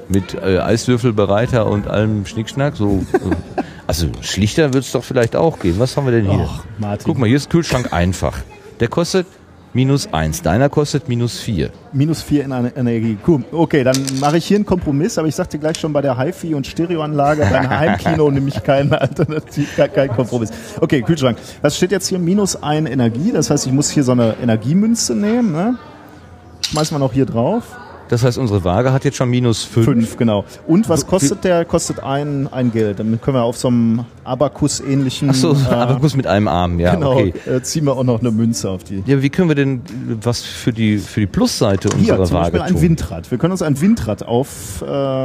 Mit äh, Eiswürfelbereiter und allem Schnickschnack? So, äh, also schlichter wird's doch vielleicht auch gehen. Was haben wir denn hier? Martin. Guck mal, hier ist Kühlschrank einfach. Der kostet minus eins. Deiner kostet minus vier. Minus vier in einer Energie. Cool. Okay, dann mache ich hier einen Kompromiss, aber ich sagte gleich schon bei der HiFi und Stereoanlage beim Heimkino nämlich keine Alternativ, kein, Kompromiss. Okay, Kühlschrank. Was steht jetzt hier? Minus ein Energie. Das heißt, ich muss hier so eine Energiemünze nehmen. Ne? Schmeißen wir noch hier drauf. Das heißt, unsere Waage hat jetzt schon minus fünf. Fünf, genau. Und was kostet der? Kostet ein, ein Geld. Damit können wir auf so einem Abakus-ähnlichen. Ach so, äh, aber muss mit einem Arm, ja, genau, okay. äh, ziehen wir auch noch eine Münze auf die. Ja, wie können wir denn was für die, für die Plusseite Hier unserer zum Waage Beispiel ein tun? Windrad. Wir können uns ein Windrad auf, äh,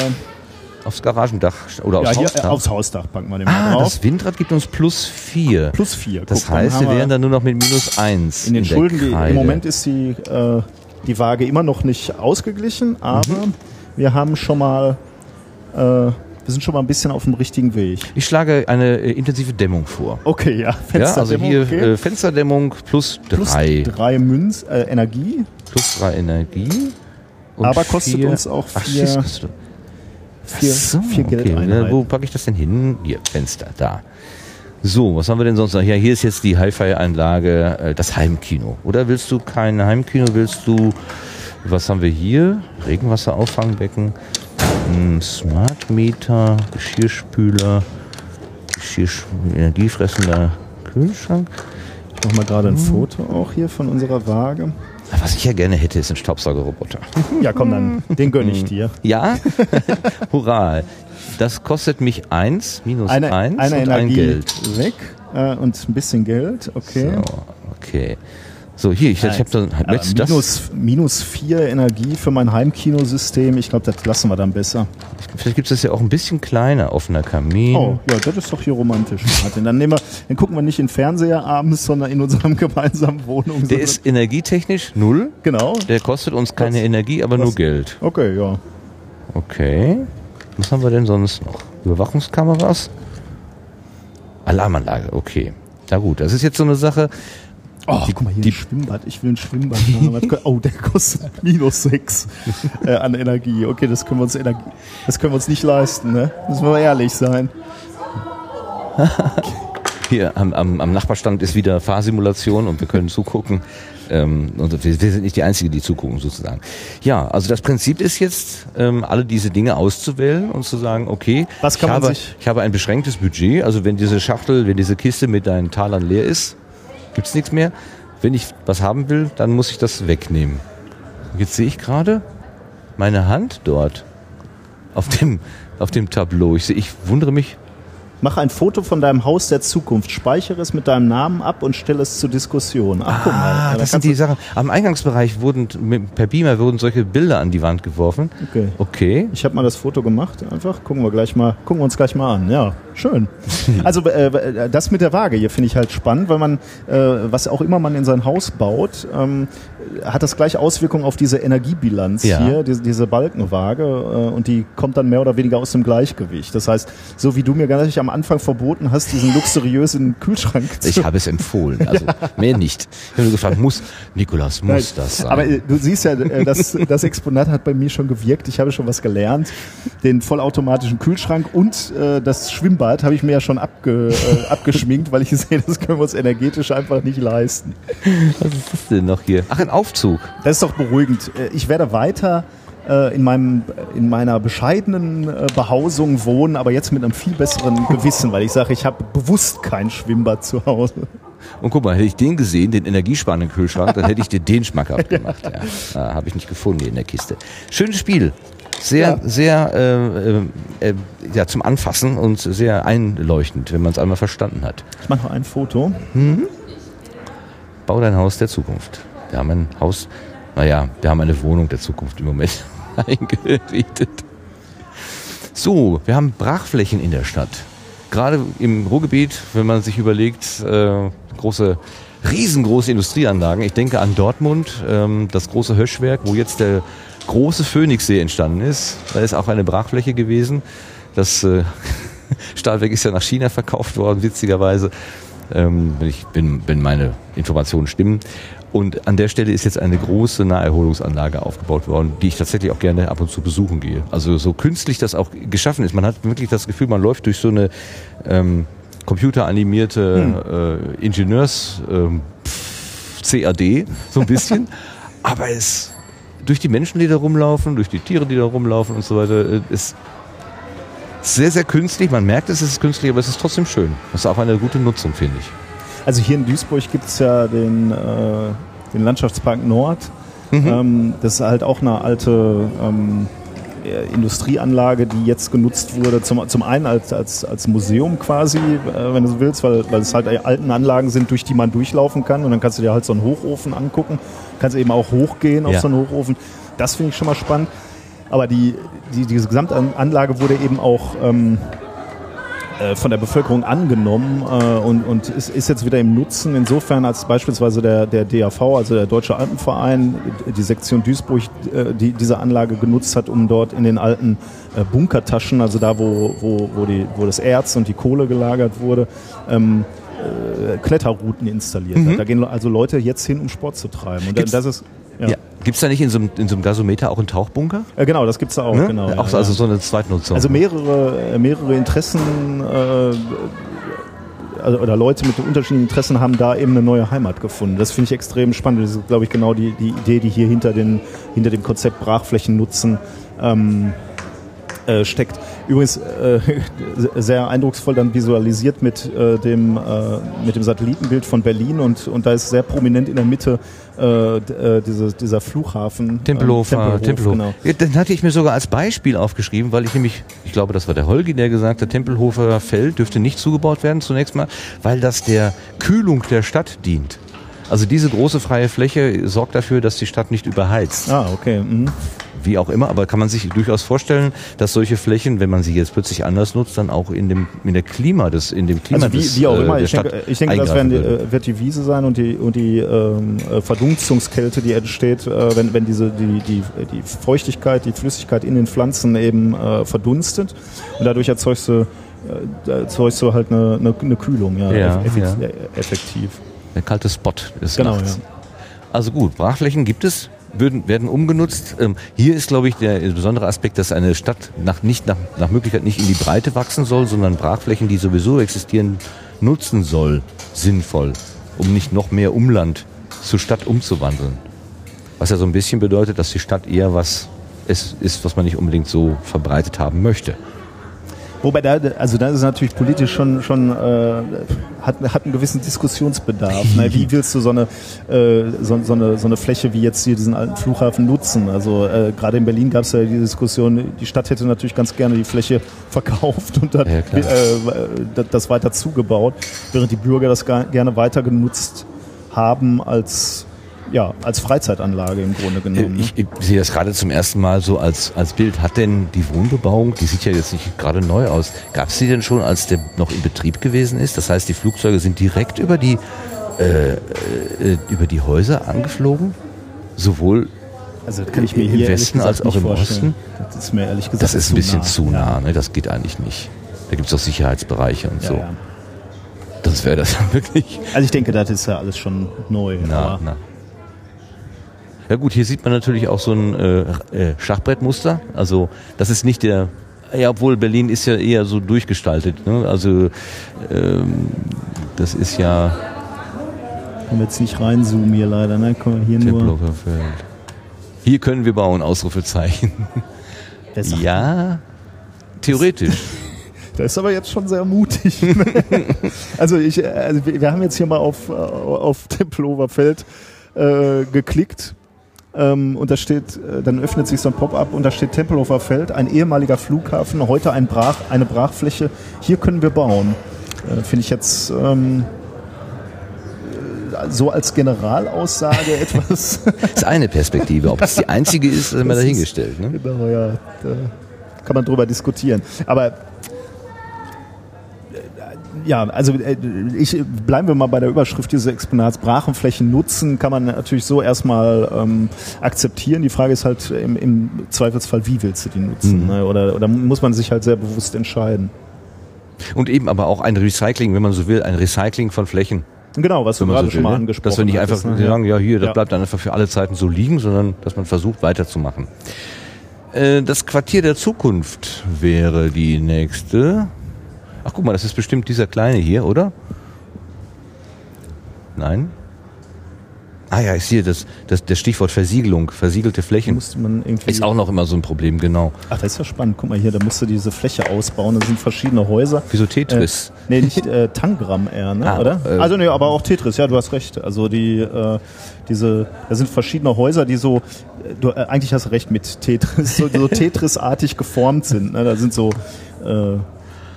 Aufs Garagendach oder ja, aufs hier, Hausdach? äh, aufs Hausdach packen wir den mal ah, drauf. das Windrad gibt uns plus vier. Plus vier. Das Guck, heißt, wir wären dann nur noch mit minus eins in den der Schulden. Die. Im Moment ist die, äh, die Waage immer noch nicht ausgeglichen, aber Mhm. wir haben schon mal, äh, wir sind schon mal ein bisschen auf dem richtigen Weg. Ich schlage eine äh, intensive Dämmung vor. Okay, ja. Ja, also Fensterdämmung, hier okay. äh, Fensterdämmung plus plus drei. drei Münz, äh, Energie. Plus drei Energie. Aber kostet vier, uns auch Ach, vier- kostet, Vier, Ach so, vier okay. Geldeinheiten. Ne, Wo packe ich das denn hin? Hier, Fenster, da. So, was haben wir denn sonst noch? Ja, hier ist jetzt die Hi-Fi-Anlage, äh, das Heimkino. Oder willst du kein Heimkino? Willst du, was haben wir hier? Regenwasserauffangbecken, ein Smart Meter, Geschirrspüler, Geschirrsch energiefressender Kühlschrank. Ich mach mal gerade ein Foto auch hier von unserer Waage. Was ich ja gerne hätte, ist ein Staubsaugerroboter. Ja, komm dann, den gönn Hm. ich dir. Ja? Hurra. Das kostet mich eins, minus Eine, eins eine und Energie ein Geld. weg äh, und ein bisschen Geld, okay. So, okay. So, hier, ich, ich habe dann Aber jetzt das. minus, minus vier Energie für mein Heimkinosystem. Ich glaube, das lassen wir dann besser. Vielleicht gibt es das ja auch ein bisschen kleiner, offener Kamin. Oh, ja, das ist doch hier romantisch, Martin. Dann, nehmen wir, dann gucken wir nicht in Fernseher abends, sondern in unserem gemeinsamen Wohnung. Der ist energietechnisch null. genau. Der kostet uns keine Was? Energie, aber Was? nur Geld. Okay, ja. Okay. Was haben wir denn sonst noch? Überwachungskameras? Alarmanlage, okay. Na gut, das ist jetzt so eine Sache. Oh, guck mal hier, die- ein Schwimmbad. Ich will ein Schwimmbad Oh, der kostet minus sechs äh, an Energie. Okay, das können wir uns Energie, das können wir uns nicht leisten, ne? Müssen wir ehrlich sein. Hier am, am, am Nachbarstand ist wieder Fahrsimulation und wir können zugucken. Ähm, und wir, wir sind nicht die Einzigen, die zugucken sozusagen. Ja, also das Prinzip ist jetzt, ähm, alle diese Dinge auszuwählen und zu sagen, okay, Was kann ich, man habe, sich- ich habe ein beschränktes Budget. Also wenn diese Schachtel, wenn diese Kiste mit deinen Talern leer ist, gibt's nichts mehr. Wenn ich was haben will, dann muss ich das wegnehmen. Jetzt sehe ich gerade meine Hand dort auf dem, auf dem Tableau. Ich, sehe, ich wundere mich, Mach ein Foto von deinem Haus der Zukunft, speichere es mit deinem Namen ab und stelle es zur Diskussion. Ach, guck mal. Ah, Ja, das sind die Sachen. Am Eingangsbereich wurden mit, per Beamer wurden solche Bilder an die Wand geworfen. Okay. Okay. Ich habe mal das Foto gemacht, einfach. Gucken wir gleich mal, gucken wir uns gleich mal an. Ja, schön. Also äh, das mit der Waage hier finde ich halt spannend, weil man, äh, was auch immer man in sein Haus baut, ähm, hat das gleich Auswirkungen auf diese Energiebilanz Ja. hier, diese, diese Balkenwaage, äh, und die kommt dann mehr oder weniger aus dem Gleichgewicht. Das heißt, so wie du mir gleich am Anfang verboten hast, diesen luxuriösen Kühlschrank zu Ich habe es empfohlen. Also mehr nicht. Ich habe nur gefragt, muss, Nikolas, muss Nein, das sein? Aber äh, du siehst ja, äh, das, das Exponat hat bei mir schon gewirkt. Ich habe schon was gelernt. Den vollautomatischen Kühlschrank und äh, das Schwimmbad habe ich mir ja schon abge, äh, abgeschminkt, weil ich sehe, das können wir uns energetisch einfach nicht leisten. was ist das denn noch hier? Ach, ein Aufzug. Das ist doch beruhigend. Äh, Ich werde weiter äh, in, meinem, in meiner bescheidenen äh, Behausung wohnen, aber jetzt mit einem viel besseren Gewissen, weil ich sage, ich habe bewusst kein Schwimmbad zu Hause. Und guck mal, hätte ich den gesehen, den energiesparenden Kühlschrank, dann hätte ich dir den schmackhaft gemacht. Ja. Ah, habe ich nicht gefunden hier in der Kiste. Schönes Spiel. Sehr, Ja. sehr äh, äh, ja, zum Anfassen und sehr einleuchtend, wenn man es einmal verstanden hat. Ich mache noch ein Foto. Bau dein Haus der Zukunft. Wir haben ein Haus, naja, wir haben eine Wohnung der Zukunft im Moment eingerichtet. So, wir haben Brachflächen in der Stadt. Gerade im Ruhrgebiet, wenn man sich überlegt, äh, große, riesengroße Industrieanlagen. Ich denke an Dortmund, ähm, das große Höschwerk, wo jetzt der große Phoenixsee entstanden ist. Da ist auch eine Brachfläche gewesen. Das äh, Stahlwerk ist ja nach China verkauft worden, witzigerweise ähm, ich, wenn, wenn meine Informationen stimmen. Und an der Stelle ist jetzt eine große Naherholungsanlage aufgebaut worden, die ich tatsächlich auch gerne ab und zu besuchen gehe. Also so künstlich das auch geschaffen ist. Man hat wirklich das Gefühl, man läuft durch so eine ähm, computeranimierte äh, Ingenieurs ähm, pff, CAD, so ein bisschen. Aber es durch die Menschen, die da rumlaufen, durch die Tiere, die da rumlaufen und so weiter, äh, ist sehr, sehr künstlich. Man merkt, es ist künstlich, aber es ist trotzdem schön. Das ist auch eine gute Nutzung, finde ich. Also hier in Duisburg gibt es ja den, äh, den Landschaftspark Nord. Ähm, das ist halt auch eine alte ähm, äh, Industrieanlage, die jetzt genutzt wurde, zum, zum einen als, als, als Museum quasi, äh, wenn du so willst, weil, weil es halt alten Anlagen sind, durch die man durchlaufen kann und dann kannst du dir halt so einen Hochofen angucken, kannst eben auch hochgehen auf Ja. so einen Hochofen. Das finde ich schon mal spannend. Aber die, die, diese Gesamtanlage wurde eben auch ähm, äh, von der Bevölkerung angenommen äh, und, und ist, ist jetzt wieder im Nutzen. Insofern als beispielsweise der, der DAV, also der Deutsche Alpenverein, die Sektion Duisburg, äh, die diese Anlage genutzt hat, um dort in den alten äh, Bunkertaschen, also da, wo, wo, wo, die, wo das Erz und die Kohle gelagert wurde, ähm, äh, Kletterrouten installiert hat. Da gehen also Leute jetzt hin, um Sport zu treiben. Und Gibt's- das ist ja. Ja. Gibt es da nicht in so, einem, in so einem Gasometer auch einen Tauchbunker? Äh, genau, das gibt's da auch. Ne? Genau, auch ja. also so eine Zweitnutzung. Also mehrere, äh, mehrere Interessen äh, also, oder Leute mit unterschiedlichen Interessen haben da eben eine neue Heimat gefunden. Das finde ich extrem spannend. Das ist, glaube ich, genau die, die Idee, die hier hinter, den, hinter dem Konzept Brachflächen nutzen ähm, äh, steckt. Übrigens äh, sehr eindrucksvoll dann visualisiert mit, äh, dem, äh, mit dem Satellitenbild von Berlin und, und da ist sehr prominent in der Mitte äh, diese, dieser Flughafen. Tempelhofer, ähm, Tempelhof. Genau. Ja, den hatte ich mir sogar als Beispiel aufgeschrieben, weil ich nämlich, ich glaube, das war der Holgi, der gesagt hat, Tempelhofer Feld dürfte nicht zugebaut werden zunächst mal, weil das der Kühlung der Stadt dient. Also diese große freie Fläche sorgt dafür, dass die Stadt nicht überheizt. Ah, okay. Mhm. Wie auch immer, aber kann man sich durchaus vorstellen, dass solche Flächen, wenn man sie jetzt plötzlich anders nutzt, dann auch in dem, in der Klima des, in dem Klima Also wie, des, wie auch äh, immer, ich denke, ich denke das werden die, äh, wird die Wiese sein und die, und die ähm, äh, Verdunstungskälte, die entsteht, äh, wenn, wenn diese, die, die, die Feuchtigkeit, die Flüssigkeit in den Pflanzen eben äh, verdunstet und dadurch erzeugst du, äh, erzeugst du halt eine, eine, eine Kühlung, ja, Ja, ja. effektiv. Der kalte Spot ist Genau, nachts. ja. Also gut, Brachflächen gibt es, würden, werden umgenutzt. Ähm, hier ist, glaube ich, der besondere Aspekt, dass eine Stadt nach, nicht, nach, nach Möglichkeit nicht in die Breite wachsen soll, sondern Brachflächen, die sowieso existieren, nutzen soll, sinnvoll, um nicht noch mehr Umland zur Stadt umzuwandeln. Was ja so ein bisschen bedeutet, dass die Stadt eher was es ist, was man nicht unbedingt so verbreitet haben möchte. Wobei da, also da ist natürlich politisch schon, schon äh, hat, hat einen gewissen Diskussionsbedarf. ne? Wie willst du so eine, äh, so, so, eine, so eine Fläche wie jetzt hier diesen alten Flughafen nutzen? Also äh, gerade in Berlin gab es ja die Diskussion, die Stadt hätte natürlich ganz gerne die Fläche verkauft und dann, Ja, äh, das- weiter zugebaut, während die Bürger das gerne weiter genutzt haben als ja, als Freizeitanlage im Grunde genommen. ne? Ich, ich sehe das gerade zum ersten Mal so als, als Bild. Hat denn die Wohnbebauung, die sieht ja jetzt nicht gerade neu aus, gab es die denn schon, als der noch in Betrieb gewesen ist? Das heißt, die Flugzeuge sind direkt über die, äh, äh, über die Häuser angeflogen? Sowohl, Also kann ich mir im Westen als auch im vorstellen. Das ist mir ehrlich gesagt das ist ein bisschen zu nah, ne? das geht eigentlich nicht. Da gibt es auch Sicherheitsbereiche und Ja, so. ja. Das wäre das wirklich. Also ich denke, das ist ja alles schon neu. Na, na. Ja gut, hier sieht man natürlich auch so ein äh, äh, Schachbrettmuster. Also das ist nicht der, ja obwohl Berlin ist ja eher so durchgestaltet. Ne? Also ähm, das ist ja können wir jetzt nicht reinzoomen hier leider. Ne? Können wir hier nur. Tempelhofer Feld. Hier können wir bauen, Ausrufezeichen. Sagt- Ja, theoretisch. Das ist aber jetzt schon sehr mutig. also ich, äh, also wir haben jetzt hier mal auf, äh, auf Tempelhofer Feld äh, geklickt. Ähm, und da steht, äh, dann öffnet sich so ein Pop-up und da steht Tempelhofer Feld, ein ehemaliger Flughafen, heute ein Brach, eine Brachfläche. Hier können wir bauen. Äh, Finde ich jetzt ähm, äh, so als Generalaussage etwas. Das ist eine Perspektive. Ob das die einzige ist, ist immer dahingestellt. Ne? Genau, ja. Da kann man drüber diskutieren. Aber ja, also äh, ich bleiben wir mal bei der Überschrift dieses Exponats. Brachenflächen nutzen kann man natürlich so erstmal ähm, akzeptieren. Die Frage ist halt im, im Zweifelsfall, wie willst du die nutzen? Mhm. Ne? Oder, oder muss man sich halt sehr bewusst entscheiden. Und eben aber auch ein Recycling, wenn man so will, ein Recycling von Flächen. Genau, was du wenn man gerade so schon will, mal ne? angesprochen Dass wir nicht einfach ne? sagen, ja hier, das Ja. bleibt dann einfach für alle Zeiten so liegen, sondern dass man versucht weiterzumachen. Äh, Das Quartier der Zukunft wäre die nächste. Ach guck mal, das ist bestimmt dieser kleine hier, oder? Nein? Ah ja, ich sehe das, das, das Stichwort Versiegelung, versiegelte Flächen. Ist auch noch immer so ein Problem, genau. Ach, das ist ja spannend. Guck mal hier, da musst du diese Fläche ausbauen. Da sind verschiedene Häuser. Wieso Tetris? Äh, nee, nicht äh, Tangram eher, ne? Ah, oder? äh, also nee, aber auch Tetris, ja, du hast recht. Also die, äh, diese, da sind verschiedene Häuser, die so, äh, du, äh, eigentlich hast du recht mit Tetris, so, so Tetris-artig geformt sind. Ne? Da sind so, äh,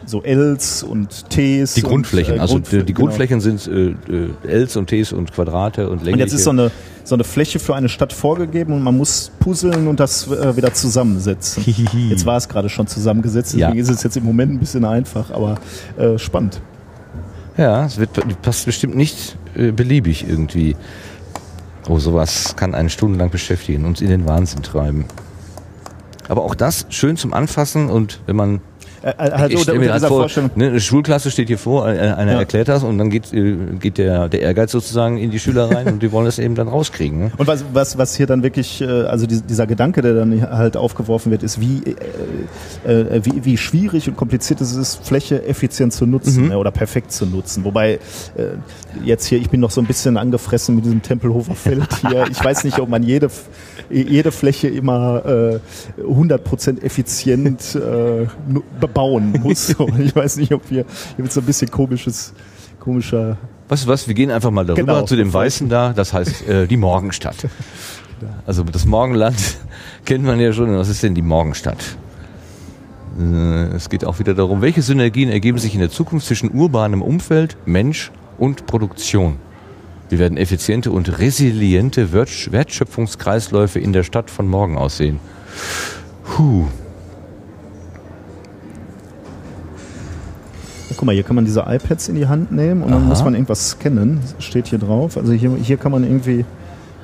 so Ls und Ts. Die Grundflächen, und, äh, also Grundfl- die, die Grundflächen sind äh, äh, Ls und Ts und Quadrate und Genau. Längliche. Und jetzt ist so eine, so eine Fläche für eine Stadt vorgegeben und man muss puzzeln und das äh, wieder zusammensetzen. jetzt war es gerade schon zusammengesetzt, deswegen Ja. ist es jetzt im Moment ein bisschen einfach, aber äh, spannend. Ja, es wird, passt bestimmt nicht äh, beliebig irgendwie. Oh, sowas kann einen stundenlang beschäftigen, uns in den Wahnsinn treiben. Aber auch das schön zum Anfassen und wenn man Äh, äh, halt ich unter, unter dieser vor, Vorstellung. ne, eine Schulklasse steht hier vor, äh, einer Ja. erklärt das und dann geht, geht der, der Ehrgeiz sozusagen in die Schüler rein und die wollen das eben dann rauskriegen. Ne? Und was, was, was hier dann wirklich, also die- dieser Gedanke, der dann halt aufgeworfen wird, ist, wie, äh, wie, wie schwierig und kompliziert es ist, Fläche effizient zu nutzen Mhm. ne, oder perfekt zu nutzen. Wobei äh, jetzt hier, ich bin noch so ein bisschen angefressen mit diesem Tempelhofer Feld hier. Ich weiß nicht, ob man jede, jede Fläche immer äh, 100% effizient äh, bebauen muss. ich weiß nicht, ob wir, hier wird so ein bisschen komisches, komischer Weißt du was, wir gehen einfach mal darüber Genau. zu dem Weißen da, das heißt äh, die Morgenstadt. Also das Morgenland kennt man ja schon. Was ist denn die Morgenstadt? Äh, Es geht auch wieder darum, welche Synergien ergeben sich in der Zukunft zwischen urbanem Umfeld, Mensch und Produktion. Wie werden effiziente und resiliente Wert- Wertschöpfungskreisläufe in der Stadt von morgen aussehen? Puh. Guck mal, hier kann man diese iPads in die Hand nehmen und dann Aha. muss man irgendwas scannen. Steht hier drauf. Also hier, hier kann man irgendwie.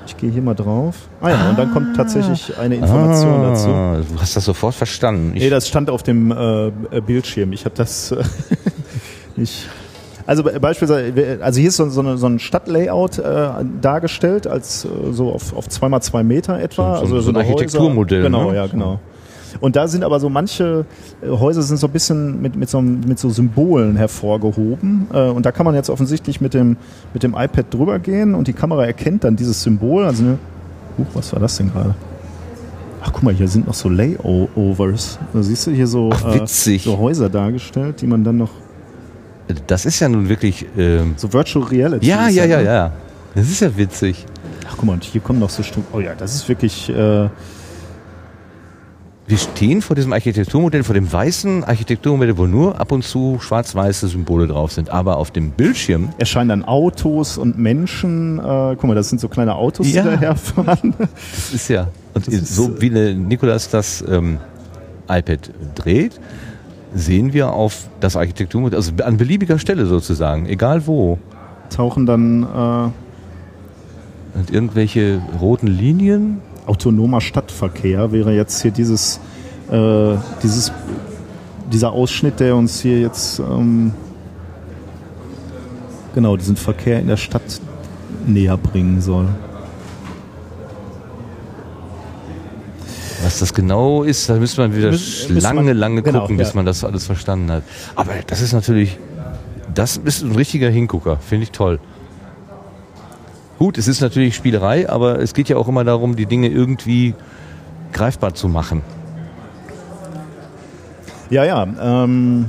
Ich gehe hier mal drauf. Ah ja, und dann kommt tatsächlich eine Information dazu. Ah, Du hast das sofort verstanden. Ich, Nee, das stand auf dem äh, äh, Bildschirm. Ich habe das äh, nicht. Also be- beispielsweise, also hier ist so, eine, so ein Stadtlayout äh, dargestellt als äh, so auf, auf zweimal zwei Meter etwa. So- so- also so ein Architekturmodell, Genau, ne? ja, genau. Und da sind aber so manche äh, Häuser sind so ein bisschen mit, mit, so, mit so Symbolen hervorgehoben. Äh, und da kann man jetzt offensichtlich mit dem, mit dem iPad drüber gehen und die Kamera erkennt dann dieses Symbol. Also eine, Huch, was war das denn gerade? Ach, guck mal, hier sind noch so Layovers. Da siehst du hier so, Ach. Äh, so Häuser dargestellt, die man dann noch. das ist ja nun wirklich. Ähm, So Virtual Reality. ja, ja, ja, ne? ja. Das ist ja witzig. Ach, guck mal, und hier kommen noch so Stück. Oh ja, das ist wirklich. Äh, Wir stehen vor diesem Architekturmodell, vor dem weißen Architekturmodell, wo nur ab und zu schwarz-weiße Symbole drauf sind. Aber auf dem Bildschirm, erscheinen dann Autos und Menschen. Äh, guck mal, das sind so kleine Autos, Ja. die daherfahren. das ist ja. Und ist, so wie der Nikolas das ähm, iPad dreht, sehen wir auf das Architekturmodell, also an beliebiger Stelle sozusagen, egal wo. Tauchen dann äh, Und irgendwelche roten Linien. Autonomer Stadtverkehr wäre jetzt hier dieses, äh, dieses, dieser Ausschnitt, der uns hier jetzt ähm, genau diesen Verkehr in der Stadt näher bringen soll. Was das genau ist, da müsste man wieder müsste lange, man- lange genau, gucken, bis ja. man das alles verstanden hat. Aber das ist natürlich, das ist ein richtiger Hingucker, finde ich toll. Gut, es ist natürlich Spielerei, aber es geht ja auch immer darum, die Dinge irgendwie greifbar zu machen. Ja, ja. Ähm,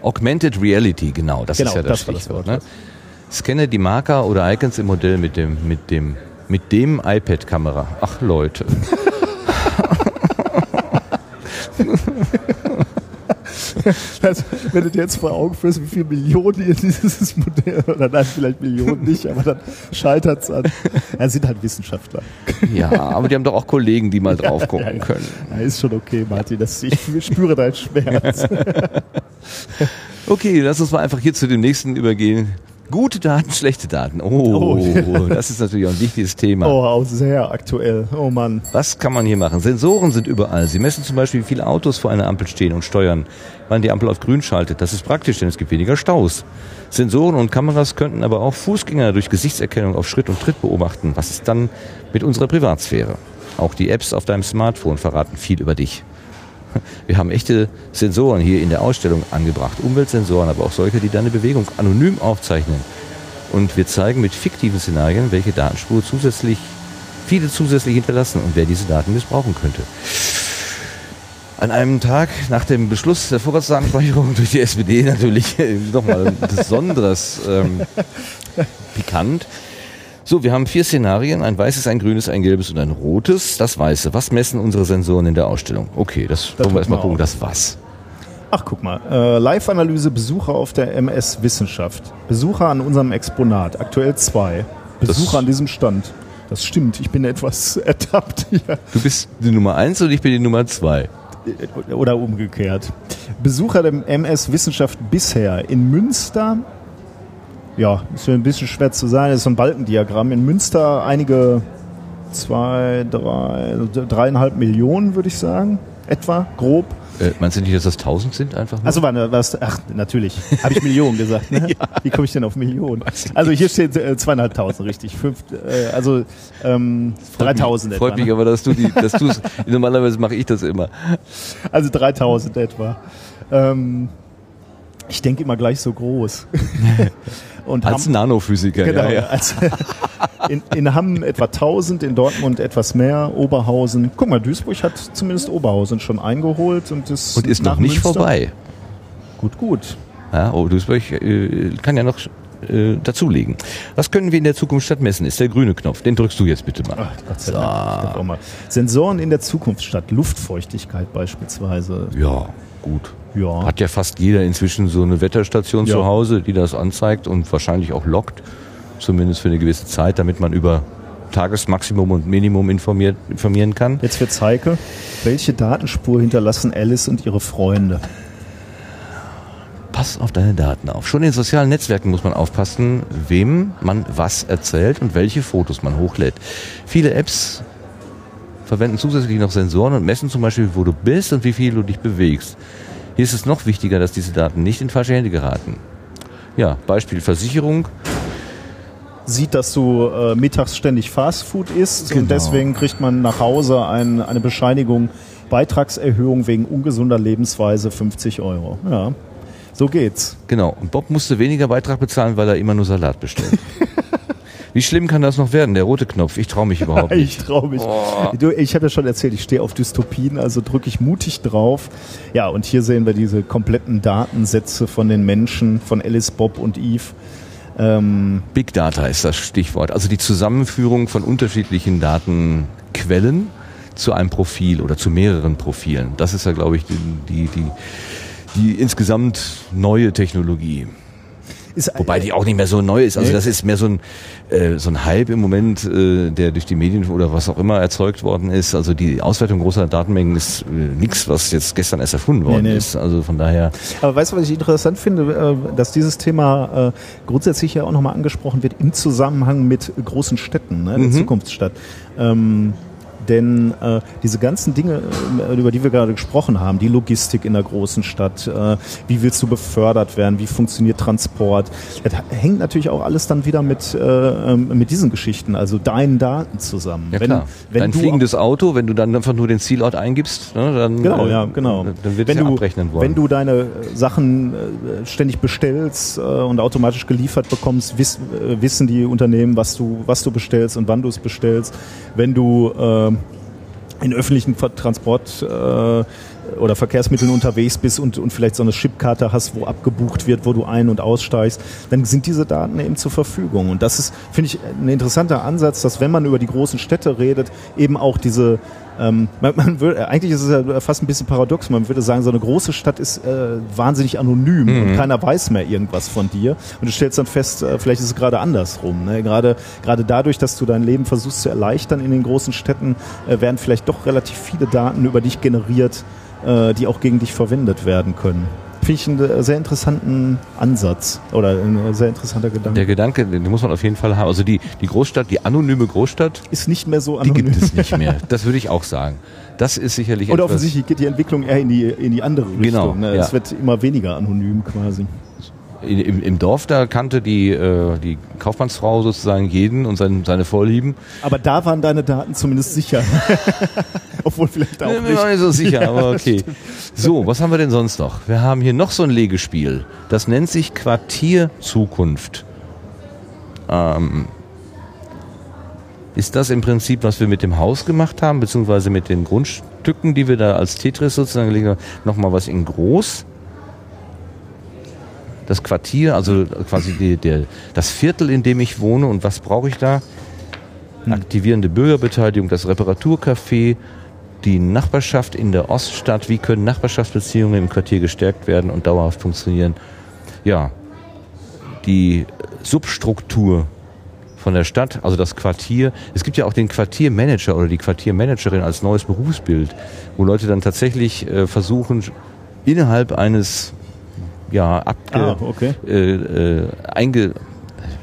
Augmented Reality, genau, das Genau, ist ja das das das Stichwort. Wort, ne? Scanne die Marker oder Icons im Modell mit dem, mit dem, mit dem iPad-Kamera. Ach Leute. also, wenn du dir jetzt vor Augen führst, wie viele Millionen hier dieses Modell, oder nein, vielleicht Millionen nicht, aber dann scheitert es an. Ja, sind halt Wissenschaftler. Ja, aber die haben doch auch Kollegen, die mal drauf gucken ja, ja. können. Ja, ist schon okay, Martin. Das, ich spüre deinen Schmerz. Okay, lass uns mal einfach hier zu dem nächsten übergehen. Gute Daten, schlechte Daten. Oh, Oh. das ist natürlich auch ein wichtiges Thema. Oh, auch sehr aktuell. Oh Mann. Was kann man hier machen? Sensoren sind überall. Sie messen zum Beispiel, wie viele Autos vor einer Ampel stehen und steuern, wann die Ampel auf grün schaltet. Das ist praktisch, denn es gibt weniger Staus. Sensoren und Kameras könnten aber auch Fußgänger durch Gesichtserkennung auf Schritt und Tritt beobachten. Was ist dann mit unserer Privatsphäre? Auch die Apps auf deinem Smartphone verraten viel über dich. Wir haben echte Sensoren hier in der Ausstellung angebracht. Umweltsensoren, aber auch solche, die deine Bewegung anonym aufzeichnen. Und wir zeigen mit fiktiven Szenarien, welche Datenspur zusätzlich, viele zusätzlich hinterlassen und wer diese Daten missbrauchen könnte. An einem Tag nach dem Beschluss der Vorratsdatenspeicherung durch die SPD natürlich äh, nochmal besonderes ähm, pikant. So, wir haben vier Szenarien, ein weißes, ein grünes, ein gelbes und ein rotes. Das weiße, was messen unsere Sensoren in der Ausstellung? Okay, das, wollen wir erstmal gucken, auch. das was. Ach, guck mal. Äh, Live-Analyse Besucher auf der MS Wissenschaft. Besucher an unserem Exponat. Aktuell zwei. Besucher Das- an diesem Stand. Das stimmt. Ich bin etwas ertappt hier. Du bist die Nummer eins und ich bin die Nummer zwei. Oder umgekehrt. Besucher der MS Wissenschaft bisher in Münster. Ja, ist ja ein bisschen schwer zu sagen. Das ist so ein Balkendiagramm. In Münster einige zwei, drei, dreieinhalb Millionen, würde ich sagen. Etwa, grob. Äh, meinst du nicht, dass das tausend sind einfach? Nur? Also war was? Ach, natürlich. Habe ich Millionen gesagt. Ne? Wie komme ich denn auf Millionen? Also hier steht äh, zweieinhalbtausend, richtig. Fünf, äh, also ähm, mich- 3000 Freut etwa. mich Ne? aber, dass du die, dass du es, normalerweise mache ich das immer. Also 3000 etwa. Ähm, ich denke immer gleich so groß. Und Als Hamm- Nanophysiker, Genau, ja, ja. als- in, in Hamm etwa 1000, in Dortmund etwas mehr, Oberhausen. Guck mal, Duisburg hat zumindest Oberhausen schon eingeholt und ist, Und ist noch nicht Münster- vorbei. Gut, gut. Ja, oh, Duisburg äh, kann ja noch äh, dazulegen. Was können wir in der Zukunft statt messen? Ist der grüne Knopf. Den drückst du jetzt bitte mal. Ach, Gott sei Dank. Auch mal. Sensoren in der Zukunft statt Luftfeuchtigkeit beispielsweise. Ja, gut. Ja. Hat ja fast jeder inzwischen so eine Wetterstation Ja. zu Hause, die das anzeigt und wahrscheinlich auch lockt. zumindest für eine gewisse Zeit, damit man über Tagesmaximum und Minimum informiert, informieren kann. Jetzt wird Heike. Welche Datenspur hinterlassen Alice und ihre Freunde? Pass auf deine Daten auf. Schon in sozialen Netzwerken muss man aufpassen, wem man was erzählt und welche Fotos man hochlädt. Viele Apps verwenden zusätzlich noch Sensoren und messen zum Beispiel, wo du bist und wie viel du dich bewegst. Hier ist es noch wichtiger, dass diese Daten nicht in falsche Hände geraten. Ja, Beispiel Versicherung. Sieht, dass du äh, mittags ständig Fastfood isst Genau. und deswegen kriegt man nach Hause ein, eine Bescheinigung, Beitragserhöhung wegen ungesunder Lebensweise 50 Euro. Ja, so geht's. Genau. Und Bob musste weniger Beitrag bezahlen, weil er immer nur Salat bestellt. Wie schlimm kann das noch werden? Der rote Knopf. Ich traue mich überhaupt Ich nicht. traue mich. Du, ich habe ja schon erzählt, ich stehe auf Dystopien, also drücke ich mutig drauf. Ja, und hier sehen wir diese kompletten Datensätze von den Menschen, von Alice, Bob und Eve. Ähm, Big Data ist das Stichwort. Also die Zusammenführung von unterschiedlichen Datenquellen zu einem Profil oder zu mehreren Profilen. Das ist ja, glaube ich, die, die, die, die insgesamt neue Technologie. Ist, Wobei die auch nicht mehr so neu ist. Also Nee. das ist mehr so ein, äh, so ein Hype im Moment, äh, der durch die Medien oder was auch immer erzeugt worden ist. Also die Auswertung großer Datenmengen ist äh, nichts, was jetzt gestern erst erfunden worden Nee, nee. ist. Also von daher, Aber weißt du, was ich interessant finde, äh, dass dieses Thema äh, grundsätzlich ja auch nochmal angesprochen wird im Zusammenhang mit großen Städten, ne, der Zukunftsstadt. Ähm, denn äh, diese ganzen Dinge, äh, über die wir gerade gesprochen haben, die Logistik in der großen Stadt, äh, wie willst du befördert werden, wie funktioniert Transport, das hängt natürlich auch alles dann wieder mit, äh, ähm, mit diesen Geschichten, also deinen Daten zusammen. ja klar. Dein du fliegendes Auto, wenn du dann einfach nur den Zielort eingibst, ne, dann, Genau, äh, ja, genau. dann wird wenn es ja du, abrechnen wollen. Wenn du deine äh, Sachen ständig bestellst und automatisch geliefert bekommst, wiss, wissen die Unternehmen, was du, was du bestellst und wann du es bestellst. Wenn du äh, in öffentlichen Transport äh, oder Verkehrsmitteln unterwegs bist und, und vielleicht so eine Chipkarte hast, wo abgebucht wird, wo du ein- und aussteigst, dann sind diese Daten eben zur Verfügung. Und das ist, finde ich, ein interessanter Ansatz, dass wenn man über die großen Städte redet, eben auch diese ähm, man, man würde, eigentlich ist es ja fast ein bisschen paradox. Man würde sagen, so eine große Stadt ist äh, wahnsinnig anonym und keiner weiß mehr irgendwas von dir. Und du stellst dann fest, äh, vielleicht ist es gerade andersrum. Ne? Gerade, gerade dadurch, dass du dein Leben versuchst zu erleichtern in den großen Städten, äh, werden vielleicht doch relativ viele Daten über dich generiert, äh, die auch gegen dich verwendet werden können. Finde ich einen äh, sehr interessanten Ansatz oder ein sehr interessanter Gedanke. Der Gedanke, den muss man auf jeden Fall haben. Also die, die Großstadt, die anonyme Großstadt, ist nicht mehr so die anonym. gibt es nicht mehr. Das würde ich auch sagen. Das ist sicherlich Und etwas, offensichtlich geht die Entwicklung eher in die, in die andere Richtung. Genau, ne? ja. Es wird immer weniger anonym quasi. Im, im Dorf, da kannte die, äh, die Kaufmannsfrau sozusagen jeden und sein, seine Vorlieben. Aber da waren deine Daten zumindest sicher. Obwohl vielleicht auch Ich bin mir noch nicht. nicht so sicher, aber okay. So, was haben wir denn sonst noch? Wir haben hier noch so ein Legespiel. Das nennt sich Quartierzukunft. Ähm, ist das im Prinzip, was wir mit dem Haus gemacht haben, beziehungsweise mit den Grundstücken, die wir da als Tetris sozusagen gelegt haben, nochmal was in groß? Das Quartier, also quasi die, der, das Viertel, in dem ich wohne und was brauche ich da? Aktivierende Bürgerbeteiligung, das Reparaturcafé, die Nachbarschaft in der Oststadt, wie können Nachbarschaftsbeziehungen im Quartier gestärkt werden und dauerhaft funktionieren? Ja, die Substruktur von der Stadt, also das Quartier. Es gibt ja auch den Quartiermanager oder die Quartiermanagerin als neues Berufsbild, wo Leute dann tatsächlich äh, versuchen, innerhalb eines ja, abge, Ah, okay. äh, äh, einge,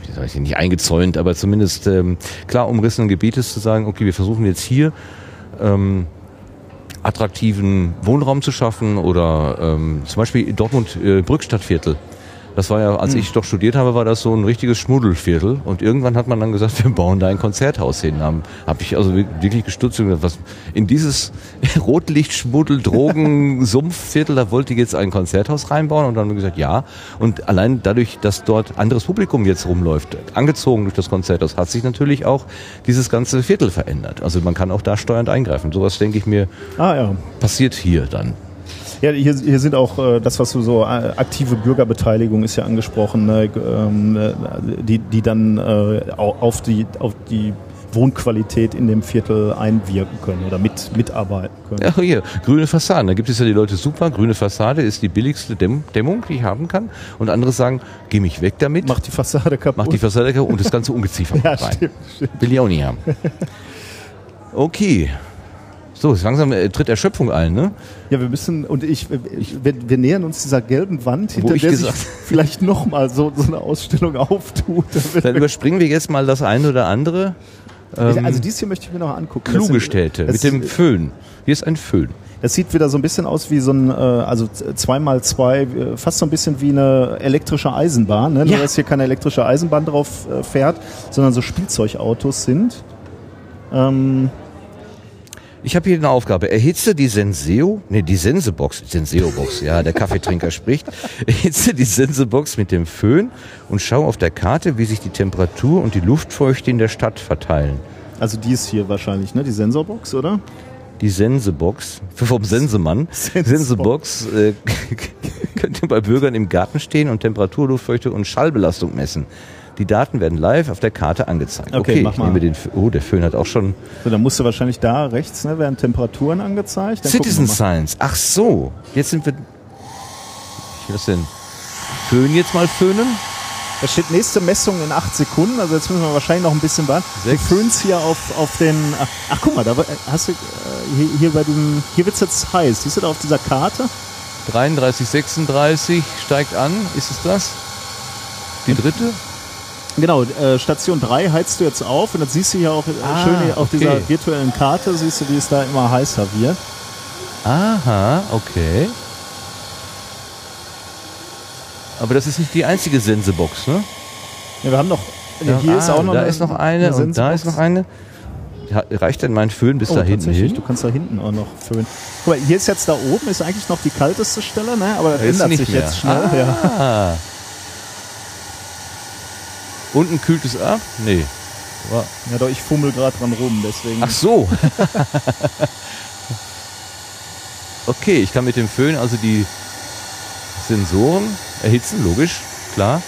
wie soll ich nicht eingezäunt, aber zumindest ähm, klar umrissenen Gebietes zu sagen, okay, wir versuchen jetzt hier ähm, attraktiven Wohnraum zu schaffen oder ähm, zum Beispiel Dortmund äh, Brückstadtviertel. Das war ja, als ich doch studiert habe, war das so ein richtiges Schmuddelviertel. Und irgendwann hat man dann gesagt, wir bauen da ein Konzerthaus hin. Habe hab ich also wirklich gestutzt und gesagt, was in dieses Rotlichtschmuddel, Drogen, Sumpfviertel, da wollte ich jetzt ein Konzerthaus reinbauen. Und dann haben wir gesagt, ja. Und allein dadurch, dass dort anderes Publikum jetzt rumläuft, angezogen durch das Konzerthaus, hat sich natürlich auch dieses ganze Viertel verändert. Also man kann auch da steuernd eingreifen. Sowas, denke ich mir, Ah ja. passiert hier dann. Ja, hier, hier sind auch äh, das, was du so äh, aktive Bürgerbeteiligung ist ja angesprochen, ne, ähm, äh, die, die dann äh, au- auf die auf die Wohnqualität in dem Viertel einwirken können oder mit, mitarbeiten können. Ja, hier, grüne Fassaden. Da gibt es ja die Leute super. Grüne Fassade ist die billigste Dämm Dämmung, die ich haben kann. Und andere sagen, geh mich weg damit, Macht die Fassade kaputt. mach die Fassade kaputt und das ganze Ungeziefer ja, rein. stimmt, stimmt. Will ich auch nicht haben. Okay. So, jetzt langsam äh, tritt Erschöpfung ein, ne? Ja, wir müssen, und ich, ich wir, wir nähern uns dieser gelben Wand, hinter der sich vielleicht nochmal so, so eine Ausstellung auftut. Dann überspringen wir jetzt mal das eine oder andere. Ähm, also dies hier möchte ich mir noch angucken. Kluge Städte mit dem ist- Föhn. Hier ist ein Föhn. Das sieht wieder so ein bisschen aus wie so ein, äh, also z- zweimal zwei, äh, fast so ein bisschen wie eine elektrische Eisenbahn. Ne? Nur, Ja. dass hier keine elektrische Eisenbahn drauf äh, fährt, sondern so Spielzeugautos sind. Ähm, Ich habe hier eine Aufgabe. Erhitze die Senseo, nee, die Sensebox, Senseo-Box, ja, der Kaffeetrinker spricht. Erhitze die Sensebox mit dem Föhn und schau auf der Karte, wie sich die Temperatur und die Luftfeuchte in der Stadt verteilen. also die ist hier wahrscheinlich, ne? Die Sensorbox, oder? Die Sensebox, vom Sensemann, Sensebox. Sensebox äh, könnte bei Bürgern im Garten stehen und Temperatur, Luftfeuchte und Schallbelastung messen. Die Daten werden live auf der Karte angezeigt. Okay, Okay, mach ich mal. nehme den, oh, der Föhn hat auch schon So, dann musst du wahrscheinlich da rechts, ne? Werden Temperaturen angezeigt. Dann Citizen. Science. Ach so, jetzt sind wir. Ich will das denn? Föhn jetzt mal föhnen? Da steht nächste Messung in acht Sekunden, also jetzt müssen wir wahrscheinlich noch ein bisschen warten. Du föhnst hier auf, auf den. Ach, ach guck mal, da hast du äh, hier, hier bei diesem. Hier wird's jetzt heiß. Siehst du da auf dieser Karte? 33, 36 steigt an. Ist es das? Die dritte? Genau, äh, Station 3 heizt du jetzt auf und das siehst du hier auch äh, Ah, schön hier auf okay. dieser virtuellen Karte, siehst du, wie es da immer heißer wird. Aha, okay. Aber das ist nicht die einzige Sensebox, ne? Ja, wir haben noch. Ja, hier ist ah, auch noch da eine, ist noch eine und da ist noch eine. Reicht denn mein Föhn bis Oh, da hinten hin? du kannst da hinten auch noch föhnen. Guck mal, hier ist jetzt da oben, ist eigentlich noch die kalteste Stelle, ne? aber das Ist ändert sich mehr. jetzt schnell. Ja. Unten kühlt es ab? Nee. Wa- ja, doch, ich fummel gerade dran rum, deswegen. Ach so. okay, ich kann mit dem Föhn also die Sensoren erhitzen, logisch, klar.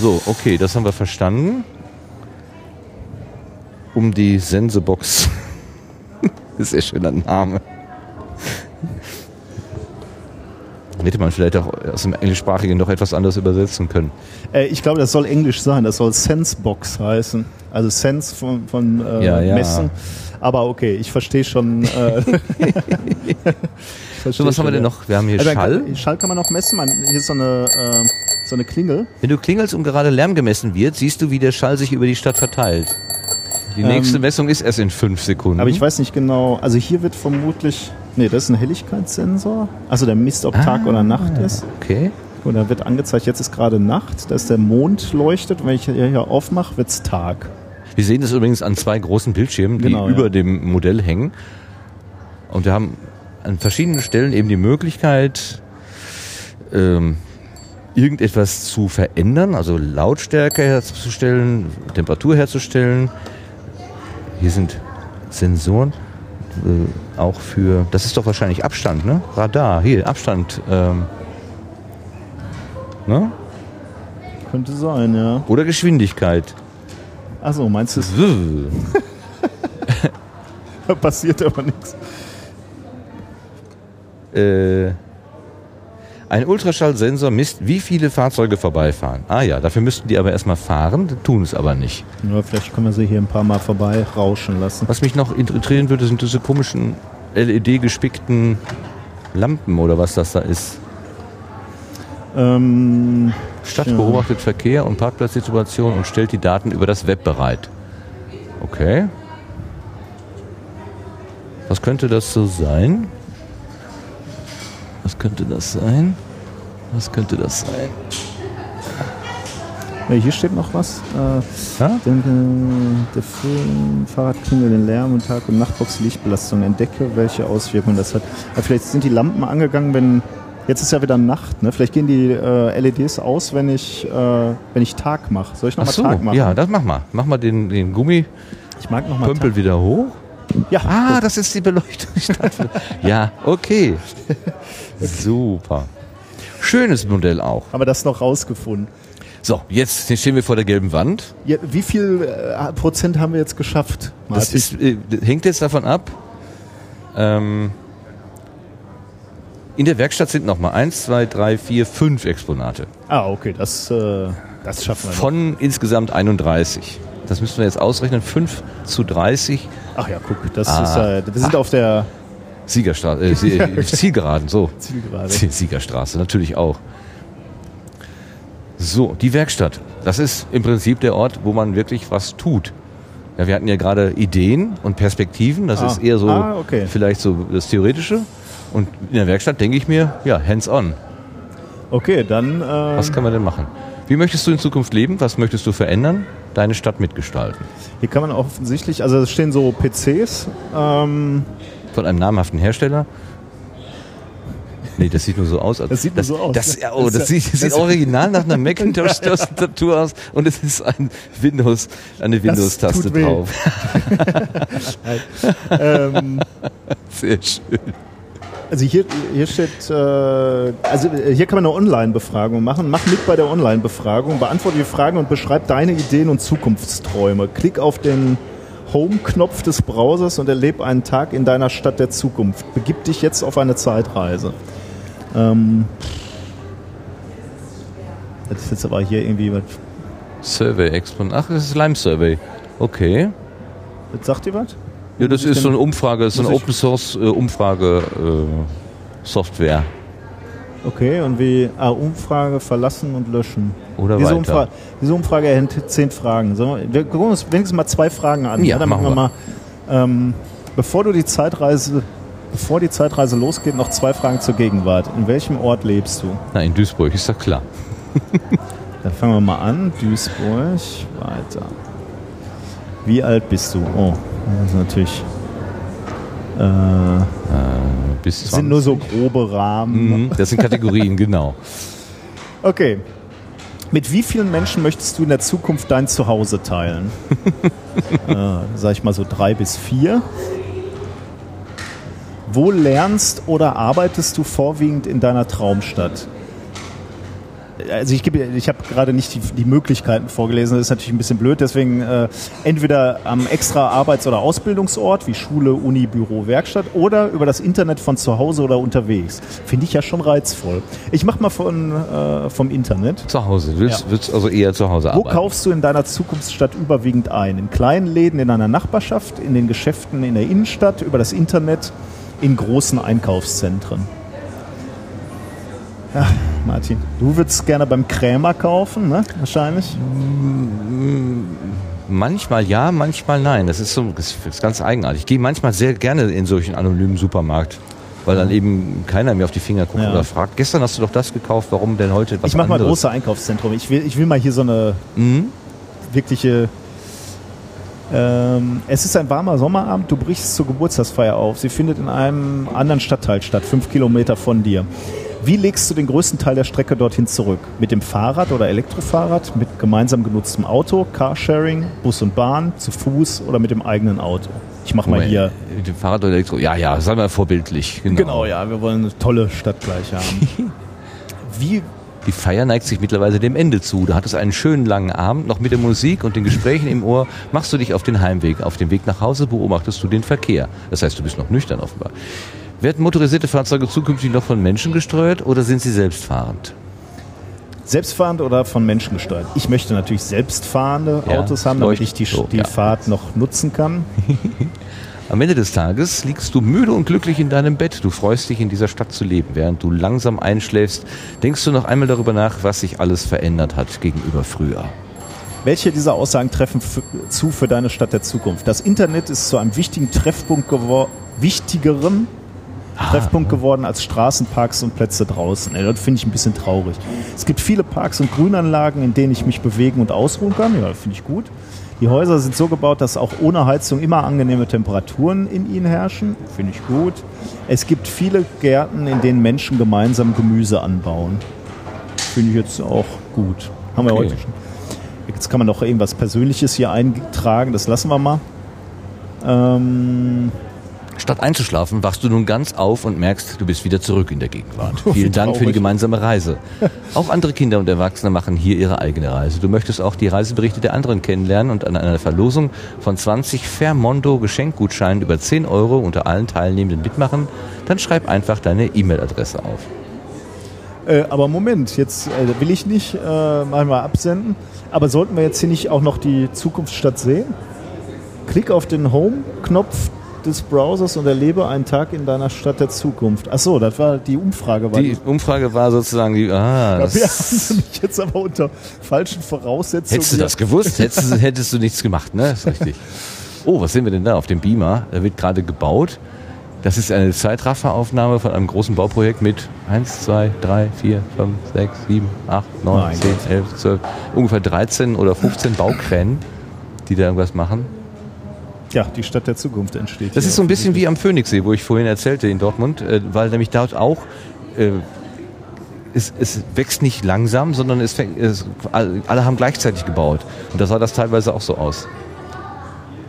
So, okay, das haben wir verstanden. Um die Sensebox. ist sehr schöner Name. Hätte man vielleicht auch aus dem Englischsprachigen noch etwas anders übersetzen können. Äh, ich glaube, das soll Englisch sein, das soll Sensebox heißen. Also Sense von, von äh, Ja, ja. Messen. Aber okay, ich verstehe schon. Äh, versteh So, was haben wir schon, denn noch? Wir haben hier Also, Schall. Schall kann man noch messen. Man, hier ist so eine, äh, so eine Klingel. Wenn du klingelst und gerade Lärm gemessen wird, siehst du, wie der Schall sich über die Stadt verteilt. Die Ähm, nächste Messung ist erst in fünf Sekunden. Aber ich weiß nicht genau. Also hier wird vermutlich. Nee, das ist ein Helligkeitssensor. Also der misst, ob Tag Ah. oder Nacht ist. Okay. Und da wird angezeigt, jetzt ist gerade Nacht, da ist der Mond leuchtet. Und wenn ich hier aufmache, wird's Tag. Wir sehen das übrigens an zwei großen Bildschirmen, die Genau, ja. über dem Modell hängen. Und wir haben an verschiedenen Stellen eben die Möglichkeit, ähm, irgendetwas zu verändern, also Lautstärke herzustellen, Temperatur herzustellen. Hier sind Sensoren, äh, auch für, das ist doch wahrscheinlich Abstand, ne? Radar, hier, Abstand. Ähm, ne? Könnte sein, ja. Oder Geschwindigkeit. Achso, meinst du, es passiert aber nichts. Äh, ein Ultraschallsensor misst, wie viele Fahrzeuge vorbeifahren. Ah ja, dafür müssten die aber erstmal fahren, tun es aber nicht. Ja, vielleicht können wir sie hier ein paar Mal vorbei rauschen lassen. Was mich noch interessieren würde, sind diese komischen LED-gespickten Lampen oder was das da ist. Ähm, Stadt Ja. beobachtet Verkehr und Parkplatzsituation und stellt die Daten über das Web bereit. Okay. Was könnte das so sein? Was könnte das sein? Was könnte das sein? ja, hier steht noch was. Äh, Ja? den, äh, der Film, Fahrradklingel, den Lärm und Tag- und Nachtbox Lichtbelastung. Entdecke, welche Auswirkungen das hat. Ja, vielleicht sind die Lampen angegangen, wenn. Jetzt ist ja wieder Nacht, ne? Vielleicht gehen die äh, LEDs aus, wenn ich, äh, wenn ich Tag mache. Soll ich nochmal so, Tag machen? ja, das mach mal. Mach mal den, den Gummipömpel Ich mag nochmal Tag. wieder hoch. Ja, Ah, das ist die Beleuchtung. ja, okay. Super. Schönes Modell auch. haben wir das noch rausgefunden. So, jetzt stehen wir vor der gelben Wand. Ja, wie viel äh, Prozent haben wir jetzt geschafft? Das Martin? ist, äh, hängt jetzt davon ab. Ähm, in der Werkstatt sind nochmal eins, zwei, drei, vier, fünf Exponate. ah, okay, das, äh, das schaffen wir noch. Von insgesamt 31. Das müssen wir jetzt ausrechnen. 5 zu 30 Ach ja, guck, das Ah. ist, äh, wir sind auf der Siegerstraße, äh, äh, Zielgeraden, so. Zielgerade. Sie- Siegerstraße, natürlich auch. So, die Werkstatt. Das ist im Prinzip der Ort, wo man wirklich was tut. Ja, wir hatten ja gerade Ideen und Perspektiven. Das Ah. ist eher so Ah, okay. vielleicht so das Theoretische. Und in der Werkstatt denke ich mir, ja, hands-on. Okay, dann äh, Was kann man denn machen? Wie möchtest du in Zukunft leben? Was möchtest du verändern? Deine Stadt mitgestalten. hier kann man offensichtlich, also es stehen so PCs. Ähm, Von einem namhaften Hersteller. Nee, das sieht nur so aus. als- Das sieht nur so aus. Das, oh, Das- das, sieht, das sieht das- original nach einer Macintosh-Tastatur aus und es ist ein Windows, eine Windows-Taste drauf. ähm, Sehr schön. also hier, hier steht, äh, also äh, hier kann man eine Online-Befragung machen. Mach mit bei der Online-Befragung, beantworte die Fragen und beschreib deine Ideen und Zukunftsträume. Klick auf den Home-Knopf des Browsers und erleb einen Tag in deiner Stadt der Zukunft. Begib dich jetzt auf eine Zeitreise. Ähm, das ist jetzt aber hier irgendwie, was, Survey Expon. Ach, das ist Lime Survey. Okay. was sagt ihr was? Ja, das ist so eine Umfrage, so eine muss ich- Open Source äh, Umfrage äh, Software. Okay, und wie ah, Umfrage verlassen und löschen. Oder diese, weiter. Umfrage, diese Umfrage enthält zehn Fragen. So, wir gucken uns wenigstens mal zwei Fragen an. Ja, dann machen wir. mal. Ähm, bevor du die Zeitreise, bevor die Zeitreise losgeht, noch zwei Fragen zur Gegenwart. In welchem Ort lebst du? Na, in Duisburg, ist doch klar. Dann fangen wir mal an. Duisburg, weiter. Wie alt bist du? Oh, das ist natürlich. Äh, Bis das sind nur so grobe Rahmen. Mhm, das sind Kategorien, genau. Okay. Mit wie vielen Menschen möchtest du in der Zukunft dein Zuhause teilen? äh, sag ich mal so drei bis vier. Wo lernst oder arbeitest du vorwiegend in deiner Traumstadt? Also ich, gebe- ich habe gerade nicht die, die Möglichkeiten vorgelesen, das ist natürlich ein bisschen blöd, deswegen äh, entweder am extra Arbeits- oder Ausbildungsort wie Schule, Uni, Büro, Werkstatt oder über das Internet von zu Hause oder unterwegs. Finde ich ja schon reizvoll. Ich mache mal von, äh, vom Internet. Zu Hause. Du willst, Ja. willst also eher zu Hause Wo arbeiten. kaufst du in deiner Zukunftsstadt überwiegend ein? In kleinen Läden in deiner Nachbarschaft, in den Geschäften in der Innenstadt, über das Internet, in großen Einkaufszentren? Ja, Martin, du würdest gerne beim Krämer kaufen, ne? Wahrscheinlich. Manchmal ja, manchmal nein. Das ist so das ist ganz eigenartig. Ich gehe manchmal sehr gerne in solchen anonymen Supermarkt, weil dann eben keiner mir auf die Finger guckt Ja. oder fragt. Gestern hast du doch das gekauft, warum denn heute etwas ich mache mal große Einkaufszentrum. Ich will, ich will mal hier so eine Mhm. wirkliche. Ähm, es ist ein warmer Sommerabend, du brichst zur Geburtstagsfeier auf. Sie findet in einem anderen Stadtteil statt, fünf Kilometer von dir. Wie legst du den größten Teil der Strecke dorthin zurück? Mit dem Fahrrad oder Elektrofahrrad? Mit gemeinsam genutztem Auto, Carsharing, Bus und Bahn, zu Fuß oder mit dem eigenen Auto? Ich mache mal Moment, hier. Mit dem Fahrrad oder Elektro. Ja, ja, sei mal vorbildlich. Genau. Genau, ja, wir wollen eine tolle Stadt gleich haben. Wie Die Feier neigt sich mittlerweile dem Ende zu. Du hattest einen schönen langen Abend, noch mit der Musik und den Gesprächen im Ohr. Machst du dich auf den Heimweg. Auf dem Weg nach Hause beobachtest du den Verkehr. Das heißt, du bist noch nüchtern offenbar. Werden motorisierte Fahrzeuge zukünftig noch von Menschen gesteuert oder sind sie selbstfahrend? Selbstfahrend oder von Menschen gesteuert? Ich möchte natürlich selbstfahrende Ja, Autos haben, damit ich die, so, die ja. Fahrt noch nutzen kann. Am Ende des Tages liegst du müde und glücklich in deinem Bett. Du freust dich, in dieser Stadt zu leben. Während du langsam einschläfst, denkst du noch einmal darüber nach, was sich alles verändert hat gegenüber früher. Welche dieser Aussagen treffen zu für deine Stadt der Zukunft? Das Internet ist zu einem wichtigen Treffpunkt geworden, wichtigeren Treffpunkt geworden als Straßen, Parks und Plätze draußen. Ja, das finde ich ein bisschen traurig. Es gibt viele Parks und Grünanlagen, in denen ich mich bewegen und ausruhen kann. Ja, finde ich gut. Die Häuser sind so gebaut, dass auch ohne Heizung immer angenehme Temperaturen in ihnen herrschen. Finde ich gut. Es gibt viele Gärten, in denen Menschen gemeinsam Gemüse anbauen. Finde ich jetzt auch gut. Haben wir Okay. heute schon. Jetzt kann man noch irgendwas Persönliches hier eintragen, das lassen wir mal. Ähm, Statt einzuschlafen, wachst du nun ganz auf und merkst, du bist wieder zurück in der Gegenwart. Vielen Dank für die gemeinsame Reise. Auch andere Kinder und Erwachsene machen hier ihre eigene Reise. Du möchtest auch die Reiseberichte der anderen kennenlernen und an einer Verlosung von 20 Fairmondo Geschenkgutscheinen über 10 Euro unter allen Teilnehmenden mitmachen? Dann schreib einfach deine E-Mail-Adresse auf. Äh, aber Moment, jetzt äh, will ich nicht äh, mal mal absenden. Aber sollten wir jetzt hier nicht auch noch die Zukunftsstadt sehen? Klick auf den Home-Knopf des Browsers und erlebe einen Tag in deiner Stadt der Zukunft. Ach so, das war die Umfrage. War Die Umfrage war sozusagen die, ah, Ja, wir haben das, mich jetzt aber unter falschen Voraussetzungen. hättest du das gewusst, hättest, du- hättest du nichts gemacht, ne? Ist richtig. Oh, was sehen wir denn da auf dem Beamer? Da wird gerade gebaut. Das ist eine Zeitrafferaufnahme von einem großen Bauprojekt mit 1, 2, 3, 4, 5, 6, 7, 8, 9, Mein 10, Gott. 11, 12, ungefähr 13 oder 15 Baukränen, die da irgendwas machen. Ja, die Stadt der Zukunft entsteht. Das ist so ein bisschen wie am Phoenixsee, wo ich vorhin erzählte in Dortmund, äh, weil nämlich dort auch äh, es, es wächst nicht langsam, sondern es, fängt- es, alle alle haben gleichzeitig gebaut. Und da sah das teilweise auch so aus.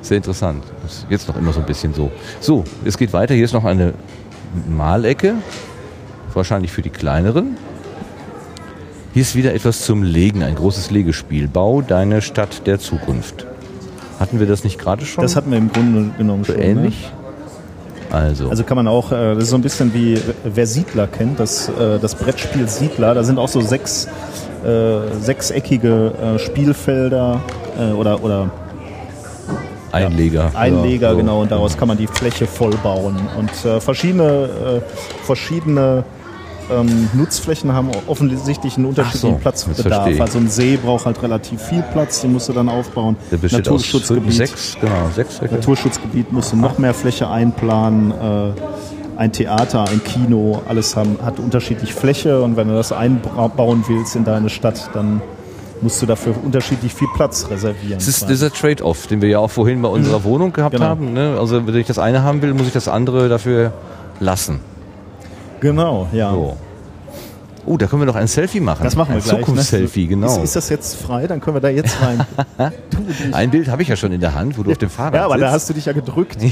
Sehr interessant. Das ist jetzt noch immer so ein bisschen so. So, es geht weiter. Hier ist noch eine Malecke. Wahrscheinlich für die kleineren. Hier ist wieder etwas zum Legen, ein großes Legespiel. Bau deine Stadt der Zukunft. Hatten wir das nicht gerade schon? Das hatten wir im Grunde genommen so schon. ähnlich. Also, Ne? Also kann man auch, äh, das ist so ein bisschen wie, wer Siedler kennt, das, äh, das Brettspiel Siedler, da sind auch so sechs, äh, sechseckige äh, Spielfelder äh, oder, oder Einleger. Einleger, Ja, so. genau, und daraus kann man die Fläche vollbauen. Und äh, verschiedene, äh, verschiedene ähm, Nutzflächen haben offensichtlich einen unterschiedlichen so, Platzbedarf. Also ein See braucht halt relativ viel Platz, den musst du dann aufbauen. Der besteht aus Naturschutzgebiet, sechs, genau, sechs. Naturschutzgebiet musst du noch mehr Fläche einplanen. Äh, ein Theater, ein Kino, alles haben, hat unterschiedlich Fläche und wenn du das einbauen willst in deine Stadt, dann musst du dafür unterschiedlich viel Platz reservieren. Das ist dieser Trade-off, den wir ja auch vorhin bei unserer Wohnung gehabt Genau. haben. Ne? Also wenn ich das eine haben will, muss ich das andere dafür lassen. Genau, ja. So. Oh, da können wir noch ein Selfie machen. Das machen wir ein gleich. Zukunftsselfie, ne? genau. Ist, ist das jetzt frei? Dann können wir da jetzt rein. ein Bild habe ich ja schon in der Hand, wo du auf dem Fahrrad Ja, aber da sitzt. hast du dich ja gedrückt.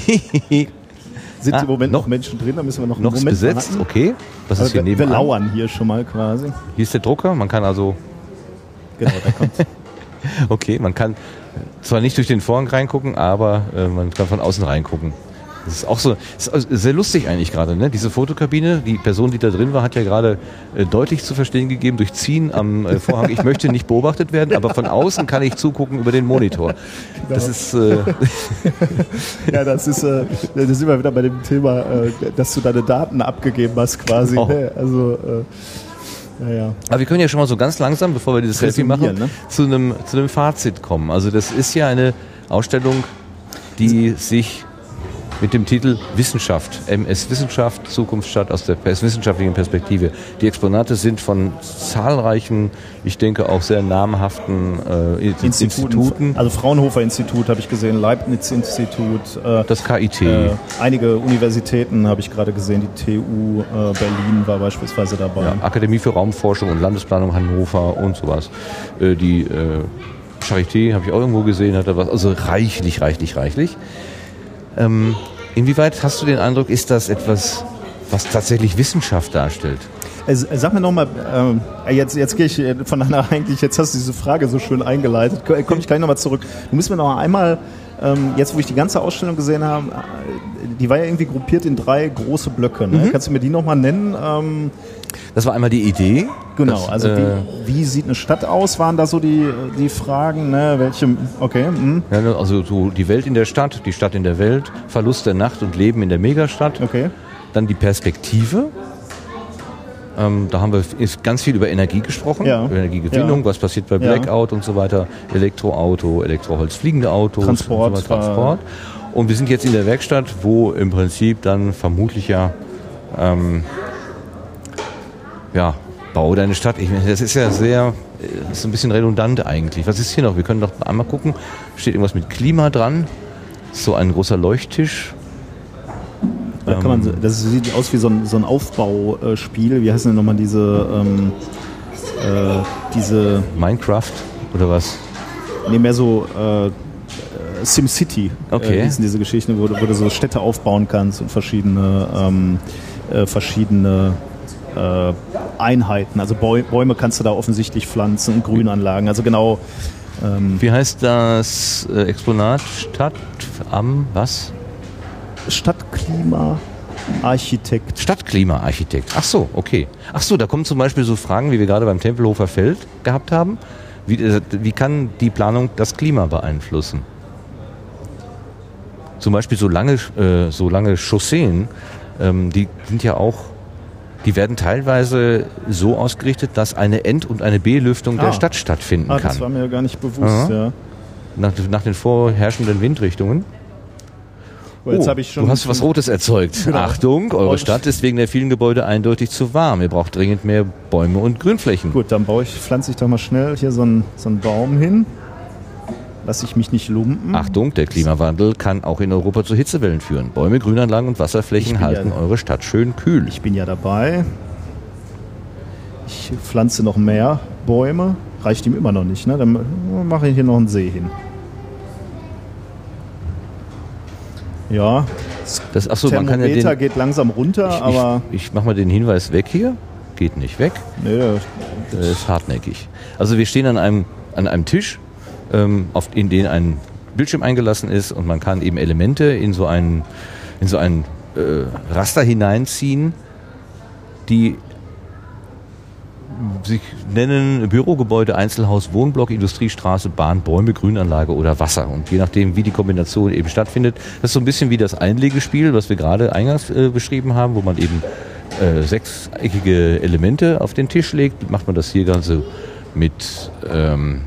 Sind Ah, im Moment noch- Menschen drin? Da müssen wir noch einen noch Moment besetzt, warten. okay. Was ist hier wir, wir nebenan? lauern hier schon mal quasi. Hier ist der Drucker, man kann also, Genau, da kommt. okay, man kann zwar nicht durch den Vorhang reingucken, aber äh, man kann von außen reingucken. Das ist auch so, ist sehr lustig eigentlich gerade, ne? Diese Fotokabine, die Person, die da drin war, hat ja gerade äh, deutlich zu verstehen gegeben durch Ziehen am äh, Vorhang, ich möchte nicht beobachtet werden, aber von außen kann ich zugucken über den Monitor. Das ist, äh, ja, das ist, äh, da sind wir wieder bei dem Thema, äh, dass du deine Daten abgegeben hast quasi. Genau. Ne? Also, äh, ja, ja. Aber wir können ja schon mal so ganz langsam, bevor wir dieses Selfie machen, ne? zu, einem, zu einem Fazit kommen. Also das ist ja eine Ausstellung, die sich mit dem Titel Wissenschaft, MS Wissenschaft, Zukunftsstadt aus der wissenschaftlichen Perspektive. Die Exponate sind von zahlreichen, ich denke auch sehr namhaften äh, Instituten. Instituten. Also Fraunhofer Institut habe ich gesehen, Leibniz Institut, äh, Das KIT. äh, einige Universitäten habe ich gerade gesehen, die TU äh, Berlin war beispielsweise dabei. Ja, Akademie für Raumforschung und Landesplanung Hannover und sowas. Äh, die äh, Charité habe ich auch irgendwo gesehen, hat da was. Also reichlich, reichlich, reichlich. Ähm, inwieweit hast du den Eindruck, ist das etwas, was tatsächlich Wissenschaft darstellt? Äh, Sag mir nochmal, ähm, jetzt, jetzt gehe ich äh, von einer eigentlich, jetzt hast du diese Frage so schön eingeleitet, Ko- komme ich gleich nochmal zurück. Du musst mir noch einmal, ähm, jetzt wo ich die ganze Ausstellung gesehen habe, äh, die war ja irgendwie gruppiert in drei große Blöcke. Mhm. Ne? Kannst du mir die nochmal nennen? Ähm, Das war einmal die Idee. genau, Das, also äh, wie, wie sieht eine Stadt aus, waren da so die, die Fragen, ne? welche, okay, hm, Ja, ne, also so die Welt in der Stadt, die Stadt in der Welt, Verlust der Nacht und Leben in der Megastadt. okay. Dann die Perspektive. Ähm, da haben wir ist ganz viel über Energie gesprochen, Ja. über Energiegewinnung, Ja. was passiert bei Ja. Blackout und so weiter, Elektroauto, Elektroholz, fliegende Autos, Transport, und, so weiter, Transport. Und wir sind jetzt in der Werkstatt, wo im Prinzip dann vermutlich ja, ähm, ja, bau deine Stadt. Ich meine, das ist ja sehr, äh, ist so ein bisschen redundant eigentlich. Was ist hier noch? Wir können doch einmal gucken. Steht irgendwas mit Klima dran? So ein großer Leuchttisch. Da kann man, das sieht aus wie so ein, so ein Aufbauspiel. Wie heißen denn nochmal diese, ähm, äh, diese, Minecraft oder was? nee, mehr so, äh, SimCity Okay. äh, diese Geschichten, wo du, wo du so Städte aufbauen kannst und verschiedene, ähm, äh, verschiedene äh, Einheiten. Also Bäu Bäume kannst du da offensichtlich pflanzen und Grünanlagen. Also genau, ähm, Wie heißt das äh, Exponat? Stadt am was? Stadtklima-Architekt. Stadtklimaarchitekt. Ach so, okay. Ach so, da kommen zum Beispiel so Fragen, wie wir gerade beim Tempelhofer Feld gehabt haben. Wie, äh, wie kann die Planung das Klima beeinflussen? Zum Beispiel so lange, äh, so lange Chausseen, ähm, die sind ja auch, die werden teilweise so ausgerichtet, dass eine End- und eine B-Lüftung der Ah. Stadt stattfinden Ah, das war kann. mir gar nicht bewusst, ja. Nach, nach den vorherrschenden Windrichtungen. Oh, schon du hast was Rotes erzeugt. Genau. Achtung, eure Stadt ist wegen der vielen Gebäude eindeutig zu warm. Ihr braucht dringend mehr Bäume und Grünflächen. Gut, dann baue ich, pflanze ich doch mal schnell hier so einen, so einen Baum hin. Lass ich mich nicht lumpen. Achtung, der Klimawandel kann auch in Europa zu Hitzewellen führen. Bäume, Grünanlagen und Wasserflächen halten ja- eure Stadt schön kühl. Ich bin ja dabei. Ich pflanze noch mehr Bäume. Reicht ihm immer noch nicht, ne? Dann mache ich hier noch einen See hin. Ja, das achso, man kann ja Thermometer den, geht langsam runter, ich, aber ich, ich mache mal den Hinweis weg hier. Geht nicht weg. nee, Das ist hartnäckig. Also wir stehen an einem, an einem Tisch, ähm, auf, in den ein Bildschirm eingelassen ist und man kann eben Elemente in so einen, in so ein äh, Raster hineinziehen, die sich nennen Bürogebäude, Einzelhaus, Wohnblock, Industriestraße, Bahn, Bäume, Grünanlage oder Wasser. Und je nachdem, wie die Kombination eben stattfindet, das ist so ein bisschen wie das Einlegespiel, was wir gerade eingangs äh, beschrieben haben, wo man eben äh, sechseckige Elemente auf den Tisch legt, macht man das hier Ganze mit ähm,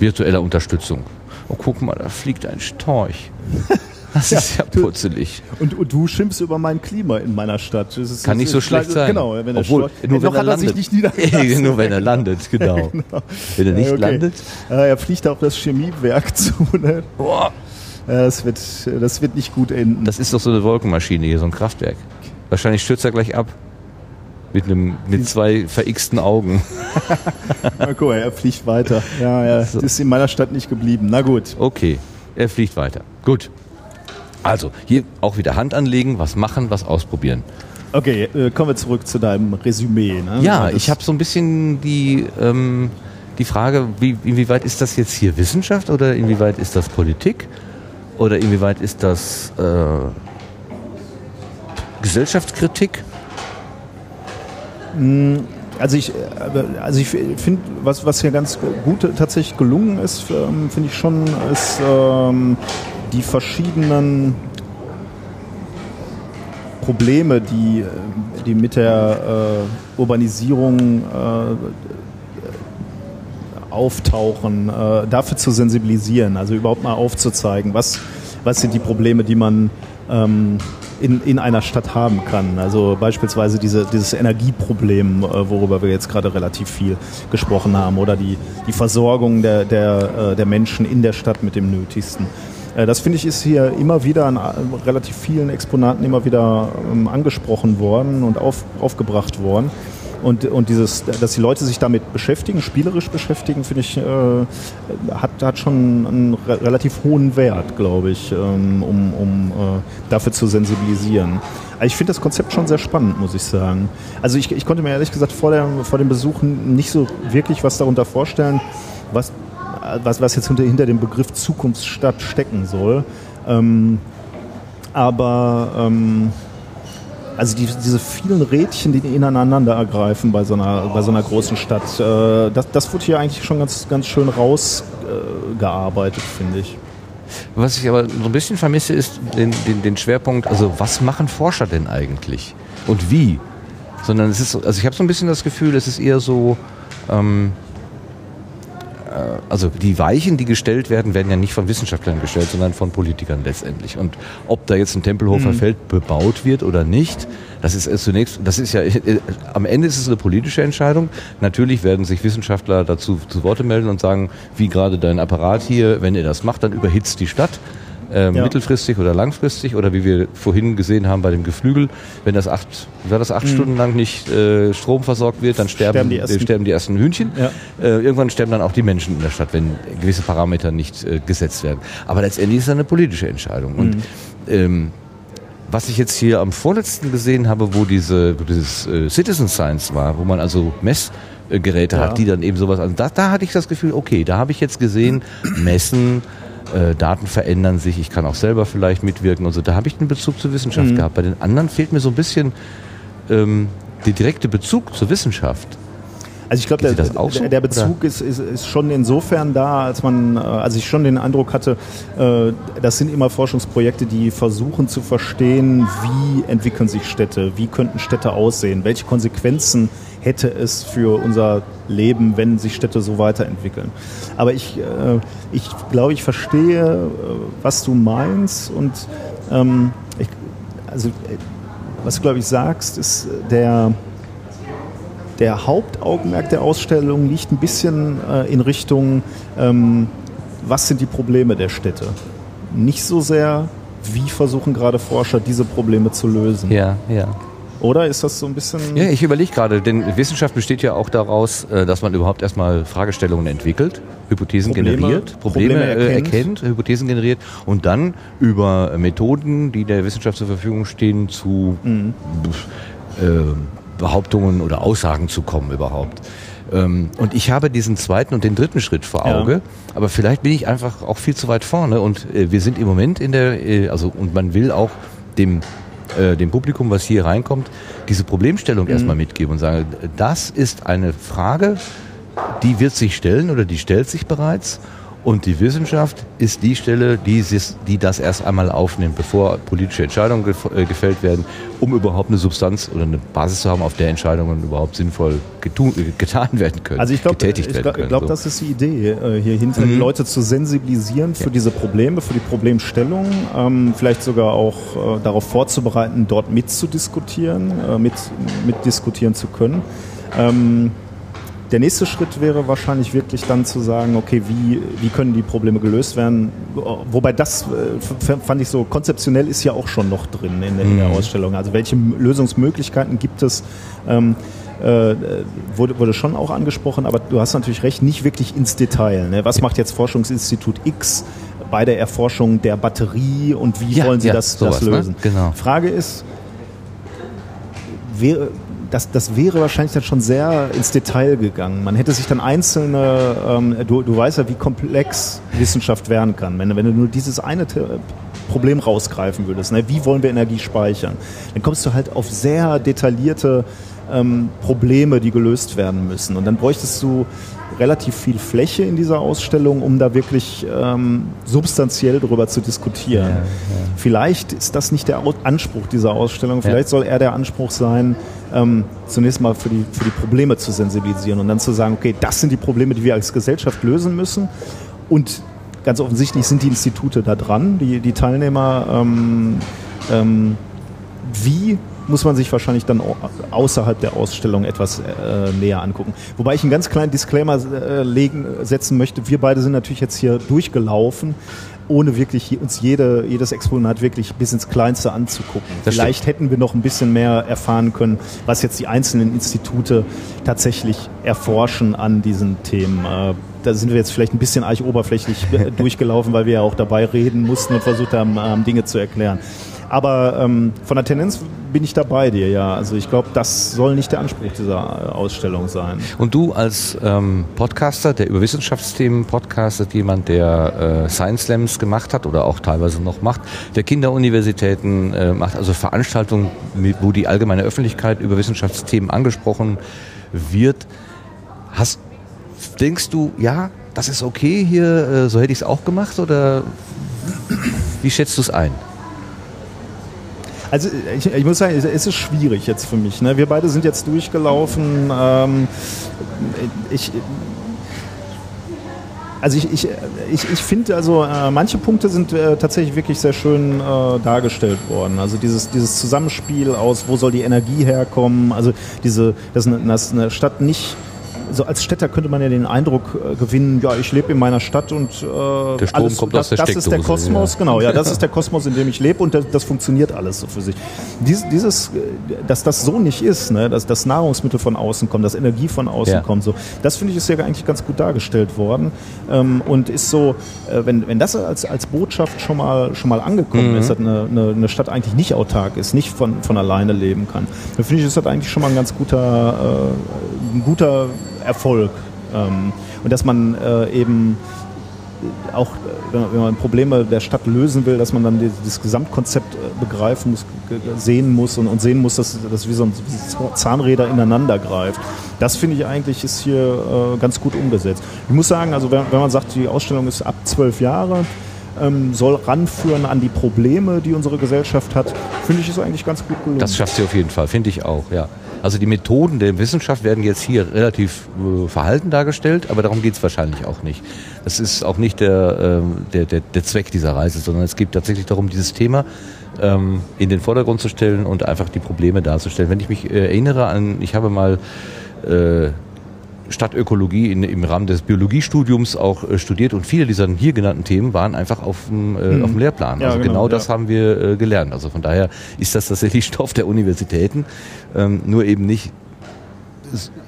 virtueller Unterstützung. Oh, guck mal, da fliegt ein Storch. Das ist ja du- putzelig. und, und du schimpfst über mein Klima in meiner Stadt. Das ist, Kann das nicht so ist- schlecht sein. Genau, wenn der Obwohl, Storch- nur noch wenn er hat er sich landet. nicht niedergelassen. nur wenn er landet, genau. Wenn er nicht Ja, okay. landet. Ja, er fliegt auf das Chemiewerk zu. Ne? Boah, Ja, das, wird, das wird nicht gut enden. das ist doch so eine Wolkenmaschine hier, so ein Kraftwerk. Wahrscheinlich stürzt er gleich ab. Mit, einem, mit zwei verixten Augen. Na, guck mal, er fliegt weiter. Ja, ja, So. ist in meiner Stadt nicht geblieben. Na gut. Okay, er fliegt weiter. Gut. Also, hier auch wieder Hand anlegen, was machen, was ausprobieren. Okay, äh, kommen wir zurück zu deinem Resümee. Ne? Ja, ich habe so ein bisschen die, ähm, die Frage, wie, inwieweit ist das jetzt hier Wissenschaft oder inwieweit ist das Politik oder inwieweit ist das äh, Gesellschaftskritik? Also ich, äh, also ich finde, was, was hier ganz gut tatsächlich gelungen ist, ähm, finde ich schon, ist ähm, die verschiedenen Probleme, die, äh, die mit der äh, Urbanisierung äh, auftauchen, äh, dafür zu sensibilisieren, also überhaupt mal aufzuzeigen, was, was sind die Probleme, die man ähm, in, in einer Stadt haben kann. Also beispielsweise diese, dieses Energieproblem, äh, worüber wir jetzt gerade relativ viel gesprochen haben, oder die, die Versorgung der, der, äh, der Menschen in der Stadt mit dem Nötigsten. Äh, Das finde ich ist hier immer wieder an äh, relativ vielen Exponaten immer wieder ähm, angesprochen worden und auf, aufgebracht worden. Und, und dieses, dass die Leute sich damit beschäftigen, spielerisch beschäftigen, finde ich, äh, hat, hat schon einen re relativ hohen Wert, glaube ich, ähm, um, um äh, dafür zu sensibilisieren. Also ich finde das Konzept schon sehr spannend, muss ich sagen. Also ich, ich konnte mir ehrlich gesagt vor, der, vor dem Besuch nicht so wirklich was darunter vorstellen, was, was, was jetzt hinter, hinter dem Begriff Zukunftsstadt stecken soll. Ähm, aber ähm, also die, diese vielen Rädchen, die ineinander ergreifen bei so einer, bei so einer großen Stadt, äh, das, das wurde hier eigentlich schon ganz, ganz schön rausgearbeitet, äh, finde ich. Was ich aber so ein bisschen vermisse, ist den, den, den Schwerpunkt, also was machen Forscher denn eigentlich? Und wie? Sondern es ist, so- also ich habe so ein bisschen das Gefühl, es ist eher so, ähm, äh, also die Weichen, die gestellt werden, werden ja nicht von Wissenschaftlern gestellt, sondern von Politikern letztendlich. Und ob da jetzt ein Tempelhofer Feld bebaut wird oder nicht, das ist zunächst, das ist ja, äh, am Ende ist es eine politische Entscheidung. Natürlich werden sich Wissenschaftler dazu zu Worte melden und sagen, wie gerade dein Apparat hier, wenn ihr das macht, dann überhitzt die Stadt. Äh, Ja. mittelfristig oder langfristig oder wie wir vorhin gesehen haben bei dem Geflügel, wenn das acht, wenn das acht Stunden lang nicht äh, Strom versorgt wird, dann sterben, Sterben die ersten- ersten, sterben die ersten Hühnchen. Ja. Äh, irgendwann sterben dann auch die Menschen in der Stadt, wenn gewisse Parameter nicht äh, gesetzt werden. Aber letztendlich ist das eine politische Entscheidung. Und ähm, was ich jetzt hier am vorletzten gesehen habe, wo diese dieses äh, Citizen Science war, wo man also Messgeräte Ja. hat, die dann eben sowas, also da, da hatte ich das Gefühl, okay, da habe ich jetzt gesehen, messen, äh, Daten verändern sich, ich kann auch selber vielleicht mitwirken und so, da habe ich einen Bezug zur Wissenschaft gehabt. Bei den anderen fehlt mir so ein bisschen ähm, der direkte Bezug zur Wissenschaft. Also ich glaube, der, der, der Bezug ist, ist, ist schon insofern da, als man, äh, als ich schon den Eindruck hatte, äh, das sind immer Forschungsprojekte, die versuchen zu verstehen, wie entwickeln sich Städte, wie könnten Städte aussehen, welche Konsequenzen hätte es für unser Leben, wenn sich Städte so weiterentwickeln. Aber ich, äh, ich glaube, ich verstehe, äh, was du meinst und ähm, ich, also äh, was du glaube ich sagst, ist äh, der der Hauptaugenmerk der Ausstellung liegt ein bisschen äh, in Richtung, ähm, was sind die Probleme der Städte? Nicht so sehr, wie versuchen gerade Forscher, diese Probleme zu lösen. Ja, ja. Oder ist das so ein bisschen... Ja, ich überlege gerade, denn Wissenschaft besteht ja auch daraus, äh, dass man überhaupt erstmal Fragestellungen entwickelt, Hypothesen Probleme- generiert, Probleme, Probleme äh, erkennt. erkennt, Hypothesen generiert und dann über Methoden, die der Wissenschaft zur Verfügung stehen, zu Mhm. äh, Behauptungen oder Aussagen zu kommen überhaupt. Ähm, und ich habe diesen zweiten und den dritten Schritt vor Ja. Auge, aber vielleicht bin ich einfach auch viel zu weit vorne und äh, wir sind im Moment in der, äh, also und man will auch dem äh, dem Publikum, was hier reinkommt, diese Problemstellung Mhm. erstmal mitgeben und sagen, das ist eine Frage, die wird sich stellen oder die stellt sich bereits. Und die Wissenschaft ist die Stelle, die, die das erst einmal aufnimmt, bevor politische Entscheidungen gef äh, gefällt werden, um überhaupt eine Substanz oder eine Basis zu haben, auf der Entscheidungen überhaupt sinnvoll äh, getan werden können, Also ich glaube, können. glaub, so. das ist die Idee äh, hier hinter, die Leute zu sensibilisieren für diese Probleme, für die Problemstellung, ähm, vielleicht sogar auch äh, darauf vorzubereiten, dort mitzudiskutieren, äh, mit, mitdiskutieren zu können. Ähm, der nächste Schritt wäre wahrscheinlich wirklich dann zu sagen, okay, wie, wie können die Probleme gelöst werden? Wobei das äh, fand ich so, konzeptionell ist ja auch schon noch drin in, der- in der Ausstellung. Also welche Lösungsmöglichkeiten gibt es? Ähm, äh, wurde, wurde schon auch angesprochen, aber du hast natürlich recht, nicht wirklich ins Detail. Ne? Was macht jetzt Forschungsinstitut X bei der Erforschung der Batterie und wie Ja, wollen sie ja, das, sowas, das ne? lösen? Genau. Frage ist, wäre, das, das wäre wahrscheinlich dann schon sehr ins Detail gegangen. Man hätte sich dann einzelne, ähm, du, du weißt ja, wie komplex Wissenschaft werden kann. Wenn, wenn du nur dieses eine Problem rausgreifen würdest, ne? wie wollen wir Energie speichern, dann kommst du halt auf sehr detaillierte ähm, Probleme, die gelöst werden müssen. Und dann bräuchtest du relativ viel Fläche in dieser Ausstellung, um da wirklich ähm, substanziell darüber zu diskutieren. Vielleicht ist das nicht der Anspruch dieser Ausstellung. Vielleicht soll eher der Anspruch sein, ähm, zunächst mal für die, für die Probleme zu sensibilisieren und dann zu sagen, okay, das sind die Probleme, die wir als Gesellschaft lösen müssen. Und ganz offensichtlich sind die Institute da dran, die, die Teilnehmer. Ähm, ähm, wie muss man sich wahrscheinlich dann au- außerhalb der Ausstellung etwas äh, näher angucken. Wobei ich einen ganz kleinen Disclaimer äh, legen, setzen möchte. Wir beide sind natürlich jetzt hier durchgelaufen, ohne wirklich uns jede, jedes Exponat wirklich bis ins Kleinste anzugucken. Das Vielleicht hätten wir noch ein bisschen mehr erfahren können, was jetzt die einzelnen Institute tatsächlich erforschen an diesen Themen. Äh, da sind wir jetzt vielleicht ein bisschen arg oberflächlich äh, durchgelaufen, weil wir ja auch dabei reden mussten und versucht haben, ähm, Dinge zu erklären. Aber ähm, von der Tendenz bin ich da bei dir, ja. Also ich glaube, das soll nicht der Anspruch dieser äh, Ausstellung sein. Und du als ähm, Podcaster, der über Wissenschaftsthemen podcastet, jemand, der äh, Science Slams gemacht hat oder auch teilweise noch macht, der Kinderuniversitäten äh, macht, also Veranstaltungen, wo die allgemeine Öffentlichkeit über Wissenschaftsthemen angesprochen wird. Hast, denkst du, ja, das ist okay hier, äh, so hätte ich es auch gemacht oder wie schätzt du es ein? Also ich, ich muss sagen, es ist schwierig jetzt für mich. Ne? Wir beide sind jetzt durchgelaufen. Ähm, ich, also ich, ich, ich, ich finde, also äh, manche Punkte sind äh, tatsächlich wirklich sehr schön äh, dargestellt worden. Also dieses, dieses Zusammenspiel aus, wo soll die Energie herkommen, also diese, dass eine, dass eine Stadt nicht so als Städter könnte man ja den Eindruck äh, gewinnen, ja, ich lebe in meiner Stadt und äh, Der Strom kommt das, aus der das ist der Kosmos, ja. genau, ja, das ist der Kosmos, in dem ich lebe und das, das funktioniert alles so für sich. Dies, dieses, äh, dass das so nicht ist, ne, dass das Nahrungsmittel von außen kommen, dass Energie von außen Ja. kommt, so, das finde ich ist ja eigentlich ganz gut dargestellt worden ähm, und ist so, äh, wenn, wenn das als, als Botschaft schon mal, schon mal angekommen ist, dass eine, eine, eine Stadt eigentlich nicht autark ist, nicht von, von alleine leben kann, dann finde ich, ist das eigentlich schon mal ein ganz guter, äh, ein guter Erfolg. Ähm, und dass man äh, eben auch, äh, wenn man, Probleme der Stadt lösen will, dass man dann die- dieses Gesamtkonzept äh, begreifen muss, sehen muss und, und sehen muss, dass das wie so ein Zahnräder ineinander greift. Das finde ich eigentlich ist hier äh, ganz gut umgesetzt. Ich muss sagen, also wenn, wenn man sagt, die Ausstellung ist ab zwölf Jahre, ähm, soll ranführen an die Probleme, die unsere Gesellschaft hat, finde ich ist eigentlich ganz gut gelungen. Das schafft sie auf jeden Fall, finde ich auch, ja. Also die Methoden der Wissenschaft werden jetzt hier relativ äh, verhalten dargestellt, aber darum geht es wahrscheinlich auch nicht. Das ist auch nicht der, ähm, der, der, der Zweck dieser Reise, sondern es geht tatsächlich darum, dieses Thema ähm, in den Vordergrund zu stellen und einfach die Probleme darzustellen. Wenn ich mich äh, erinnere an, ich habe mal äh, Stadtökologie in, im Rahmen des Biologiestudiums auch äh, studiert und viele dieser hier genannten Themen waren einfach auf dem, äh, auf dem Lehrplan. Ja, also genau, genau, das ja. haben wir äh, gelernt. Also von daher ist das tatsächlich Stoff der Universitäten, ähm, nur eben nicht.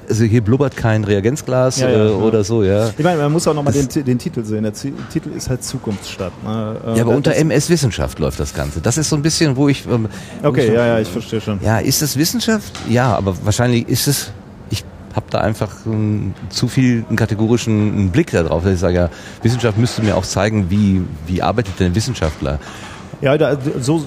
Also hier blubbert kein Reagenzglas Ja, ja, äh, oder so, ja. Ich meine, man muss auch nochmal den, den Titel sehen. Der Zi- Titel ist halt Zukunftsstadt. Ne? Äh, Ja, aber das- unter MS Wissenschaft läuft das Ganze. Das ist so ein bisschen, wo ich. ähm, Okay, ja, ja, ich verstehe schon. Ja, ist es Wissenschaft? Ja, aber wahrscheinlich ist es. Habe da einfach ähm, zu viel einen kategorischen Blick darauf, dass ich sage, ja, Wissenschaft müsste mir auch zeigen, wie, wie arbeitet denn ein Wissenschaftler. Ja, da, so,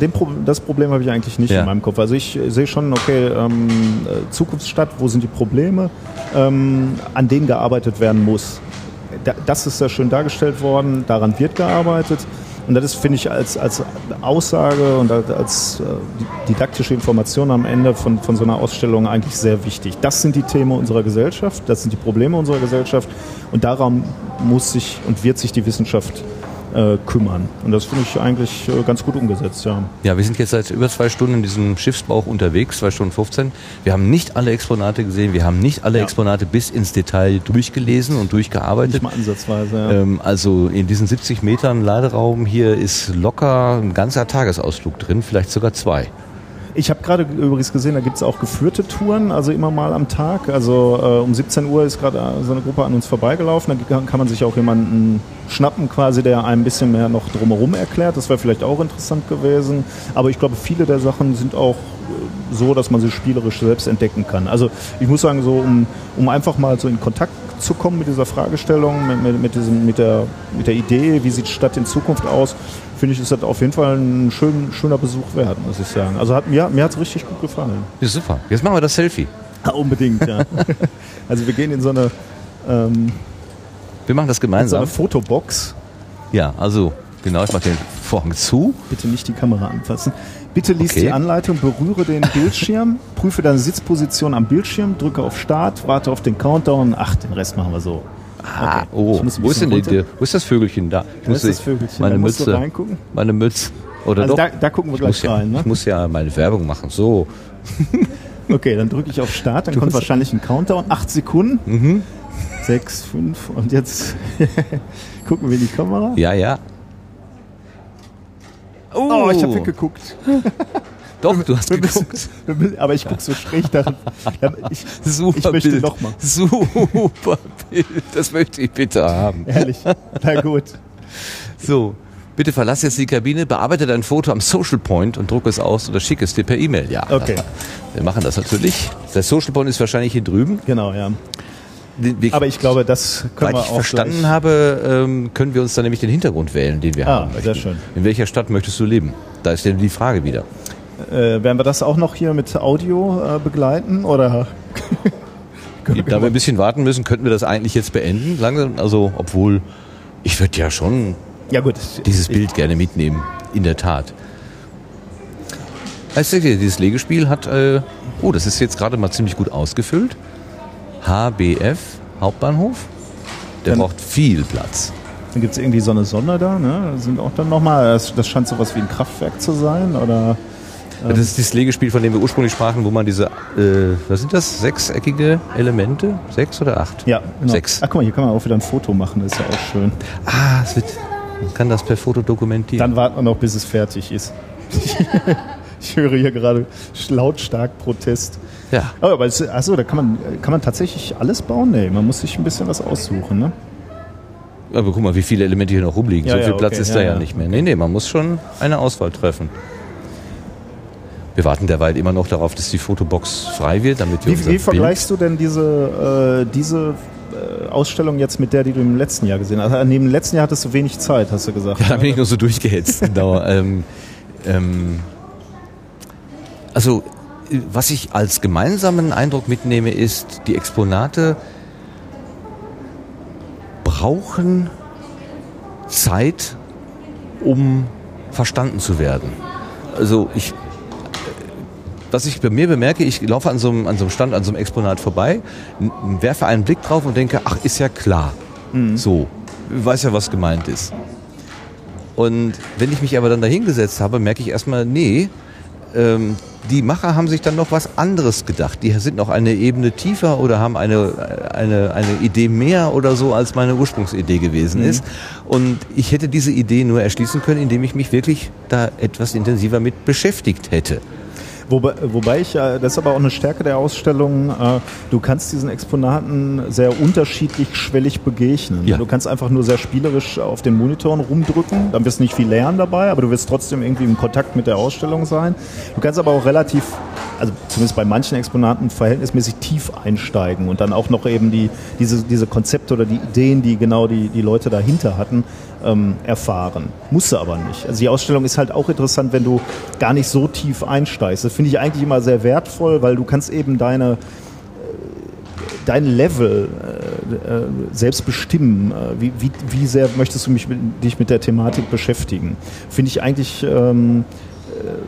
dem Pro das Problem habe ich eigentlich nicht Ja. in meinem Kopf. Also ich sehe schon, okay, ähm, äh, Zukunftsstadt, wo sind die Probleme, ähm, an denen gearbeitet werden muss. Da, das ist sehr schön dargestellt worden, daran wird gearbeitet. Und das finde ich, als, als Aussage und als, als äh, didaktische Information am Ende von, von so einer Ausstellung eigentlich sehr wichtig. Das sind die Themen unserer Gesellschaft, das sind die Probleme unserer Gesellschaft und daran muss sich und wird sich die Wissenschaft äh, kümmern. Und das finde ich eigentlich äh, ganz gut umgesetzt, ja. Ja, wir sind jetzt seit über zwei Stunden in diesem Schiffsbauch unterwegs, zwei Stunden 15. Wir haben nicht alle Exponate gesehen, wir haben nicht alle Ja. Exponate bis ins Detail durchgelesen und durchgearbeitet. Nicht mal ansatzweise, ja. Ähm, also in diesen 70 Metern Laderaum hier ist locker ein ganzer Tagesausflug drin, vielleicht sogar zwei. Ich habe gerade übrigens gesehen, da gibt es auch geführte Touren, also immer mal am Tag. Also äh, um 17 Uhr ist gerade äh, so eine Gruppe an uns vorbeigelaufen. Da kann- man sich auch jemanden schnappen, quasi, der ein bisschen mehr noch drumherum erklärt. Das wäre vielleicht auch interessant gewesen. Aber ich glaube, viele der Sachen sind auch äh, so, dass man sie spielerisch selbst entdecken kann. Also ich muss sagen, so um, um einfach mal so in Kontakt zu kommen mit dieser Fragestellung, mit, mit, mit, diesem, mit, der, mit der Idee, wie sieht Stadt in Zukunft aus, finde ich, ist das auf jeden Fall ein schön, schöner Besuch wert, muss ich sagen. Also hat, mir, mir hat es richtig gut gefallen. Ja, super. Jetzt machen wir das Selfie. Ja, unbedingt, ja. also wir gehen in so eine, ähm, Wir machen das in so gemeinsam. eine Fotobox. Ja, also genau, ich mache den Vorhang zu. Bitte nicht die Kamera anfassen. Bitte lies Okay. die Anleitung, berühre den Bildschirm, prüfe deine Sitzposition am Bildschirm, drücke auf Start, warte auf den Countdown. Ach, den Rest machen wir so. Ah, Okay. oh, muss wo ist denn die, wo ist das Vögelchen da? Ich Wo ist das Vögelchen? Meine Da du Mütze. reingucken. Meine Mütze. Oder Also doch? da, da gucken wir ich, gleich muss ja, rein. Ne? ich muss ja meine Werbung machen. So. Okay, dann drücke ich auf Start, dann kommt wahrscheinlich ein Countdown. Acht Sekunden. Mhm. Sechs, fünf und jetzt gucken wir in die Kamera. Ja, ja. Oh, ich habe weggeguckt. Doch, du hast geguckt. Aber ich gucke so schräg daran. Ich, Super ich möchte Bild. noch mal. Super Bild. Das möchte ich bitte haben. Ehrlich. Na gut. So. Bitte verlass jetzt die Kabine, bearbeite dein Foto am Social Point und druck es aus oder schick es dir per E-Mail. Ja. Okay. Wir machen das natürlich. Der Social Point ist wahrscheinlich hier drüben. Genau, ja. Wir, Aber ich glaube, das können wir ich auch verstanden gleich. habe, ähm, können wir uns dann nämlich den Hintergrund wählen, den wir Ah, haben möchten. sehr schön. In welcher Stadt möchtest du leben? Da ist ja die Frage wieder. Äh, werden wir das auch noch hier mit Audio äh, begleiten oder? Da wir ein bisschen warten müssen, könnten wir das eigentlich jetzt beenden. Langsam, also obwohl ich würde ja schon Ja gut. dieses Bild gerne mitnehmen. In der Tat. Also dieses Legespiel hat, äh, oh, das ist jetzt gerade mal ziemlich gut ausgefüllt. HBF Hauptbahnhof. Der Dann- braucht viel Platz. Dann gibt es irgendwie so eine Sonne da, ne? Sind auch dann nochmal, das, das scheint sowas wie ein Kraftwerk zu sein, oder? Das ist das Legespiel, von dem wir ursprünglich sprachen, wo man diese, äh, was sind das, sechseckige Elemente? Sechs oder acht? Ja, genau. Sechs. Ach guck mal, hier kann man auch wieder ein Foto machen, das ist ja auch schön. Ah, es wird, man kann das per Foto dokumentieren. Dann warten wir noch, bis es fertig ist. ich höre hier gerade lautstark Protest. ja. Oh, aber es, achso, da kann man, kann man tatsächlich alles bauen? Nee, man muss sich ein bisschen was aussuchen, ne? Aber guck mal, wie viele Elemente hier noch rumliegen. Ja, so viel ja, Platz okay, ist ja, da ja, ja. nicht mehr. Nee, nee, man muss schon eine Auswahl treffen. Wir warten derweil immer noch darauf, dass die Fotobox frei wird, damit wir Wie, wie Bild- vergleichst du denn diese, äh, diese äh, Ausstellung jetzt mit der, die du im letzten Jahr gesehen hast? Also, neben dem letzten Jahr hattest du wenig Zeit, hast du gesagt. Ja, da bin ich nur so durchgehetzt. genau. Ähm, ähm, also, was ich als gemeinsamen Eindruck mitnehme, ist, die Exponate brauchen Zeit, um verstanden zu werden. Also ich, was ich bei mir bemerke, ich laufe an so einem, an so einem Stand, an so einem Exponat vorbei, werfe einen Blick drauf und denke, ach, ist ja klar. So, weiß ja, was gemeint ist. Und wenn ich mich aber dann dahingesetzt habe, merke ich erstmal, nee, ähm, die Macher haben sich dann noch was anderes gedacht. Die sind noch eine Ebene tiefer oder haben eine, eine, eine Idee mehr oder so, als meine Ursprungsidee gewesen ist. Und ich hätte diese Idee nur erschließen können, indem ich mich wirklich da etwas intensiver mit beschäftigt hätte. Wobei, wobei ich das ist aber auch eine Stärke der Ausstellung, äh, du kannst diesen Exponaten sehr unterschiedlich schwellig begegnen. Ja. Du kannst einfach nur sehr spielerisch auf den Monitoren rumdrücken, dann wirst du nicht viel lernen dabei, aber du wirst trotzdem irgendwie im Kontakt mit der Ausstellung sein. Du kannst aber auch relativ, also zumindest bei manchen Exponaten verhältnismäßig tief einsteigen und dann auch noch eben die, diese, diese Konzepte oder die Ideen, die genau die, die Leute dahinter hatten, ähm, erfahren. Musst du aber nicht. Also die Ausstellung ist halt auch interessant, wenn du gar nicht so tief einsteigst. Das finde ich eigentlich immer sehr wertvoll, weil du kannst eben deine dein Level äh, äh, selbst bestimmen. Äh, wie, wie, wie sehr möchtest du mich mit, dich mit der Thematik beschäftigen? Finde ich eigentlich ähm, äh,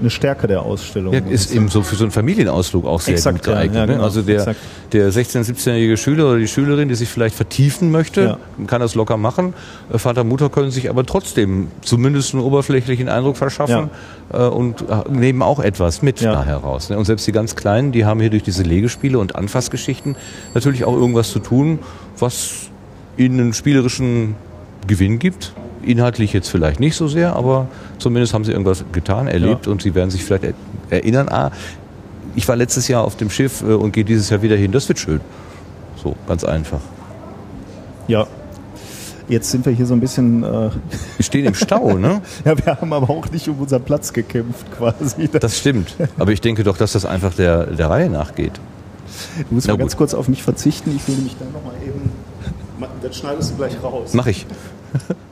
eine Stärke der Ausstellung. Ja, ist eben so für so einen Familienausflug auch sehr Exakt, gut geeignet. ja, ne? genau, also der, exakt. der 16-, 17-jährige Schüler oder die Schülerin, die sich vielleicht vertiefen möchte, Ja. kann das locker machen. Äh, Vater, Mutter können sich aber trotzdem zumindest einen oberflächlichen Eindruck verschaffen äh, und äh, nehmen auch etwas mit da heraus. Ne? Und selbst die ganz Kleinen, die haben hier durch diese Legespiele und Anfassgeschichten natürlich auch irgendwas zu tun, was ihnen einen spielerischen Gewinn gibt. Inhaltlich jetzt vielleicht nicht so sehr, aber zumindest haben sie irgendwas getan, erlebt und sie werden sich vielleicht er erinnern, ah, ich war letztes Jahr auf dem Schiff äh, und gehe dieses Jahr wieder hin, das wird schön. So, ganz einfach. Ja. Jetzt sind wir hier so ein bisschen. Äh, Wir stehen im Stau, ne? ja, wir haben aber auch nicht um unseren Platz gekämpft, quasi. Das stimmt. Aber ich denke doch, dass das einfach der, der Reihe nachgeht. Du musst Na mal ganz gut. kurz auf mich verzichten. Ich will nämlich da nochmal eben. Das schneidest du gleich raus. Mach ich.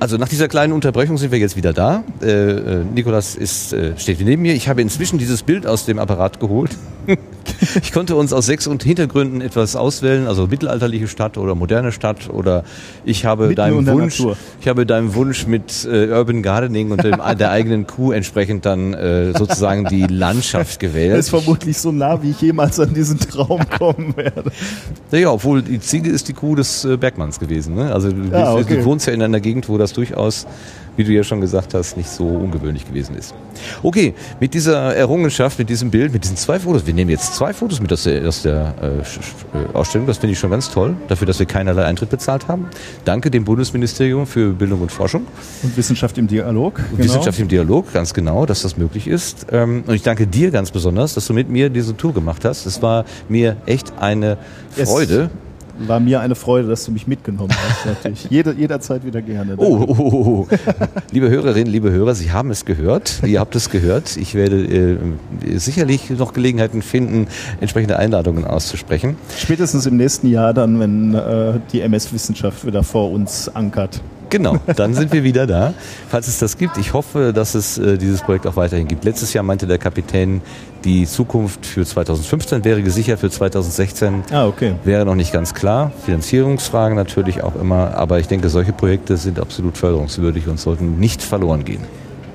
Also nach dieser kleinen Unterbrechung sind wir jetzt wieder da. Äh, äh, Nikolas ist, äh, steht neben mir. Ich habe inzwischen dieses Bild aus dem Apparat geholt. ich konnte uns aus sechs und Hintergründen etwas auswählen, also mittelalterliche Stadt oder moderne Stadt oder ich habe Mitten deinem Wunsch, Natur. ich habe deinem Wunsch mit äh, Urban Gardening und dem, der eigenen Kuh entsprechend dann äh, sozusagen die Landschaft gewählt. Das ist vermutlich so nah, wie ich jemals an diesen Traum kommen werde. Ja, obwohl die Ziege ist die Kuh des äh, Bergmanns gewesen. Ne? Also du, Ja, okay. du wohnst ja in einer Gegend, wo das durchaus, wie du ja schon gesagt hast, nicht so ungewöhnlich gewesen ist. Okay, mit dieser Errungenschaft, mit diesem Bild, mit diesen zwei Fotos, wir nehmen jetzt zwei Fotos mit aus der, aus der äh, äh, Ausstellung, das finde ich schon ganz toll, dafür, dass wir keinerlei Eintritt bezahlt haben. Danke dem Bundesministerium für Bildung und Forschung. Und Wissenschaft im Dialog. Genau. Wissenschaft im Dialog, ganz genau, dass das möglich ist. Ähm, Und ich danke dir ganz besonders, dass du mit mir diese Tour gemacht hast. Es war mir echt eine Es Freude. War mir eine Freude, dass du mich mitgenommen hast. Natürlich. Jede, jederzeit wieder gerne. Oh, oh, oh, oh. liebe Hörerinnen, liebe Hörer, Sie haben es gehört. Ihr habt es gehört. Ich werde äh, sicherlich noch Gelegenheiten finden, entsprechende Einladungen auszusprechen. Spätestens im nächsten Jahr dann, wenn äh, die MS-Wissenschaft wieder vor uns ankert. Genau, dann sind wir wieder da. Falls es das gibt, ich hoffe, dass es äh, dieses Projekt auch weiterhin gibt. Letztes Jahr meinte der Kapitän, die Zukunft für 2015 wäre gesichert, für 2016 Ah, okay. wäre noch nicht ganz klar. Finanzierungsfragen natürlich auch immer, aber ich denke, solche Projekte sind absolut förderungswürdig und sollten nicht verloren gehen.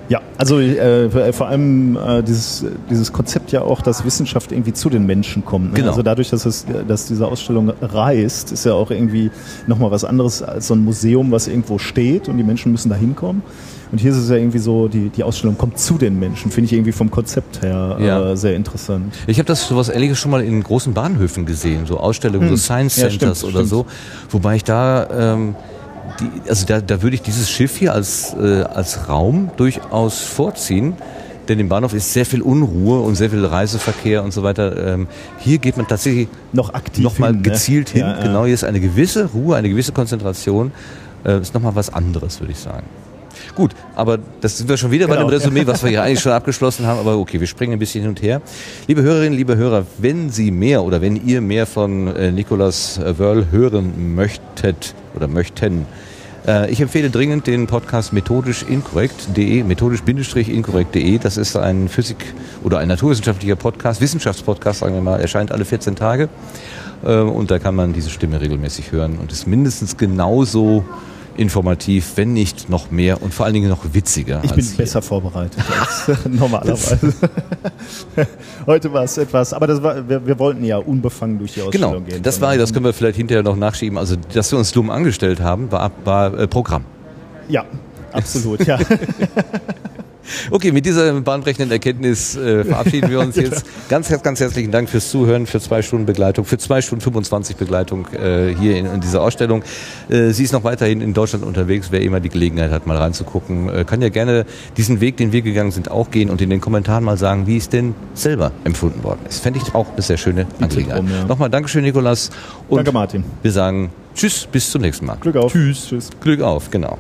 Ja, also äh, vor allem äh, dieses, dieses Konzept ja auch, dass Wissenschaft irgendwie zu den Menschen kommt. Ne? Genau. Also dadurch, dass, es, dass diese Ausstellung reist, ist ja auch irgendwie nochmal was anderes als so ein Museum, was irgendwo steht und die Menschen müssen da hinkommen. Und hier ist es ja irgendwie so, die, die Ausstellung kommt zu den Menschen. Finde ich irgendwie vom Konzept her Ja. äh, sehr interessant. Ich habe das sowas ähnliches schon mal in großen Bahnhöfen gesehen, so Ausstellungen, so Science Hm. Ja, Centers stimmt, oder stimmt. so, wobei ich da ähm, die, also da, da würde ich dieses Schiff hier als äh, als Raum durchaus vorziehen. Denn im Bahnhof ist sehr viel Unruhe und sehr viel Reiseverkehr und so weiter. Ähm, hier geht man tatsächlich Noch aktiv nochmal hin, ne? gezielt hin. Ja, ja. Genau, hier ist eine gewisse Ruhe, eine gewisse Konzentration. Äh, ist nochmal was anderes, würde ich sagen. Gut, aber das sind wir schon wieder bei Genau. dem Resümee, was wir hier eigentlich schon abgeschlossen haben. Aber okay, wir springen ein bisschen hin und her. Liebe Hörerinnen, liebe Hörer, wenn Sie mehr oder wenn ihr mehr von äh, Nicolas äh, Wörl hören möchtet oder möchten, äh, ich empfehle dringend den Podcast methodisch inkorrekt.de, methodisch-inkorrekt.de. Das ist ein Physik- oder ein naturwissenschaftlicher Podcast, Wissenschaftspodcast, sagen wir mal, erscheint alle 14 Tage. Äh, Und da kann man diese Stimme regelmäßig hören und ist mindestens genauso informativ, wenn nicht noch mehr und vor allen Dingen noch witziger. Ich als bin hier. besser vorbereitet als normalerweise. Heute war es etwas, aber das war, wir, wir wollten ja unbefangen durch die Ausstellung Genau, gehen. das Von war, das können wir vielleicht hinterher noch nachschieben. Also, dass wir uns dumm angestellt haben, war, war äh, Programm. Ja, absolut, ja. Okay, mit dieser bahnbrechenden Erkenntnis äh, verabschieden wir uns jetzt. Ganz, herz- ganz herzlichen Dank fürs Zuhören, für zwei Stunden Begleitung, für zwei Stunden 25 Begleitung äh, hier in, in dieser Ausstellung. Äh, sie ist noch weiterhin in Deutschland unterwegs. Wer immer die Gelegenheit hat, mal reinzugucken, äh, kann ja gerne diesen Weg, den wir gegangen sind, auch gehen und in den Kommentaren mal sagen, wie es denn selber empfunden worden ist. Fände ich auch eine sehr schöne Angelegenheit. drum, ja. Nochmal Dankeschön, Nikolas. Und Danke, Martin. wir sagen Tschüss, bis zum nächsten Mal. Glück auf. Tschüss. Tschüss. Glück auf, genau.